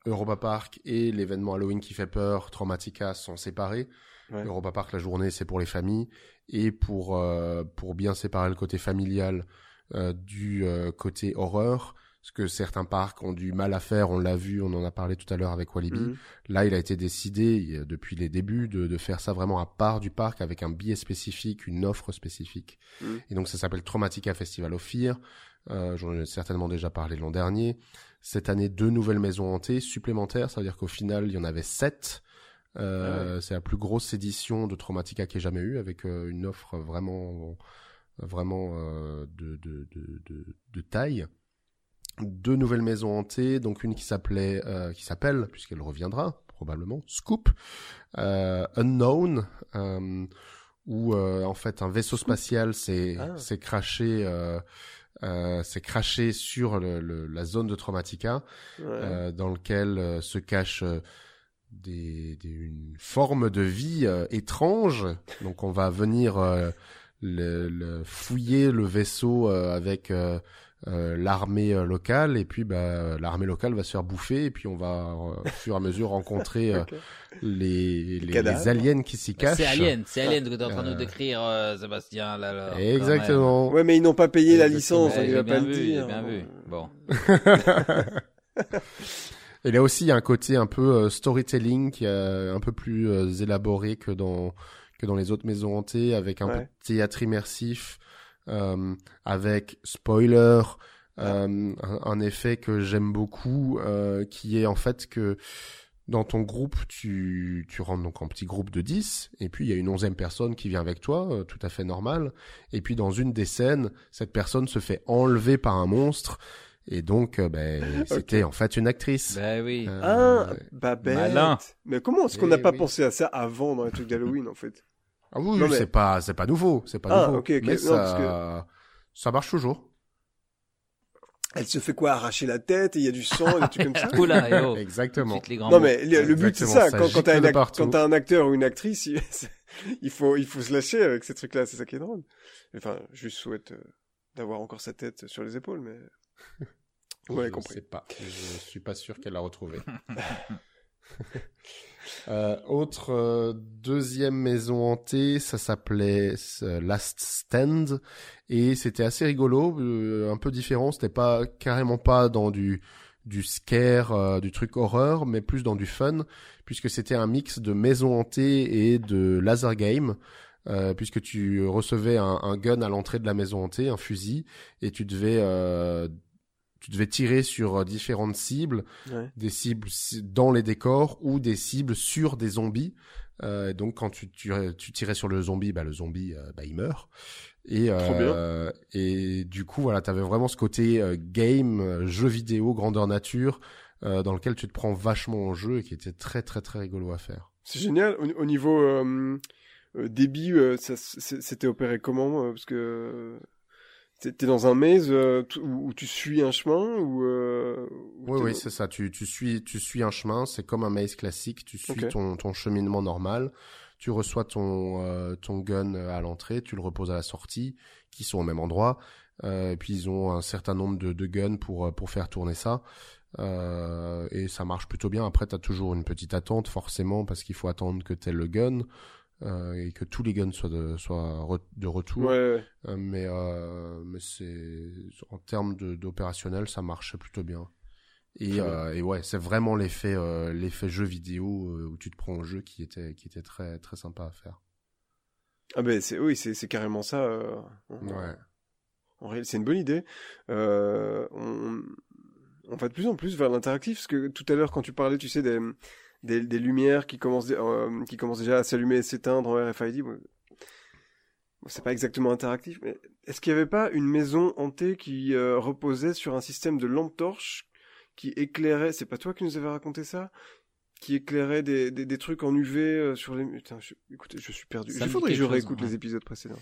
Europa Park et l'événement Halloween qui fait peur, Traumatica, sont séparés. Europa Park, la journée, c'est pour les familles. Et pour, euh, pour bien séparer le côté familial euh, du euh, côté horreur, ce que certains parcs ont du mal à faire, on l'a vu, on en a parlé tout à l'heure avec Walibi. Mhm. Là, il a été décidé depuis les débuts de, de, faire ça vraiment à part du parc avec un billet spécifique, une offre spécifique. Mhm. Et donc ça s'appelle Traumatica Festival of Fear. J'en ai certainement déjà parlé l'an dernier cette année deux nouvelles maisons hantées supplémentaires, ça veut dire qu'au final il y en avait sept. Euh, ah C'est la plus grosse édition de Traumatica qui ait jamais eu, avec euh, une offre vraiment, vraiment euh, de, de, de, de, taille. Deux nouvelles maisons hantées, donc une qui s'appelait, euh, qui s'appelle, puisqu'elle reviendra probablement, Scoop, Unknown, où en fait un vaisseau spatial s'est ah. craché euh, s'est craché sur le, la zone de Traumatica, euh, dans lequel euh, se cache euh, des, des, une forme de vie étrange. Donc on va venir le, le, fouiller le vaisseau avec euh, l'armée euh, locale et puis bah, l'armée locale va se faire bouffer et puis on va euh, au fur et à mesure rencontrer (laughs) les, les, les, aliens qui s'y cachent. C'est Alien, c'est Alien que tu es en train de décrire Sébastien là, là Exactement. Ouais mais ils n'ont pas payé la licence, il va pas le dire. bien vu. Bon. (laughs) Et là aussi il y a un côté un peu storytelling qui est un peu plus élaboré que dans que dans les autres maisons hantées avec un peu de théâtre immersif euh, avec spoiler, euh, un, effet que j'aime beaucoup, euh, qui est en fait que dans ton groupe, tu, tu rentres donc en petit groupe de 10, et puis il y a une onzième personne qui vient avec toi, tout à fait normal, et puis dans une des scènes, cette personne se fait enlever par un monstre, et donc, ben, (laughs) c'était en fait une actrice. Ben oui. ah, bah bête. Mais comment est-ce qu'on n'a pas pensé à ça avant dans les trucs d'Halloween, en fait? Ah oui, Non, mais- c'est pas, c'est pas nouveau, c'est pas Ah, nouveau. ok, ok. Mais Non, ça, parce ça marche toujours. Elle se fait quoi Arracher la tête et il y a du sang et des trucs comme ça (laughs) Oula, et oh. Exactement. Les Non mais le, le but c'est ça, ça quand, quand t'as un, acteur ou une actrice, il, (laughs) il faut il faut se lâcher avec ces trucs-là, c'est ça qui est drôle. Enfin, je lui souhaite euh, d'avoir encore sa tête sur les épaules, mais (laughs) vous m'avez je compris. sais pas. Je suis pas sûr qu'elle l'a retrouvé. (laughs) Euh, autre euh, deuxième maison hantée, ça s'appelait euh, Last Stand et c'était assez rigolo, euh, un peu différent. C'était pas carrément pas dans du du scare, euh, du truc horreur, mais plus dans du fun, puisque c'était un mix de maison hantée et de laser game. euh, puisque tu recevais un, un gun à l'entrée de la maison hantée, un fusil, et tu devais euh, tu devais tirer sur euh, différentes cibles, Ouais. des cibles dans les décors ou des cibles sur des zombies. Euh, donc quand tu, tu, tu tirais sur le zombie, bah, le zombie euh, bah, il meurt. Et, euh, et du coup voilà, t'avais vraiment ce côté game, jeu vidéo, grandeur nature, dans lequel tu te prends vachement en jeu et qui était très très très rigolo à faire. C'est génial. Au, au niveau débit, c'était opéré comment Parce que t'es dans un maze euh, où, tu suis un chemin ou euh, Oui, oui, c'est ça. Tu, tu suis, tu suis un chemin. C'est comme un maze classique. Tu suis ton, ton cheminement normal. Tu reçois ton, euh, ton gun à l'entrée. Tu le reposes à la sortie, qui sont au même endroit. Euh, et puis ils ont un certain nombre de, de guns pour, euh, pour faire tourner ça. Euh, et ça marche plutôt bien. Après, t'as toujours une petite attente, forcément, parce qu'il faut attendre que t'aies le gun. Euh, et que tous les guns soient de, soient re- de retour. Ouais, ouais. Euh, mais euh, mais c'est en termes d'opérationnel, ça marchait plutôt bien. Et, euh, ouais, c'est vraiment l'effet euh, l'effet jeu vidéo euh, où tu te prends au jeu qui était qui était très très sympa à faire. Ah ben c'est oui, c'est carrément ça. Ouais. En réel, c'est une bonne idée. On, on va de plus en plus vers l'interactif, parce que tout à l'heure, quand tu parlais, tu sais, des, des, des lumières qui commencent, euh, qui commencent déjà à s'allumer et s'éteindre en RFID, bon, c'est pas exactement interactif, mais est-ce qu'il n'y avait pas une maison hantée qui euh, reposait sur un système de lampe torche qui éclairait, c'est pas toi qui nous avais raconté ça qui éclairait des, des, des trucs en UV euh, sur les... Putain, je, écoutez, je suis perdu. Ça Il faudrait que je réécoute ouais. les épisodes précédents.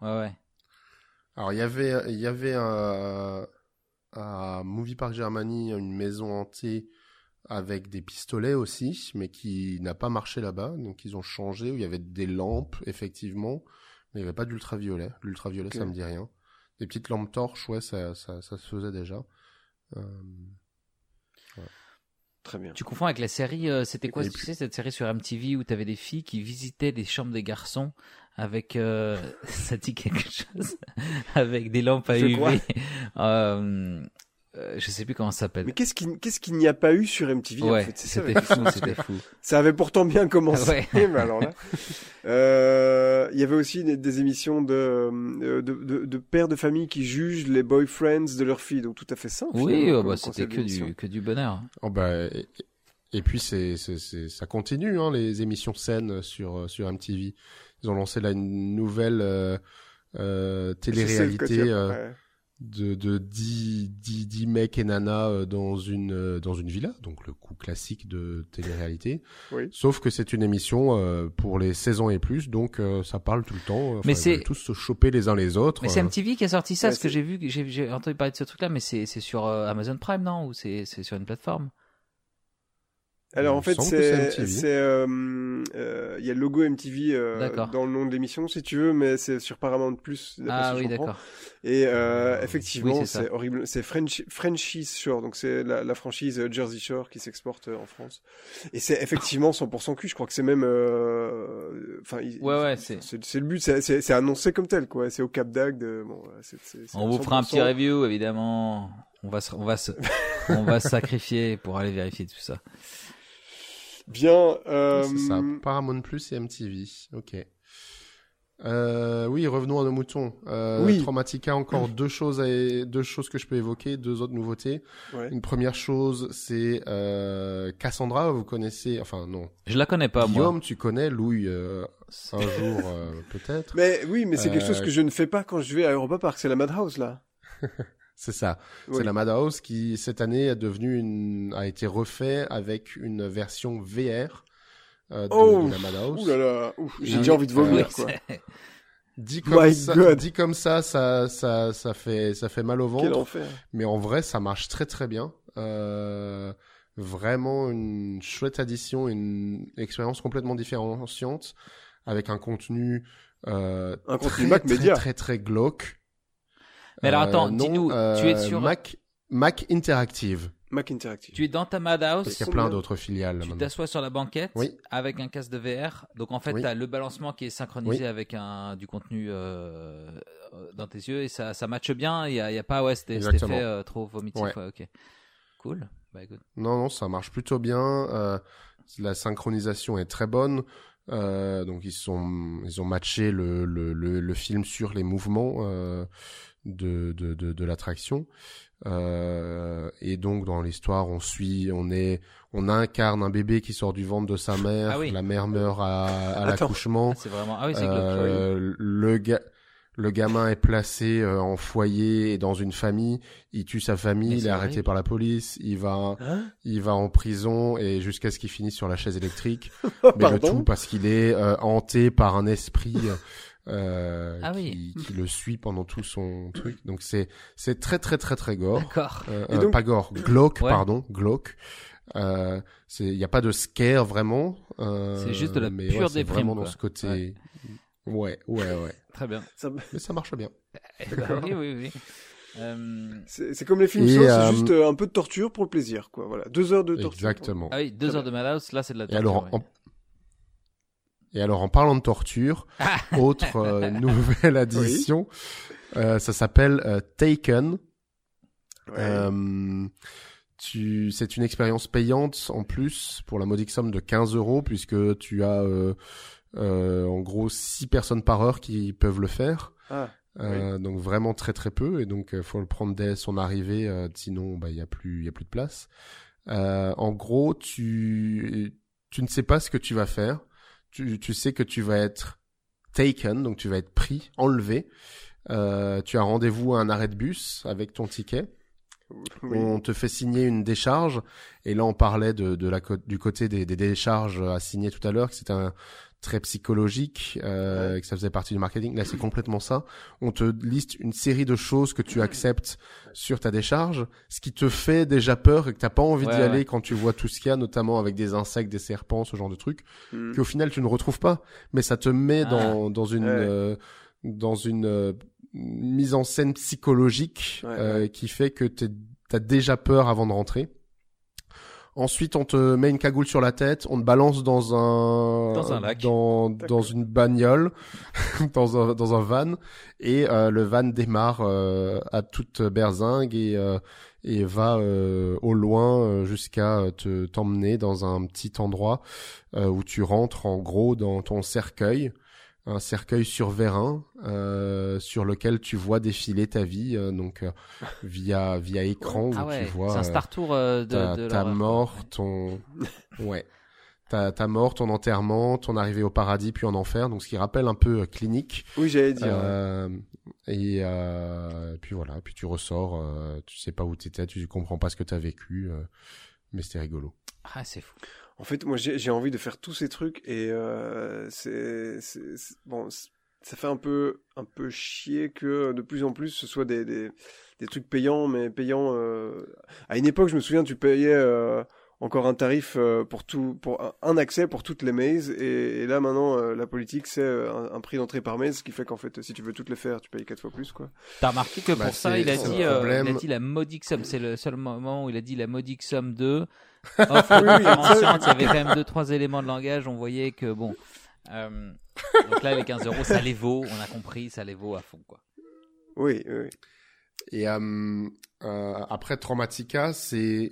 Ouais, ouais. Alors il y avait il y avait un, à Movie Park Germany une maison hantée avec des pistolets aussi, mais qui n'a pas marché là-bas. Donc ils ont changé où il y avait des lampes effectivement, mais il n'y avait pas d'ultraviolet. L'ultraviolet Ok. ça me dit rien. Des petites lampes torches, ouais, ça ça, ça se faisait déjà. Euh, Très bien. Tu confonds avec la série, euh, c'était quoi tu puis- sais, cette série sur MTV où t'avais des filles qui visitaient des chambres des garçons avec, euh, (laughs) ça dit quelque chose, (laughs) avec des lampes à Je UV. Euh, je sais plus comment ça s'appelle. Mais qu'est-ce qui- qu'est-ce qu'il n'y a pas eu sur MTV en Ouais, fait C'est ça, c'était fou, c'était fou. (laughs) Ça avait pourtant bien commencé. Ouais. mais alors là, euh, il y avait aussi des, des émissions de, euh, de, de, de pères de famille qui jugent les boyfriends de leurs filles, donc tout à fait simple. Oui, comme bah, c'était que du, que du bonheur. Oh bah, et, et puis c'est, c'est, c'est- ça continue hein, les émissions scènes sur sur MTV. Ils ont lancé là une nouvelle euh, euh, télé-réalité de de 10, 10, 10 mecs et nanas euh, dans une euh, dans une villa, donc le coup classique de télé-réalité. Oui. Sauf que c'est une émission euh, pour les 16 ans et plus, donc ça parle tout le temps. Enfin, Mais c'est- tous se choper les uns les autres. Mais c'est. MTV qui a sorti ça, Ouais, ce que j'ai vu, j'ai, entendu parler de ce truc-là, mais c'est, c'est sur Amazon Prime, non? Ou c'est, c'est sur une plateforme? Alors Il en fait, c'est c'est euh, euh, il y a le logo MTV euh, dans le nom de l'émission si tu veux, mais c'est sur Paramount Plus. d'après Ah oui, d'accord. Et euh, Oui, effectivement, c'est horrible. C'est French, Frenchies Shore, donc c'est la, la franchise euh, Jersey Shore qui s'exporte euh, en France. Et c'est effectivement 100% cul. Je crois que c'est même, euh, enfin, il- Ouais, ouais, c'est- le but. C'est annoncé comme tel, quoi. C'est au Cap d'Agde. Bon, voilà, c'est- c'est- c'est On vous fera un 100%. petit review, évidemment. On va se, on va se, on va se sacrifier pour aller vérifier tout ça. Bien. Euh, C'est ça, Paramount Plus et MTV. Ok. Euh, oui, revenons à nos moutons. Euh, Oui. Traumatica, encore (clears throat) deux choses, à- deux choses que je peux évoquer, deux autres nouveautés. ouais. Une première chose, c'est euh, Cassandra. Vous connaissez, enfin non. Je la connais pas, moi. Guillaume, tu connais Louis euh, un (laughs) jour euh, peut-être. Mais oui, mais c'est quelque Euh, chose que je ne fais pas quand je vais à Europa Park. C'est la Madhouse là. (laughs) C'est ça. Oui. C'est la Madhouse qui cette année est devenue une, a été refait avec une version VR euh, de, Oh, de la Madhouse. Ouh là j'ai Et, déjà envie de vomir, quoi. (laughs) Dit comme, My ça, God. dit comme ça, ça, ça, ça fait, ça fait mal au Quel ventre. enfer. Mais en vrai, ça marche très très bien. Euh, vraiment une chouette addition, une expérience complètement différenciante, avec un contenu, euh, Un contenu très, Mac très, Media. très très glauque. Mais alors, Euh, attends, dis-nous, euh, tu es sur- Mac, Mac Interactive. Mac Interactive. Tu es dans ta Parce Madhouse, qu'il y a plein d'autres filiales. tu t'assois sur la banquette Oui. avec un casque de VR. Donc en fait, Oui. tu as le balancement qui est synchronisé Oui. avec un du contenu euh, euh, dans tes yeux et ça ça matche bien. Il y a, il pas ouais, c'était cet effet euh, trop vomitif. Ouais. Ouais, ok. Cool. Bah écoute. Non, non, ça marche plutôt bien. Euh, la synchronisation est très bonne. Euh, donc ils sont, ils ont matché le, le, le, le film sur les mouvements euh, de, de, de, de l'attraction. Euh, et donc dans l'histoire, on suit, on est, on incarne un bébé qui sort du ventre de sa mère. Ah oui. La mère meurt à, à l'accouchement. C'est vraiment ah oui, c'est. Euh, le ga- le gamin est placé euh, en foyer et dans une famille. Il tue sa famille. Il est arrêté horrible. par la police. Il va, Hein il va en prison et jusqu'à ce qu'il finisse sur la chaise électrique. (laughs) Mais le tout parce qu'il est euh, hanté par un esprit euh, Ah oui. qui, qui (laughs) le suit pendant tout son truc. Donc c'est c'est très très très très gore. D'accord. Euh, Et euh, donc- pas gore, glauque Ouais. pardon, glauque. Euh, c'est il y a pas de scare vraiment. euh, C'est juste de la mais pure ouais, c'est déprime, vraiment quoi. dans ce côté. Ouais, ouais, ouais. (laughs) Très bien. Ça- Mais ça marche bien. (laughs) Bah oui oui oui. Euh, C'est comme les films Et, c'est euh, juste euh, un peu de torture pour le plaisir, quoi. Voilà, deux heures de torture. Exactement. Ah oui, deux heures de Madhouse, là c'est de la Et torture. alors, ouais. en... Et alors, en parlant de torture, autre euh, (laughs) nouvelle addition, euh, ça s'appelle euh, Taken. Ouais. Tu, c'est une expérience payante en plus pour la modique somme de 15 euros puisque tu as euh, euh, en gros 6 personnes par heure qui peuvent le faire. Ah, Donc vraiment très très peu et donc faut le prendre dès son arrivée, sinon bah il y a plus il y a plus de place. En gros, tu tu ne sais pas ce que tu vas faire. Tu tu sais que tu vas être taken, donc tu vas être pris, enlevé. Euh, tu as rendez-vous à un arrêt de bus avec ton ticket. oui. On te fait signer une décharge. Et là, on parlait de, de la du côté des, des décharges à signer tout à l'heure, que c'était un très psychologique, euh, que ça faisait partie du marketing. Là, c'est complètement ça. On te liste une série de choses que tu acceptes sur ta décharge, ce qui te fait déjà peur et que t'as pas envie Ouais, d'y aller quand tu vois tout ce qu'il y a, notamment avec des insectes, des serpents, ce genre de trucs, Hmm. qu'au final tu ne retrouves pas. Mais ça te met Ah. dans, dans une, euh, dans une euh, mise en scène psychologique euh, qui fait que tu as déjà peur avant de rentrer. Ensuite, on te met une cagoule sur la tête, on te balance dans un Dans un lac. dans, dans une bagnole, (laughs) dans un dans un van, et euh, le van démarre euh, à toute berzingue et euh, et va euh, au loin jusqu'à te t'emmener dans un petit endroit euh, où tu rentres en gros dans ton cercueil, un cercueil sur vérin euh, sur lequel tu vois défiler ta vie, euh, donc euh, via via écran où Ah ouais, tu vois c'est un euh, Star Tour euh, de, ta, de ta mort, ton (laughs) ouais, ta ta mort, ton enterrement, ton arrivée au paradis puis en enfer, donc ce qui rappelle un peu euh, clinique. Oui, j'allais dire. Euh, et euh, puis voilà, puis tu ressors, euh, tu sais pas où t'étais, tu comprends pas ce que t'as vécu, euh, mais c'était rigolo. Ah, c'est fou. En fait, moi, j'ai envie de faire tous ces trucs et euh, c'est bon, ça fait un peu un peu chier que de plus en plus ce soit des des, des trucs payants, mais payants. euh, À une époque, je me souviens, tu payais euh, encore un tarif euh, pour tout, pour un, accès pour toutes les mazes, et, et là maintenant, euh, la politique c'est un, un prix d'entrée par maze, ce qui fait qu'en fait, si tu veux toutes les faire, tu payes quatre fois plus, quoi. T'as remarqué que Bah, pour ça, c'est- il a dit, euh, il a dit la modique somme. C'est le seul moment où il a dit la modique somme de. Offre Oui, oui. Il y avait quand même deux, trois éléments de langage. On voyait que bon. euh, donc là, les 15 euros, ça les vaut. On a compris, ça les vaut à fond, quoi. Oui, oui. Et euh, euh, après Traumatica, c'est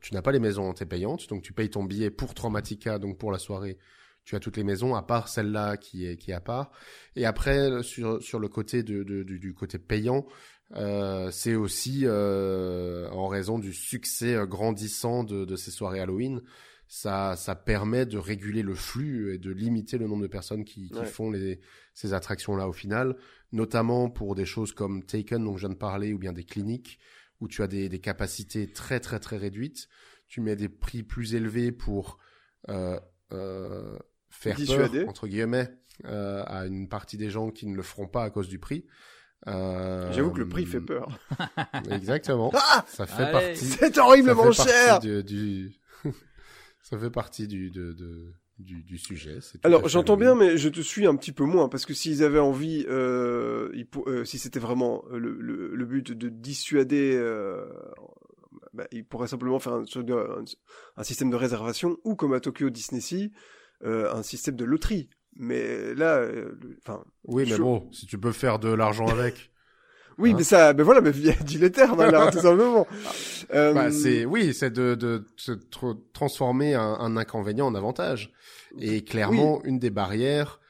tu n'as pas les maisons, t'es payante, donc tu payes ton billet pour Traumatica, donc pour la soirée, tu as toutes les maisons à part celle-là qui est qui est à part. Et après sur sur le côté de, de- du, du côté payant, euh, c'est aussi euh, en raison du succès euh, grandissant de, de ces soirées Halloween. Ça, ça permet de réguler le flux et de limiter le nombre de personnes qui, qui Ouais. font les, ces attractions-là au final notamment pour des choses comme Taken, dont je viens de parler, ou bien des cliniques, où tu as des, des capacités très très très réduites. Tu mets des prix plus élevés pour euh, euh, faire Dissuader. peur entre guillemets euh, à une partie des gens qui ne le feront pas à cause du prix. Euh, J'avoue que le prix fait peur. (laughs) Exactement. Ah ça fait Allez. partie. C'est ça horriblement fait partie cher du, du- (laughs) ça fait partie du de, de- du, du sujet. Alors fait j'entends bien, mais je te suis un petit peu moins parce que s'ils avaient envie, euh, ils pour- euh, si c'était vraiment le, le, le but de dissuader, euh, bah, ils pourraient simplement faire un, un, un système de réservation ou comme à Tokyo Disney Sea, euh, un système de loterie. Mais là, euh, enfin, Oui, mais bon, si tu peux faire de l'argent avec. (laughs) oui, Hein mais ça, ben voilà, mais dis les termes alors tout simplement. (laughs) Euh, Bah, c'est oui, c'est de, de, tr- transformer un, un inconvénient en avantage. Et clairement, une des barrières,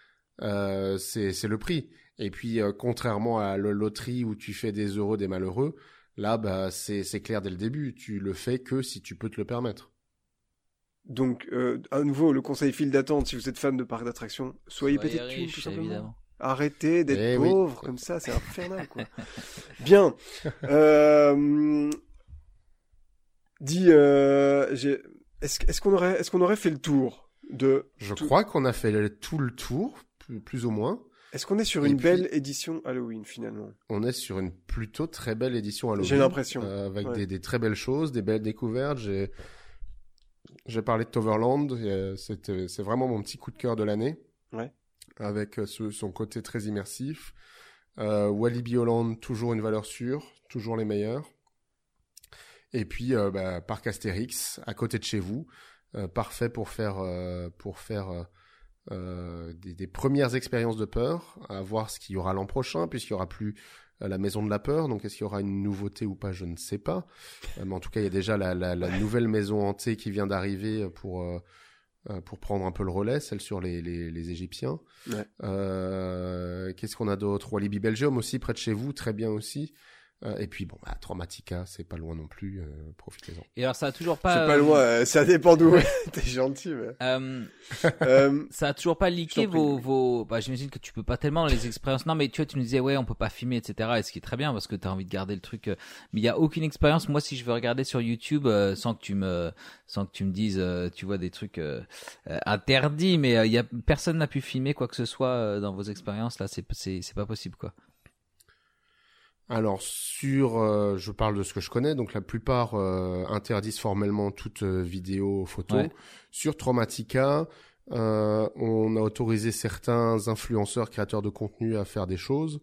euh, c'est c'est le prix. Et puis, euh, contrairement à la loterie où tu fais des heureux, des malheureux, là, bah, c'est c'est clair dès le début. Tu le fais que si tu peux te le permettre. Donc, euh, à nouveau, le conseil file d'attente, si vous êtes fan de parcs d'attractions, soyez, Soyez peut-être riche, tout simplement. évidemment. Arrêtez d'être Eh oui. pauvre comme ça, c'est infernal quoi. (laughs) Bien. Euh, dis, euh, est-ce qu'on aurait est-ce qu'on aurait fait le tour de Je Tout- crois qu'on a fait le- tout le tour, plus, plus ou moins. est-ce qu'on est sur Et une puis- belle édition Halloween finalement? On est sur une plutôt très belle édition Halloween. J'ai l'impression. euh, avec Ouais. des, des très belles choses, des belles découvertes. J'ai j'ai parlé de Toverland. euh, c'était- C'est vraiment mon petit coup de cœur de l'année. Ouais. Avec euh, ce- son côté très immersif. Euh, Walibi Holland, toujours une valeur sûre, toujours les meilleurs. Et puis euh, bah, Parc Astérix, à côté de chez vous, euh, parfait pour faire pour faire des, des premières expériences de peur, à voir ce qu'il y aura l'an prochain, puisqu'il y aura plus la maison de la peur. Donc est-ce qu'il y aura une nouveauté ou pas, je ne sais pas. Euh, mais en tout cas, il y a déjà la, la, la nouvelle maison hantée qui vient d'arriver pour euh, euh, pour prendre un peu le relais, celle sur les, les, les Égyptiens. Ouais. Euh, Qu'est-ce qu'on a d'autre? Walibi Belgium aussi, près de chez vous, très bien aussi. Euh, et puis bon, bah, Traumatica, c'est pas loin non plus, euh, profitez-en. Et alors ça a toujours C'est pas. pas euh, loin, euh, ça dépend d'où. (laughs) T'es gentil, mais. (laughs) ça a toujours pas prie, vos, vos, bah, j'imagine que tu peux pas tellement dans les expériences. Non, mais tu vois, tu nous disais, ouais, on peut pas filmer, etc. Et ce qui est très bien parce que t'as envie de garder le truc. Mais il y a aucune expérience. Moi, si je veux regarder sur YouTube, euh, sans que tu me, sans que tu me dises, euh, tu vois, des trucs interdits, mais euh, il y a personne n'a pu filmer quoi que ce soit euh, dans vos expériences. Là, c'est pas possible, quoi. Alors sur, euh, je parle de ce que je connais, donc la plupart euh, interdisent formellement toute euh, vidéo, photo. Ouais. Sur Traumatica, euh, on a autorisé certains influenceurs, créateurs de contenu à faire des choses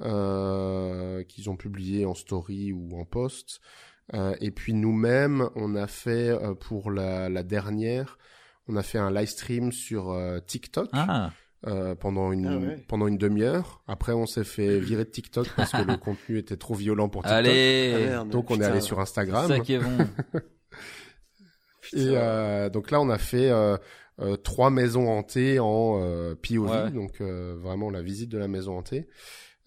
euh, qu'ils ont publiées en story ou en post. Euh, et puis nous-mêmes, on a fait euh, pour la, la dernière, on a fait un live stream sur TikTok Ah, euh, pendant une Ah ouais. pendant une demi-heure. Après, on s'est fait virer de TikTok parce que le (laughs) contenu était trop violent pour TikTok. allez. ah, merde, Donc on est allé sur Instagram. ça qui est bon. (laughs) Et euh, donc là, on a fait euh, euh, trois maisons hantées en euh, POV, Ouais. donc euh, vraiment la visite de la maison hantée.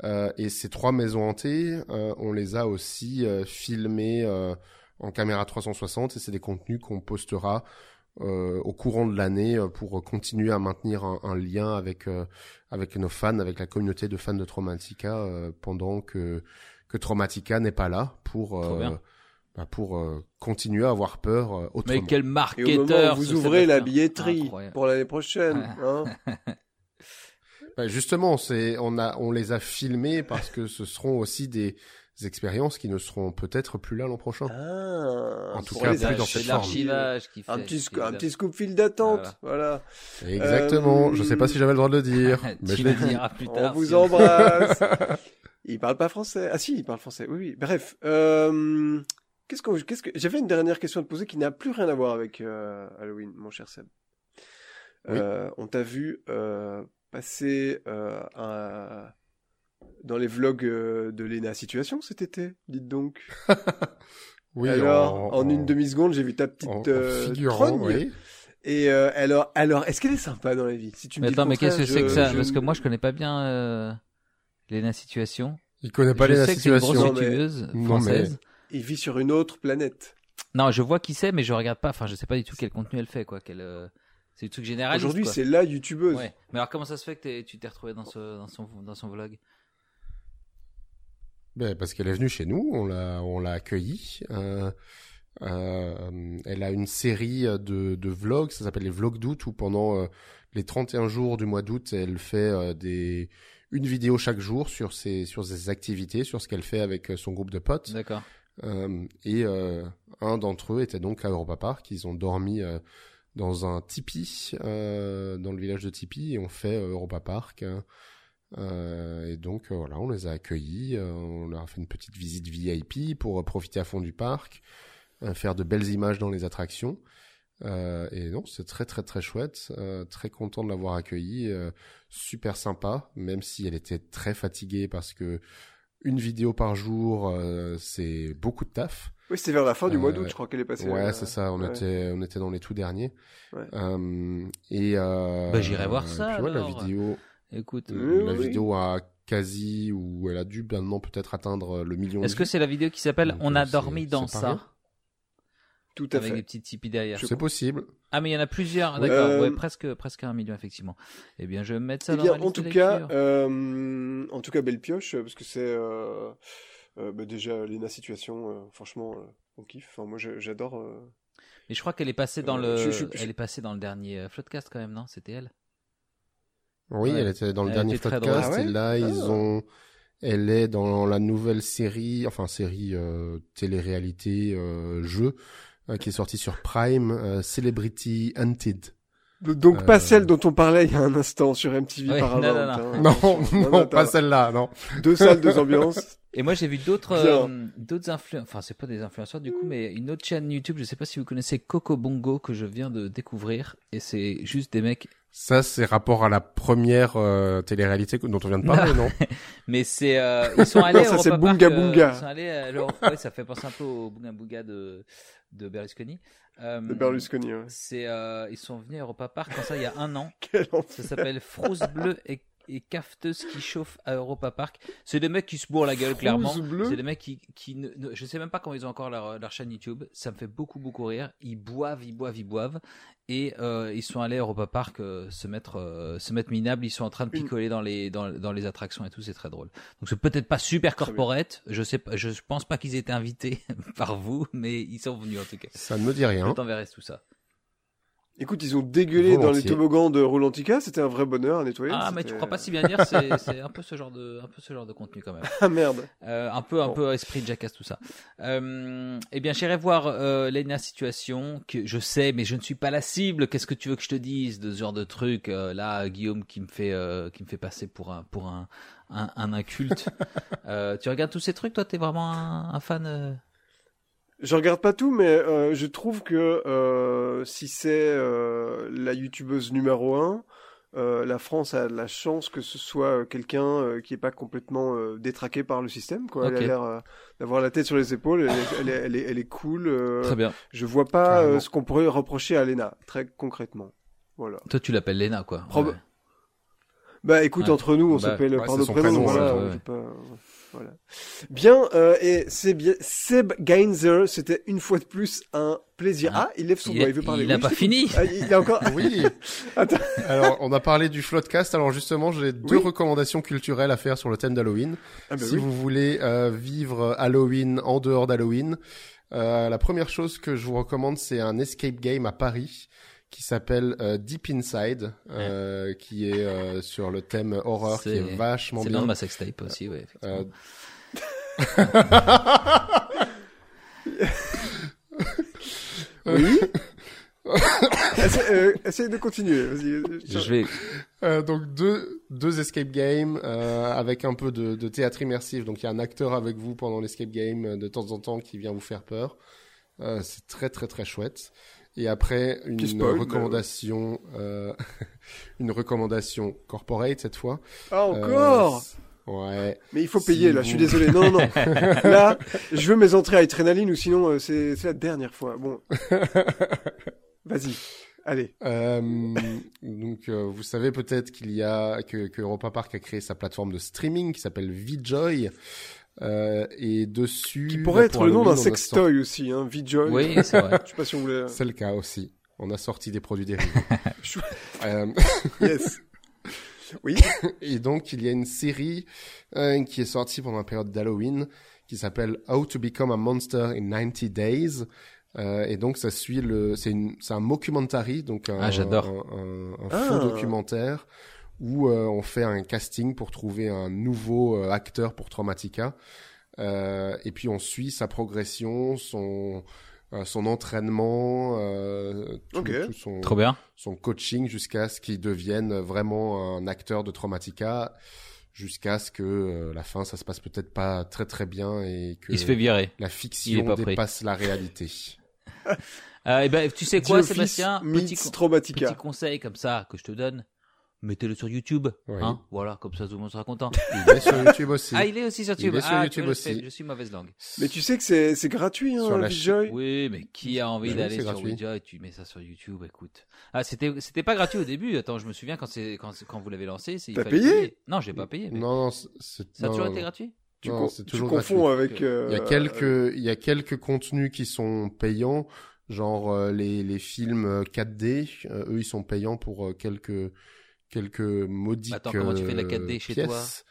Euh, et ces trois maisons hantées, euh, on les a aussi euh, filmées euh, en caméra 360 et c'est des contenus qu'on postera euh, au courant de l'année euh, pour continuer à maintenir un, un lien avec euh, avec nos fans, avec la communauté de fans de Traumatica euh, pendant que que Traumatica n'est pas là pour euh, bah, pour euh, continuer à avoir peur euh, autrement. Mais quel Et au moment marketeur. où vous ouvrez la billetterie Incroyable. pour l'année prochaine, hein. Bah, justement, c'est on a on les a filmés parce que ce seront aussi des expériences qui ne seront peut-être plus là l'an prochain. Ah, En tout cas, plus dans C'est cette forme. l'archivage qui fait. Un petit, un scoop fil d'attente, voilà. Exactement. Euh, Je sais pas si j'avais le droit de le dire, (laughs) mais je l'ai le dit. plus On tard. vous si embrasse. (laughs) il parle pas français. Ah si, il parle français. Oui, oui. Bref. Euh, qu'est-ce que, j'avais une dernière question à te poser qui n'a plus rien à voir avec euh, Halloween, mon cher Seb. Oui. Euh, on t'a vu euh, passer euh, un- dans les vlogs euh, de Lena Situation cet été, dites donc. (laughs) Oui, alors, en, une demi-seconde, j'ai vu ta petite en- euh, figurant, trogne. oui. Et euh, alors, alors, est-ce qu'elle est sympa dans la vie? Si tu me Mais dis le attends, mais qu'est-ce que c'est que ça? je- Parce que moi, je connais pas bien euh, Lena Situation. Il connaît pas je les sais que c'est une grosse mais- youtubeuse Non, française. Il vit sur une autre planète. Non, je vois qui c'est, mais je regarde pas. Enfin, je sais pas du tout quel contenu elle fait, quoi. Quel, euh, c'est du truc généraliste. Aujourd'hui, c'est la youtubeuse. Ouais. Mais alors, comment ça se fait que tu t'es retrouvé dans, ce, dans, son, dans son vlog? Ben, parce qu'elle est venue chez nous, on l'a on l'a accueillie. Euh, Euh, elle a une série de, de vlogs, ça s'appelle les vlogs d'août, où pendant euh, les 31 jours du mois d'août, elle fait euh, des une vidéo chaque jour sur ses sur ses activités, sur ce qu'elle fait avec euh, son groupe de potes. D'accord. Euh, et euh, un d'entre eux était donc à Europa Park. Ils ont dormi euh, dans un tipi, euh, dans le village de Tipi, et on fait Europa Park. Euh, et donc euh, voilà, on les a accueillis, euh, on leur a fait une petite visite VIP pour euh, profiter à fond du parc, euh, faire de belles images dans les attractions. Euh, et non, c'est très très très chouette, euh, très content de l'avoir accueillie, euh, super sympa, même si elle était très fatiguée parce que une vidéo par jour, euh, c'est beaucoup de taf. Oui, c'était vers la fin du mois d'août, Euh, je crois qu'elle est passée. Ouais, euh, c'est ça. On ouais. était, on était dans les tout derniers. Ouais. Euh, et euh, Bah, j'irai voir ça, puis, ouais, la vidéo, Écoute. Euh, la oui. vidéo a quasi ou elle a dû maintenant peut-être atteindre le million. Est-ce que c'est la vidéo qui s'appelle On euh, a dormi dans ça Tout à avec fait. des petits tipis derrière. C'est possible. Ah mais il y en a plusieurs, d'accord, Euh, ouais, presque presque un million effectivement. Eh bien, je vais mettre ça Eh dans bien, ma en liste tout cas, euh, en tout cas, belle pioche, parce que c'est euh, euh, bah, déjà Lena Situation. euh, franchement, euh, on kiffe. Enfin, moi, j'adore. euh, Mais je crois qu'elle est passée dans euh, le, je- je- je- elle est passée dans le dernier euh, Floodcast quand même, non? C'était elle? Oui, Ouais. elle était dans le Elle dernier podcast. Ah ouais et là ils Ah. ont, elle est dans la nouvelle série, enfin série euh, télé-réalité euh, jeu euh, qui est sortie sur Prime, euh, Celebrity Hunted. Donc, pas Euh, celle dont on parlait il y a un instant sur MTV Ouais, Paramount. non, non, non. hein. Non, non, pas celle-là, non. Deux salles, deux ambiances. (laughs) Et moi j'ai vu d'autres euh, d'autres influenceurs, enfin c'est pas des influenceurs du coup, mais une autre chaîne YouTube, je sais pas si vous connaissez Coco Bongo que je viens de découvrir et c'est juste des mecs, Ça, c'est rapport à la première euh, télé-réalité dont on vient de parler, non, (laughs) mais c'est euh, ils sont (laughs) allés ça, c'est Europa Park, Bunga euh, Bunga. ils sont allés à l'Europa- ouais, ça fait penser un peu au Bunga Bunga de de Berlusconi. Euh, De Berlusconi, ouais. C'est euh, ils sont venus à Europa Park quand ça il y a un an. (laughs) Quel enfer. Ça s'appelle Frousse Bleue et, et Cafeteuse qui chauffe à Europa Park. C'est des mecs qui se bourrent la gueule, clairement. C'est des mecs qui, qui ne, ne- je sais même pas comment ils ont encore leur, leur chaîne YouTube. Ça me fait beaucoup, beaucoup rire. Ils boivent, ils boivent, ils boivent. Et euh, ils sont allés à Europa Park euh, se mettre, euh, se mettre minables. Ils sont en train de picoler dans les, dans, dans les attractions et tout. C'est très drôle. Donc c'est peut-être pas super corporate. Je sais pas, je pense pas qu'ils aient été invités (laughs) par vous, mais ils sont venus en tout cas. Ça ne me dit Je rien. t'enverrai tout ça. Écoute, ils ont dégueulé dans les toboggans de Roulantica. C'était un vrai bonheur à nettoyer. Ah, mais tu crois pas si bien dire, (laughs) c'est un peu ce genre de, un peu ce genre de contenu quand même. Ah merde. Euh, un peu, un Bon. peu esprit de Jackass tout ça. Euh, eh bien, j'irai voir euh, Lena Situation, que je sais, mais je ne suis pas la cible. Qu'est-ce que tu veux que je te dise de ce genre de truc Euh, Là, Guillaume qui me fait, euh, qui me fait passer pour un, pour un, un, un inculte. (laughs) Euh, tu regardes tous ces trucs, toi? T'es vraiment un, un fan euh Je regarde pas tout, mais euh, je trouve que euh, si c'est euh, la youtubeuse numéro un, euh, la France a de la chance que ce soit euh, quelqu'un euh, qui est pas complètement euh, détraqué par le système. Quoi. Elle a l'air euh, d'avoir la tête sur les épaules. Elle est, elle est, elle est, elle est cool. euh, Très bien. je vois pas euh, ce qu'on pourrait reprocher à Lena, très concrètement. Voilà. Toi, tu l'appelles Lena, quoi. Prob- Ouais. Bah écoute, Ouais. entre nous, on Bah, s'appelle ouais, par nos prénoms. prénom, voilà, pas- voilà. Bien, euh, et c'est bien. Seb Gainzer, c'était une fois de plus un plaisir. Ah, Ah, il lève son il doigt, il veut parler. il a Oui, pas fini. Ah, il a encore. (laughs) Oui. (laughs) Attends. Alors, on a parlé du Floodcast. Alors justement, j'ai deux Oui. recommandations culturelles à faire sur le thème d'Halloween. Ah, bah si oui. vous voulez euh, vivre Halloween en dehors d'Halloween, euh, la première chose que je vous recommande, c'est un escape game à Paris qui s'appelle euh, Deep Inside, euh, qui est euh, sur le thème horreur, qui C'est- est vachement C'est le nom bien. de ma sextape aussi, ouais. effectivement. Euh, (laughs) Oui. (laughs) Essaye, euh, de continuer. Vas-y. Je vais, Euh, donc deux deux escape games euh, avec un peu de, de théâtre immersif. Donc il y a un acteur avec vous pendant l'escape game de temps en temps qui vient vous faire peur. Euh, c'est très très très chouette. Et après une mais recommandation, euh, (laughs) une recommandation corporate cette fois. Ah encore. Euh, c- ouais. Mais il faut si payer là. Je suis désolé. Non, non, non. (laughs) là, je veux mes entrées à adrénaline ou sinon euh, c'est c'est la dernière fois. Bon. (laughs) Vas-y. Allez. Euh, donc, euh, vous savez peut-être qu'il y a que, que Europa Park a créé sa plateforme de streaming qui s'appelle VJoy. Euh, et dessus, Qui pourrait bah, être le nom d'un sextoy aussi, hein. V-Joy. oui, c'est vrai. (laughs) Je sais pas si on voulait. sorti- C'est le cas aussi. On a sorti des produits dérivés. (laughs) Euh, Yes. (laughs) Oui. et donc, il y a une série euh, qui est sortie pendant la période d'Halloween qui s'appelle How to Become a Monster in 90 Days. Euh, et donc ça suit le, c'est une, c'est un mockumentary, donc un, Ah, j'adore. un, un- un Ah. faux documentaire où euh, on fait un casting pour trouver un nouveau euh, acteur pour Traumatica. Euh, et puis on suit sa progression, son euh, son entraînement, euh, tout, tout son Trop bien. son coaching jusqu'à ce qu'il devienne vraiment un acteur de Traumatica, jusqu'à ce que euh, la fin ça se passe peut-être pas très très bien et que Il se fait virer. la fiction prêt. dépasse la réalité. (laughs) Euh, et ben, tu sais quoi, Sébastien? Petit, meets con- Traumatica. petit conseil comme ça que je te donne. Mettez-le sur YouTube. Oui. Hein voilà, comme ça tout le monde sera content. (laughs) Il est sur YouTube aussi. Ah, il est aussi sur Il YouTube. est sur ah, YouTube aussi. fais, Je suis mauvaise langue. Mais tu sais que c'est c'est gratuit, hein, Sur la VJoy. Oui, mais qui a envie d'aller sur gratuit. Ouija et tu mets ça sur YouTube Écoute. Ah, c'était c'était pas gratuit au début. Attends, je me souviens quand c'est quand, quand vous l'avez lancé, c'est il T'as fallait payé payer. Non, j'ai pas payé. mais Non, non, c'est- c'est Ça a toujours non. été gratuit? Tu, Non, con- c'est tu toujours confonds gratuit. avec. euh, Il y a quelques, il y a quelques contenus qui sont payants, genre euh, les, les films euh, 4D. euh, eux, ils sont payants pour euh, quelques quelques maudiques. Attends, comment tu fais de la euh, 4D chez pièces.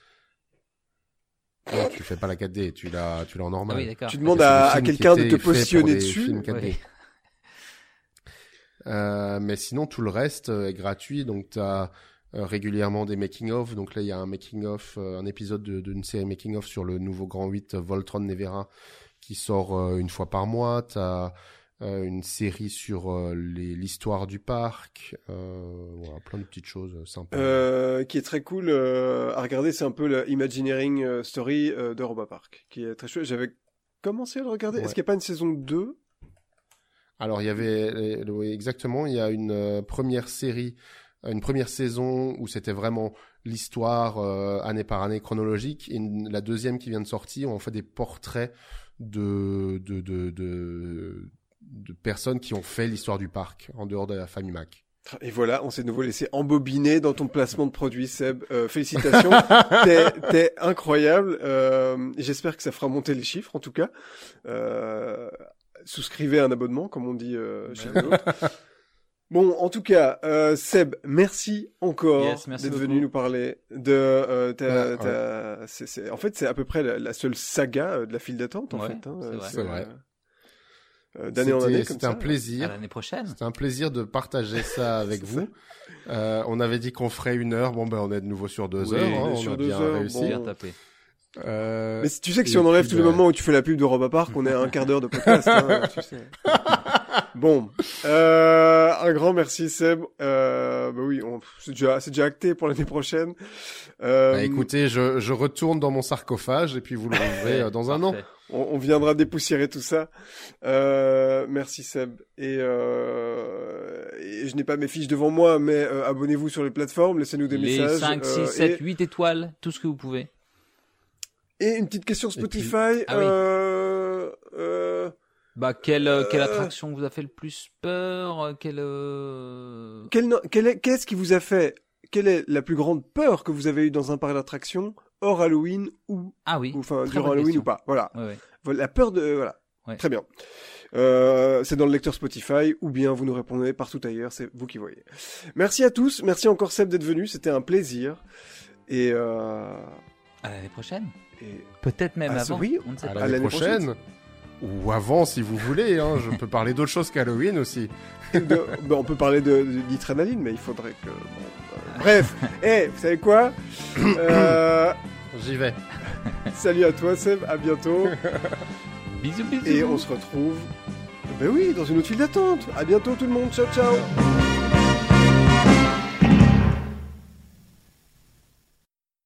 Non, tu fais pas la 4D, tu l'as, tu l'as en Ah normal. oui, d'accord. Tu demandes à, à quelqu'un de te positionner des dessus. films 4D. Ouais. Euh, mais sinon, tout le reste euh, est gratuit. Donc, tu as régulièrement des making-of. Donc là, il y a un making-of, euh, un épisode de- d'une série making-of sur le nouveau Grand 8 euh, Voltron Nevera qui sort euh, une fois par mois. Tu as une série sur euh, l'histoire du parc. Euh, voilà, plein de petites choses euh, sympas. Euh, qui est très cool euh, à regarder, c'est un peu la Imagineering euh, Story euh, de Roba Park, qui est très chouette. J'avais commencé à le regarder. Ouais. Est-ce qu'il n'y a pas une saison 2 Alors, il y avait, euh, oui, exactement, il y a une euh, première série, euh, une première saison où c'était vraiment l'histoire euh, année par année chronologique. Et une- la deuxième qui vient de sortir, où on fait des portraits de, de, de, de, de personnes qui ont fait l'histoire du parc en dehors de la famille Mac. Et voilà, on s'est de nouveau laissé embobiner dans ton placement de produit, Seb. Euh, félicitations, (laughs) t'es, t'es incroyable. Euh, J'espère que ça fera monter les chiffres, en tout cas. Euh, souscrivez un abonnement, comme on dit euh, chez les autres. Bon, en tout cas, euh, Seb, merci encore Yes, merci d'être beaucoup. venu nous parler de. Euh, ta- Ouais, ta- c'est- c'est- en fait, c'est à peu près la, la seule saga de la file d'attente, en Ouais, fait. hein. c'est vrai. C'est vrai. euh, euh, D'année en année, C'était un plaisir. l'année prochaine. C'était un plaisir de partager ça (laughs) avec vous. Euh, on avait dit qu'on ferait une heure. Bon, ben, on est de nouveau sur deux Oui, heures. on hein, on a deux bien heures, réussi. bon. Bien tapé. Euh, Mais tu sais que si on enlève tous les bah- moments où tu fais la pub de Roba Park, on est à un quart d'heure de podcast. hein, (laughs) tu sais. Bon, euh, un grand merci Seb. Euh, bah oui, c'est déjà, acté pour l'année prochaine. Euh, Bah, écoutez, je, je retourne dans mon sarcophage et puis vous le (laughs) retrouverez euh, dans un an. On, on viendra dépoussiérer tout ça. Euh, merci Seb. Et, euh, et je n'ai pas mes fiches devant moi, mais euh, abonnez-vous sur les plateformes, laissez-nous des Les messages. 5, 6, euh, 7, et- 8 étoiles, tout ce que vous pouvez. Et une petite question Spotify. Ah oui. Bah, quelle, quelle attraction vous a fait le plus peur Quelle. euh, quel no- quel est- Qu'est-ce qui vous a fait Quelle est la plus grande peur que vous avez eue dans un parc d'attractions hors Halloween ou, Ah oui. ou enfin Très durant Halloween question. ou pas Voilà. Ouais, ouais. Voilà, La peur de voilà. Ouais. Très bien. Euh, c'est dans le lecteur Spotify ou bien vous nous répondez partout ailleurs, c'est vous qui voyez. Merci à tous, merci encore Seb d'être venu, c'était un plaisir. Et, euh, À l'année prochaine. et Peut-être même avant. oui. On ne sait À pas. l'année l'année prochaine. Ou avant, si vous voulez. Hein. Je peux parler d'autre chose qu'Halloween aussi. (laughs) de- ben, on peut parler de, de d'adrénaline, mais il faudrait que. bon, bref, (laughs) eh, vous savez quoi Euh, J'y vais. Salut à toi Seb, à bientôt. Bisous, bisous. Et on se retrouve, ben oui, dans une autre file d'attente. À bientôt tout le monde, ciao ciao